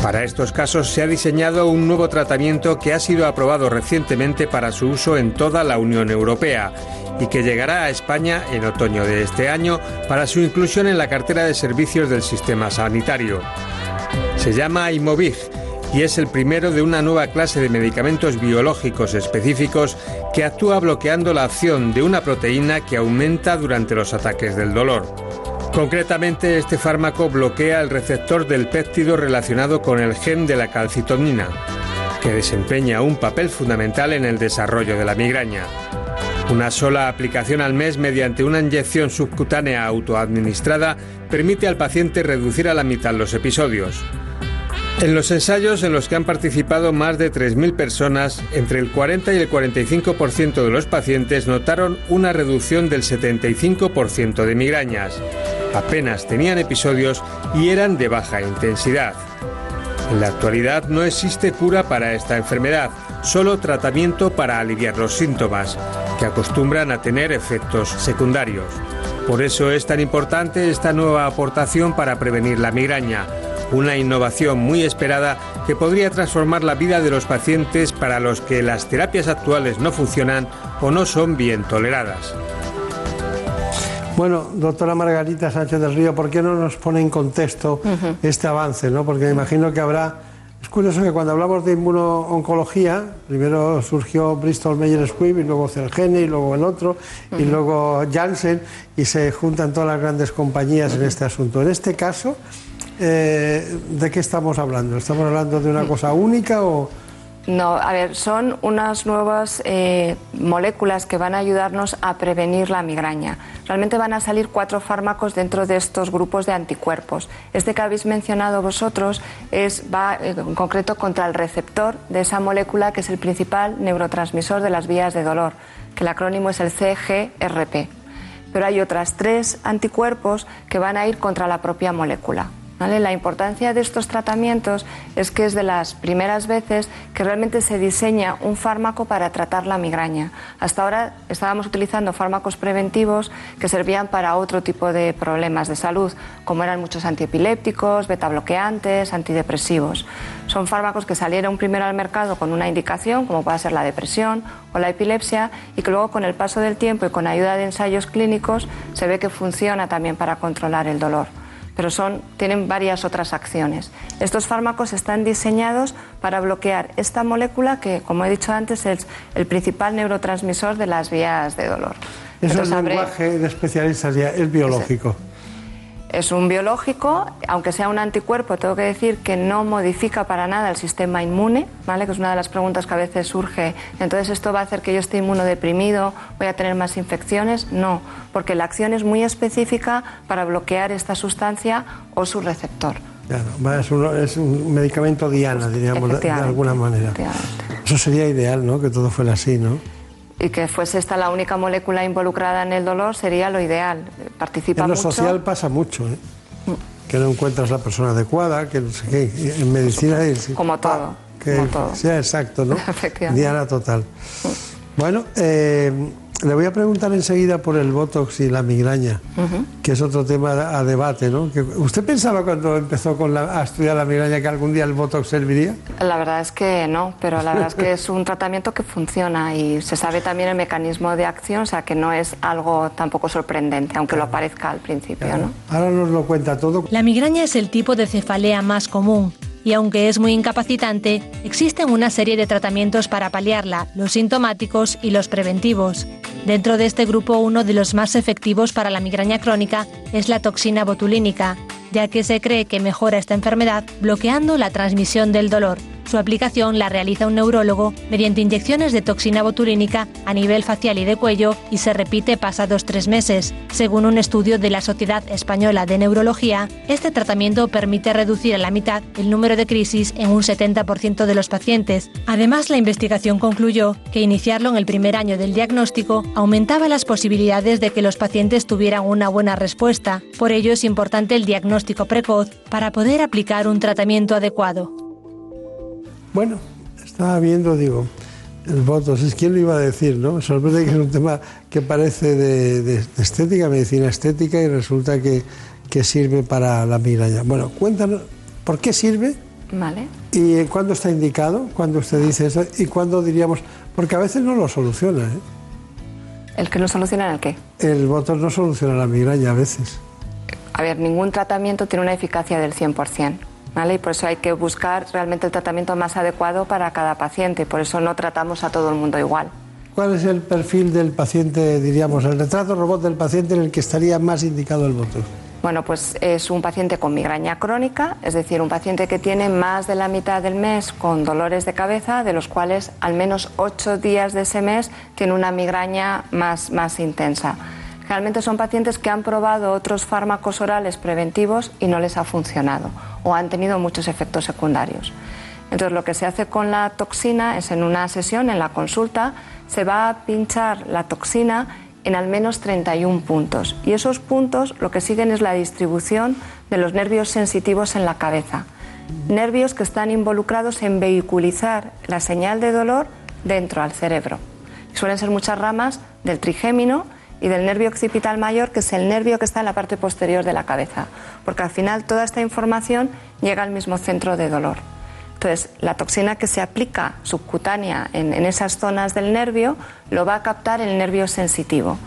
Para estos casos se ha diseñado un nuevo tratamiento que ha sido aprobado recientemente para su uso en toda la Unión Europea y que llegará a España en otoño de este año para su inclusión en la cartera de servicios del sistema sanitario. Se llama Imovic y es el primero de una nueva clase de medicamentos biológicos específicos que actúa bloqueando la acción de una proteína que aumenta durante los ataques del dolor. Concretamente, este fármaco bloquea el receptor del péptido relacionado con el gen de la calcitonina, que desempeña un papel fundamental en el desarrollo de la migraña. Una sola aplicación al mes mediante una inyección subcutánea autoadministrada permite al paciente reducir a la mitad los episodios. En los ensayos en los que han participado más de 3.000 personas, entre el 40 y el 45% de los pacientes notaron una reducción del 75% de migrañas. Apenas tenían episodios y eran de baja intensidad. En la actualidad no existe cura para esta enfermedad, solo tratamiento para aliviar los síntomas, que acostumbran a tener efectos secundarios. Por eso es tan importante esta nueva aportación para prevenir la migraña, una innovación muy esperada que podría transformar la vida de los pacientes para los que las terapias actuales no funcionan o no son bien toleradas.
Bueno, doctora Margarita Sánchez del Río, ¿por qué no nos pone en contexto este avance? ¿no? Porque me imagino que habrá... Es curioso que cuando hablamos de inmunooncología, primero surgió Bristol Myers Squibb y luego Celgene y luego el otro y luego Janssen y se juntan todas las grandes compañías en este asunto. En este caso, eh, ¿de qué estamos hablando? ¿Estamos hablando de una cosa única o...?
No, a ver, son unas nuevas eh, moléculas que van a ayudarnos a prevenir la migraña. Realmente van a salir cuatro fármacos dentro de estos grupos de anticuerpos. Este que habéis mencionado vosotros es, va eh, en concreto contra el receptor de esa molécula que es el principal neurotransmisor de las vías de dolor, que el acrónimo es el CGRP. Pero hay otras tres anticuerpos que van a ir contra la propia molécula. La importancia de estos tratamientos es que es de las primeras veces que realmente se diseña un fármaco para tratar la migraña. Hasta ahora estábamos utilizando fármacos preventivos que servían para otro tipo de problemas de salud, como eran muchos antiepilépticos, betabloqueantes, antidepresivos. Son fármacos que salieron primero al mercado con una indicación, como puede ser la depresión o la epilepsia, y que luego con el paso del tiempo y con ayuda de ensayos clínicos se ve que funciona también para controlar el dolor pero son, tienen varias otras acciones. Estos fármacos están diseñados para bloquear esta molécula que, como he dicho antes, es el principal neurotransmisor de las vías de dolor.
Eso es el lenguaje de especialistas ya, el biológico.
Es un biológico, aunque sea un anticuerpo, tengo que decir que no modifica para nada el sistema inmune, ¿vale? que es una de las preguntas que a veces surge. Entonces, ¿esto va a hacer que yo esté inmunodeprimido? ¿Voy a tener más infecciones? No, porque la acción es muy específica para bloquear esta sustancia o su receptor.
Claro, es un, es un medicamento diana, diríamos, de, alguna manera. Eso sería ideal, ¿no? Que todo fuera así, ¿no?
Y que fuese esta la única molécula involucrada en el dolor sería lo ideal. Participa
en
lo
social pasa mucho, ¿eh? que no encuentras la persona adecuada, que no sé qué. En medicina es.
Como todo.
Que
como todo.
sea exacto, ¿no? Diana total. Bueno, eh, le voy a preguntar enseguida por el Botox y la migraña, que es otro tema a debate, ¿no? ¿Usted pensaba cuando empezó con a estudiar la migraña que algún día el Botox serviría?
La verdad es que no, pero la verdad es que es un tratamiento que funciona y se sabe también el mecanismo de acción, o sea que no es algo tampoco sorprendente, aunque lo parezca al principio, ¿no?
Ahora nos lo cuenta todo.
La migraña es el tipo de cefalea más común y aunque es muy incapacitante, existen una serie de tratamientos para paliarla, los sintomáticos y los preventivos. Dentro de este grupo, uno de los más efectivos para la migraña crónica es la toxina botulínica, ya que se cree que mejora esta enfermedad bloqueando la transmisión del dolor. Su aplicación la realiza un neurólogo mediante inyecciones de toxina botulínica a nivel facial y de cuello y se repite pasados tres meses. Según un estudio de la Sociedad Española de Neurología, este tratamiento permite reducir a la mitad el número de crisis en un 70% de los pacientes. Además, la investigación concluyó que iniciarlo en el primer año del diagnóstico aumentaba las posibilidades de que los pacientes tuvieran una buena respuesta. Por ello es importante el diagnóstico precoz para poder aplicar un tratamiento adecuado.
Bueno, estaba viendo, digo, el votos, es quien lo iba a decir, ¿no? Me sorprende que es un tema que parece de, estética, medicina estética, y resulta que, sirve para la migraña. Bueno, cuéntanos, ¿por qué sirve?
Vale.
¿Y cuándo está indicado? ¿Cuándo usted dice eso? ¿Y cuándo diríamos? Porque a veces no lo soluciona, ¿eh?
¿El que no soluciona el qué?
El votos no soluciona la migraña a veces.
A ver, ningún tratamiento tiene una eficacia del 100%. Y por eso hay que buscar realmente el tratamiento más adecuado para cada paciente. Por eso no tratamos a todo el mundo igual.
¿Cuál es el perfil del paciente, diríamos, el retrato robot del paciente en el que estaría más indicado el voto?
Bueno, pues es un paciente con migraña crónica, es decir, un paciente que tiene más de la mitad del mes con dolores de cabeza, de los cuales al menos ocho días de ese mes tiene una migraña más, más intensa. Realmente son pacientes que han probado otros fármacos orales preventivos y no les ha funcionado o han tenido muchos efectos secundarios. Entonces lo que se hace con la toxina es en una sesión, en la consulta, se va a pinchar la toxina en al menos 31 puntos. Y esos puntos lo que siguen es la distribución de los nervios sensitivos en la cabeza. Nervios que están involucrados en vehiculizar la señal de dolor dentro al cerebro. Suelen ser muchas ramas del trigémino y del nervio occipital mayor, que es el nervio que está en la parte posterior de la cabeza, porque al final toda esta información llega al mismo centro de dolor. Entonces, la toxina que se aplica subcutánea en, esas zonas del nervio lo va a captar el nervio sensitivo.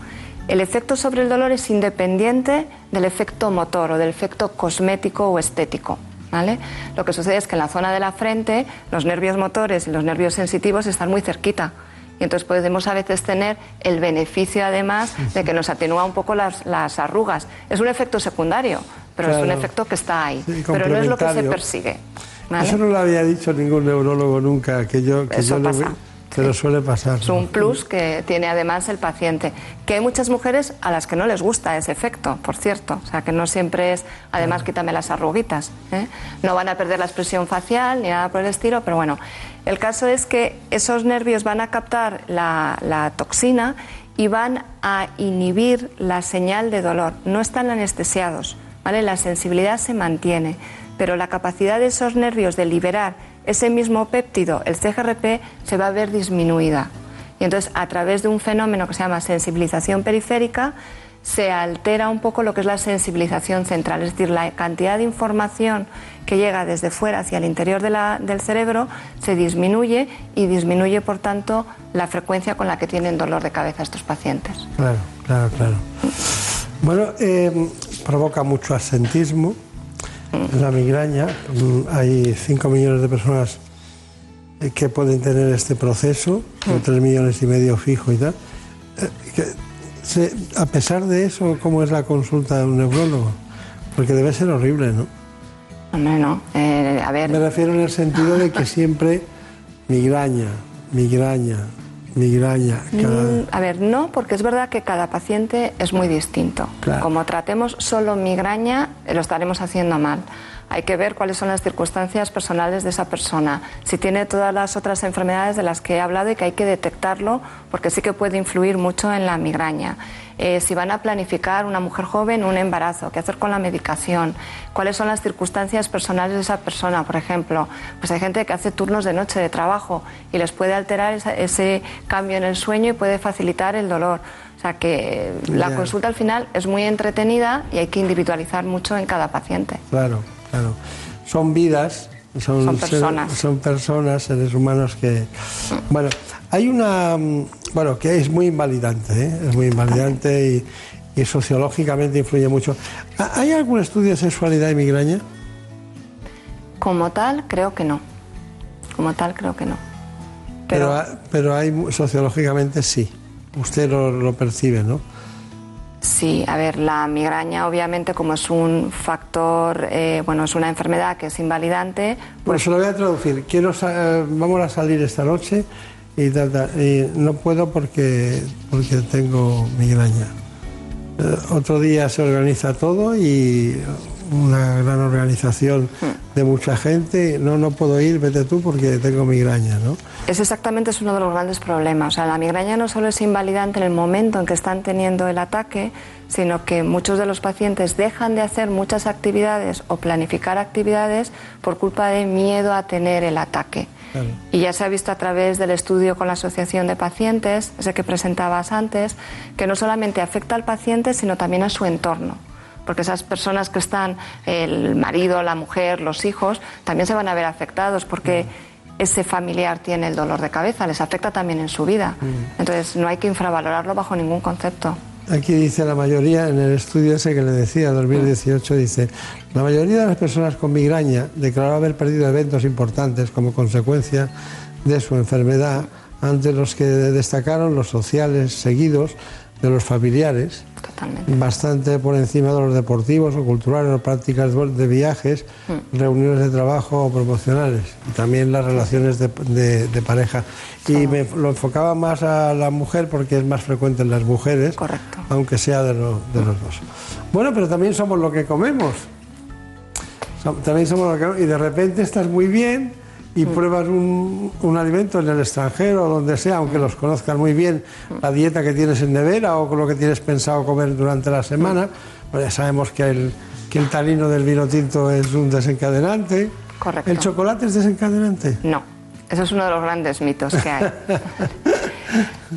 El efecto sobre el dolor es independiente del efecto motor o del efecto cosmético o estético. ¿vale? Lo que sucede es que en la zona de la frente los nervios motores y los nervios sensitivos están muy cerquita y entonces podemos a veces tener el beneficio además de que nos atenúa un poco las, arrugas. Es un efecto secundario, pero es un efecto que está ahí, pero no es lo que se persigue.
Eso no lo había dicho ningún neurólogo nunca, que yo, que
Eso
yo
pasa.
Pero suele pasar.
Es un plus que tiene además el paciente. Que hay muchas mujeres a las que no les gusta ese efecto, por cierto. O sea, que no siempre es, además, quítame las arruguitas. ¿eh? No van a perder la expresión facial ni nada por el estilo, pero bueno. El caso es que esos nervios van a captar la, la toxina y van a inhibir la señal de dolor. No están anestesiados, ¿vale? La sensibilidad se mantiene, pero la capacidad de esos nervios de liberar ese mismo péptido, el CGRP, se va a ver disminuida. Y entonces, a través de un fenómeno que se llama sensibilización periférica, se altera un poco lo que es la sensibilización central, es decir, la cantidad de información que llega desde fuera hacia el interior del cerebro se disminuye y disminuye, por tanto, la frecuencia con la que tienen dolor de cabeza estos pacientes.
Claro, claro, claro. Bueno, eh, provoca mucho asentismo, la migraña. Mm, hay 5 millones de personas eh, que pueden tener este proceso, con 3 millones y medio fijo y tal. Eh, a pesar de eso, ¿cómo es la consulta de un neurólogo? Porque debe ser horrible, ¿no?
Hombre, no. Eh, a ver.
Me refiero en el sentido de que siempre migraña, migraña, migraña.
Mm, a ver, no, porque es verdad que cada paciente es muy distinto. Como tratemos solo migraña, lo estaremos haciendo mal. Hay que ver cuáles son las circunstancias personales de esa persona, si tiene todas las otras enfermedades de las que he hablado y que hay que detectarlo, porque sí que puede influir mucho en la migraña. Eh, si van a planificar una mujer joven un embarazo, qué hacer con la medicación, cuáles son las circunstancias personales de esa persona, por ejemplo. Pues hay gente que hace turnos de noche de trabajo y les puede alterar ese cambio en el sueño y puede facilitar el dolor. O sea que la consulta al final es muy entretenida y hay que individualizar mucho en cada paciente.
Claro. Claro. Son vidas, son,
personas.
son personas, seres humanos que. Bueno, hay una. Bueno, que es muy invalidante, ¿eh? es muy invalidante y, sociológicamente influye mucho. ¿Hay algún estudio de sexualidad y migraña?
Como tal, creo que no. Como tal, creo que no.
Pero, pero, hay sociológicamente sí. Usted lo, lo percibe, ¿no?
Sí, a ver, la migraña obviamente como es un factor, eh, bueno, es una enfermedad que es invalidante.
Pues se lo voy a traducir. Quiero, eh, vamos a salir esta noche y, no puedo porque, porque tengo migraña. Eh, otro día se organiza todo y una gran organización hmm. de mucha gente, no, no puedo ir, vete tú porque tengo migraña, ¿no?
Es exactamente es uno de los grandes problemas. O sea, la migraña no solo es invalidante en el momento en que están teniendo el ataque, sino que muchos de los pacientes dejan de hacer muchas actividades o planificar actividades por culpa de miedo a tener el ataque. Y ya se ha visto a través del estudio con la Asociación de Pacientes, ese que presentabas antes, que no solamente afecta al paciente, sino también a su entorno porque esas personas que están, el marido, la mujer, los hijos, también se van a ver afectados porque ese familiar tiene el dolor de cabeza, les afecta también en su vida. Entonces no hay que infravalorarlo bajo ningún concepto.
Aquí dice la mayoría, en el estudio ese que le decía, 2018, dice, la mayoría de las personas con migraña declaró haber perdido eventos importantes como consecuencia de su enfermedad, ante los que destacaron los sociales seguidos, de los familiares, bastante por encima de los deportivos o culturales o prácticas de viajes,
Mm.
reuniones de trabajo o promocionales y también las relaciones de, de- de pareja. Y me lo enfocaba más a la mujer porque es más frecuente en las mujeres, aunque sea de, lo- de los dos. Bueno, pero también somos lo que comemos. También somos lo que comemos. Y de repente estás muy bien y pruebas un, un alimento en el extranjero o donde sea, aunque los conozcas muy bien, la dieta que tienes en nevera o con lo que tienes pensado comer durante la semana, pues ya sabemos que el, que el tanino del vino tinto es un desencadenante.
Correcto.
¿El chocolate es desencadenante?
No, eso es uno de los grandes mitos que hay.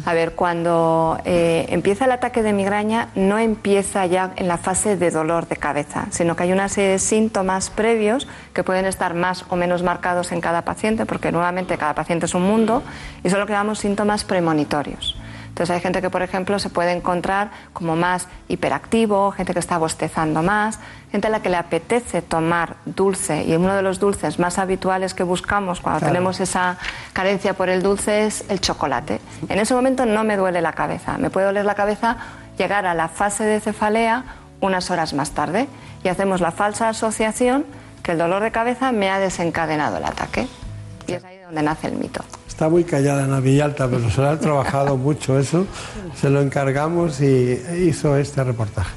A ver, cuando eh, empieza el ataque de migraña, no empieza ya en la fase de dolor de cabeza, sino que hay una serie de síntomas previos que pueden estar más o menos marcados en cada paciente, porque nuevamente cada paciente es un mundo, y son lo que llamamos síntomas premonitorios. Entonces hay gente que, por ejemplo, se puede encontrar como más hiperactivo, gente que está bostezando más, gente a la que le apetece tomar dulce y uno de los dulces más habituales que buscamos cuando
Claro.
tenemos esa carencia por el dulce es el chocolate. En ese momento no me duele la cabeza, me puede doler la cabeza llegar a la fase de cefalea unas horas más tarde y hacemos la falsa asociación que el dolor de cabeza me ha desencadenado el ataque. Y es ahí donde nace el mito.
Está muy callada en Villalta, pero se lo ha trabajado mucho eso. Se lo encargamos y hizo este reportaje.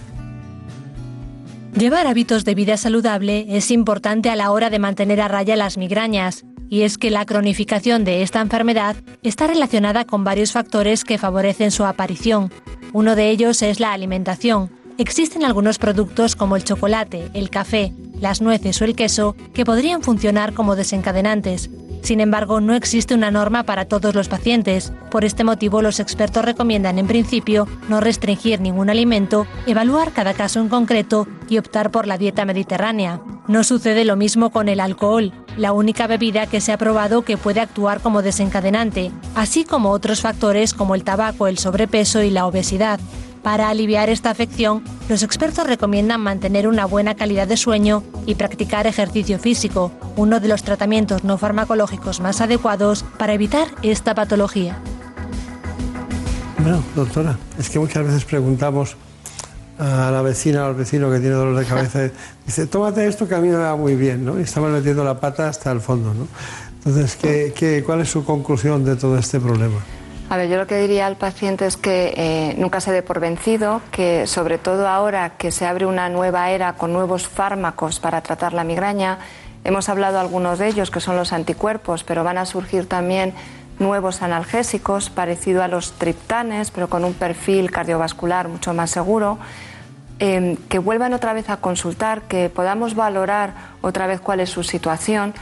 Llevar hábitos de vida saludable es importante a la hora de mantener a raya las migrañas, y es que la cronificación de esta enfermedad está relacionada con varios factores que favorecen su aparición. Uno de ellos es la alimentación. Existen algunos productos como el chocolate, el café, las nueces o el queso que podrían funcionar como desencadenantes. Sin embargo, no existe una norma para todos los pacientes. Por este motivo, los expertos recomiendan en principio no restringir ningún alimento, evaluar cada caso en concreto y optar por la dieta mediterránea. No sucede lo mismo con el alcohol, la única bebida que se ha probado que puede actuar como desencadenante, así como otros factores como el tabaco, el sobrepeso y la obesidad. Para aliviar esta afección, los expertos recomiendan mantener una buena calidad de sueño y practicar ejercicio físico, uno de los tratamientos no farmacológicos más adecuados para evitar esta patología.
Bueno, doctora, es que muchas veces preguntamos a la vecina o al vecino que tiene dolor de cabeza, dice, tómate esto que a mí me va muy bien, ¿no? Y estamos metiendo la pata hasta el fondo, ¿no? Entonces, ¿qué, qué, cuál es su conclusión de todo este problema?
A ver, yo lo que diría al paciente es que eh, nunca se dé por vencido, que sobre todo ahora que se abre una nueva era con nuevos fármacos para tratar la migraña, hemos hablado algunos de ellos que son los anticuerpos, pero van a surgir también nuevos analgésicos parecido a los triptanes, pero con un perfil cardiovascular mucho más seguro. eh, que vuelvan otra vez a consultar, que podamos valorar otra vez cuál es su situación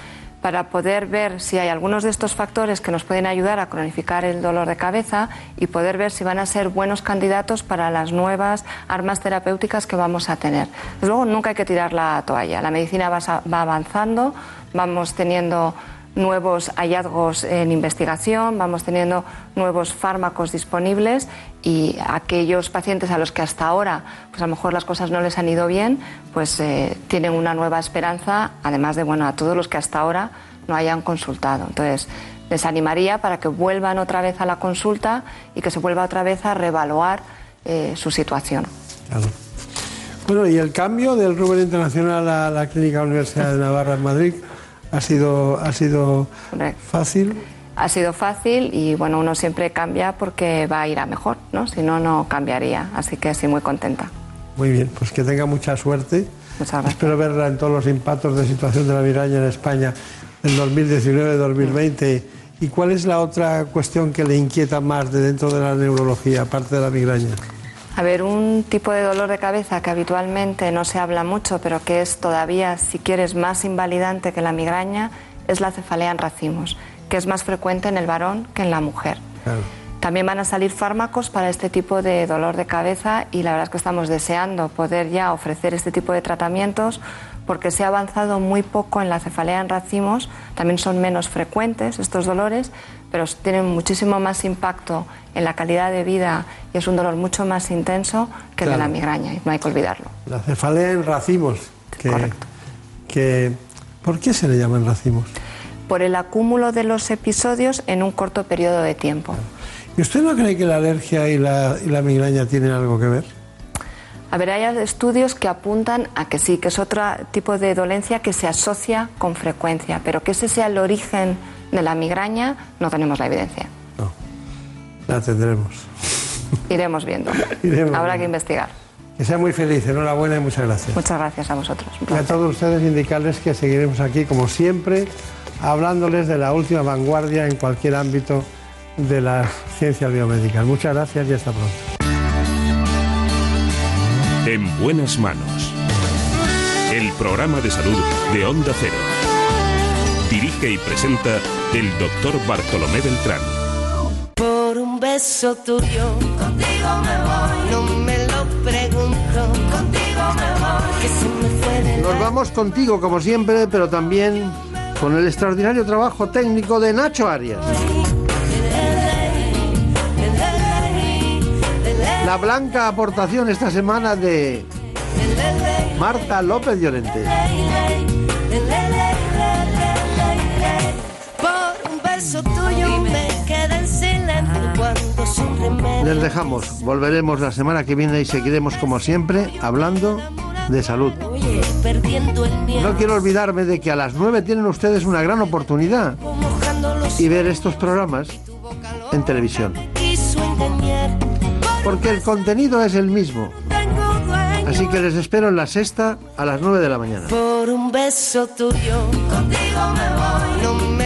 para poder ver si hay algunos de estos factores que nos pueden ayudar a cronificar el dolor de cabeza y poder ver si van a ser buenos candidatos para las nuevas armas terapéuticas que vamos a tener. Desde luego, nunca hay que tirar la toalla. La medicina va, avanzando, vamos teniendo nuevos hallazgos en investigación, vamos teniendo nuevos fármacos disponibles y aquellos pacientes a los que hasta ahora pues a lo mejor las cosas no les han ido bien, pues eh, tienen una nueva esperanza, además de bueno, a todos los que hasta ahora no hayan consultado. Entonces, les animaría para que vuelvan otra vez a la consulta y que se vuelva otra vez a reevaluar eh, su situación.
Claro. Bueno, y el cambio del Rubén Internacional a la Clínica Universidad de Navarra en Madrid ha sido, ha sido fácil.
Ha sido fácil y bueno, uno siempre cambia porque va a ir a mejor, ¿no? Si no, no cambiaría. Así que sí, muy contenta.
Muy bien, pues que tenga mucha suerte.
Muchas gracias.
Espero verla en todos los impactos de situación de la migraña en España en 2019-2020. ¿Y cuál es la otra cuestión que le inquieta más de dentro de la neurología, aparte de la migraña?
A ver, un tipo de dolor de cabeza que habitualmente no se habla mucho, pero que es todavía, si quieres, más invalidante que la migraña, es la cefalea en racimos, que es más frecuente en el varón que en la mujer. También van a salir fármacos para este tipo de dolor de cabeza y la verdad es que estamos deseando poder ya ofrecer este tipo de tratamientos porque se ha avanzado muy poco en la cefalea en racimos, también son menos frecuentes estos dolores, pero tienen muchísimo más impacto en la calidad de vida y es un dolor mucho más intenso que el de la migraña y no hay que olvidarlo.
La cefalea en racimos. Que, que, ¿Por qué se le llaman racimos?
Por el acúmulo de los episodios en un corto periodo de tiempo.
¿Y usted no cree que la alergia y la, y la migraña tienen algo que ver?
A ver, hay estudios que apuntan a que sí, que es otro tipo de dolencia que se asocia con frecuencia, pero que ese sea el origen de la migraña, no tenemos la evidencia.
No, la tendremos.
Iremos viendo.
Iremos
Habrá
viendo.
que investigar.
Que sea muy feliz, enhorabuena y muchas gracias.
Muchas gracias a vosotros.
Y a todos ustedes indicarles que seguiremos aquí, como siempre, hablándoles de la última vanguardia en cualquier ámbito de las ciencias biomédicas. Muchas gracias y hasta pronto.
En buenas manos. El programa de salud de Onda Cero. Dirige y presenta el doctor Bartolomé Beltrán.
Por un beso tuyo, contigo me voy. No me lo pregunto, contigo me voy. Que se me fue de
Nos vamos contigo, como siempre, pero también con el extraordinario trabajo técnico de Nacho Arias. La blanca aportación esta semana de Marta López Llorente. Les dejamos. Volveremos la semana que viene y seguiremos, como siempre, hablando de salud. No quiero olvidarme de que a las 9 tienen ustedes una gran oportunidad y ver estos programas en televisión.
Porque
el contenido es el mismo. Así que les espero en la sexta a las 9 de la mañana.
Por un beso tuyo, contigo me voy.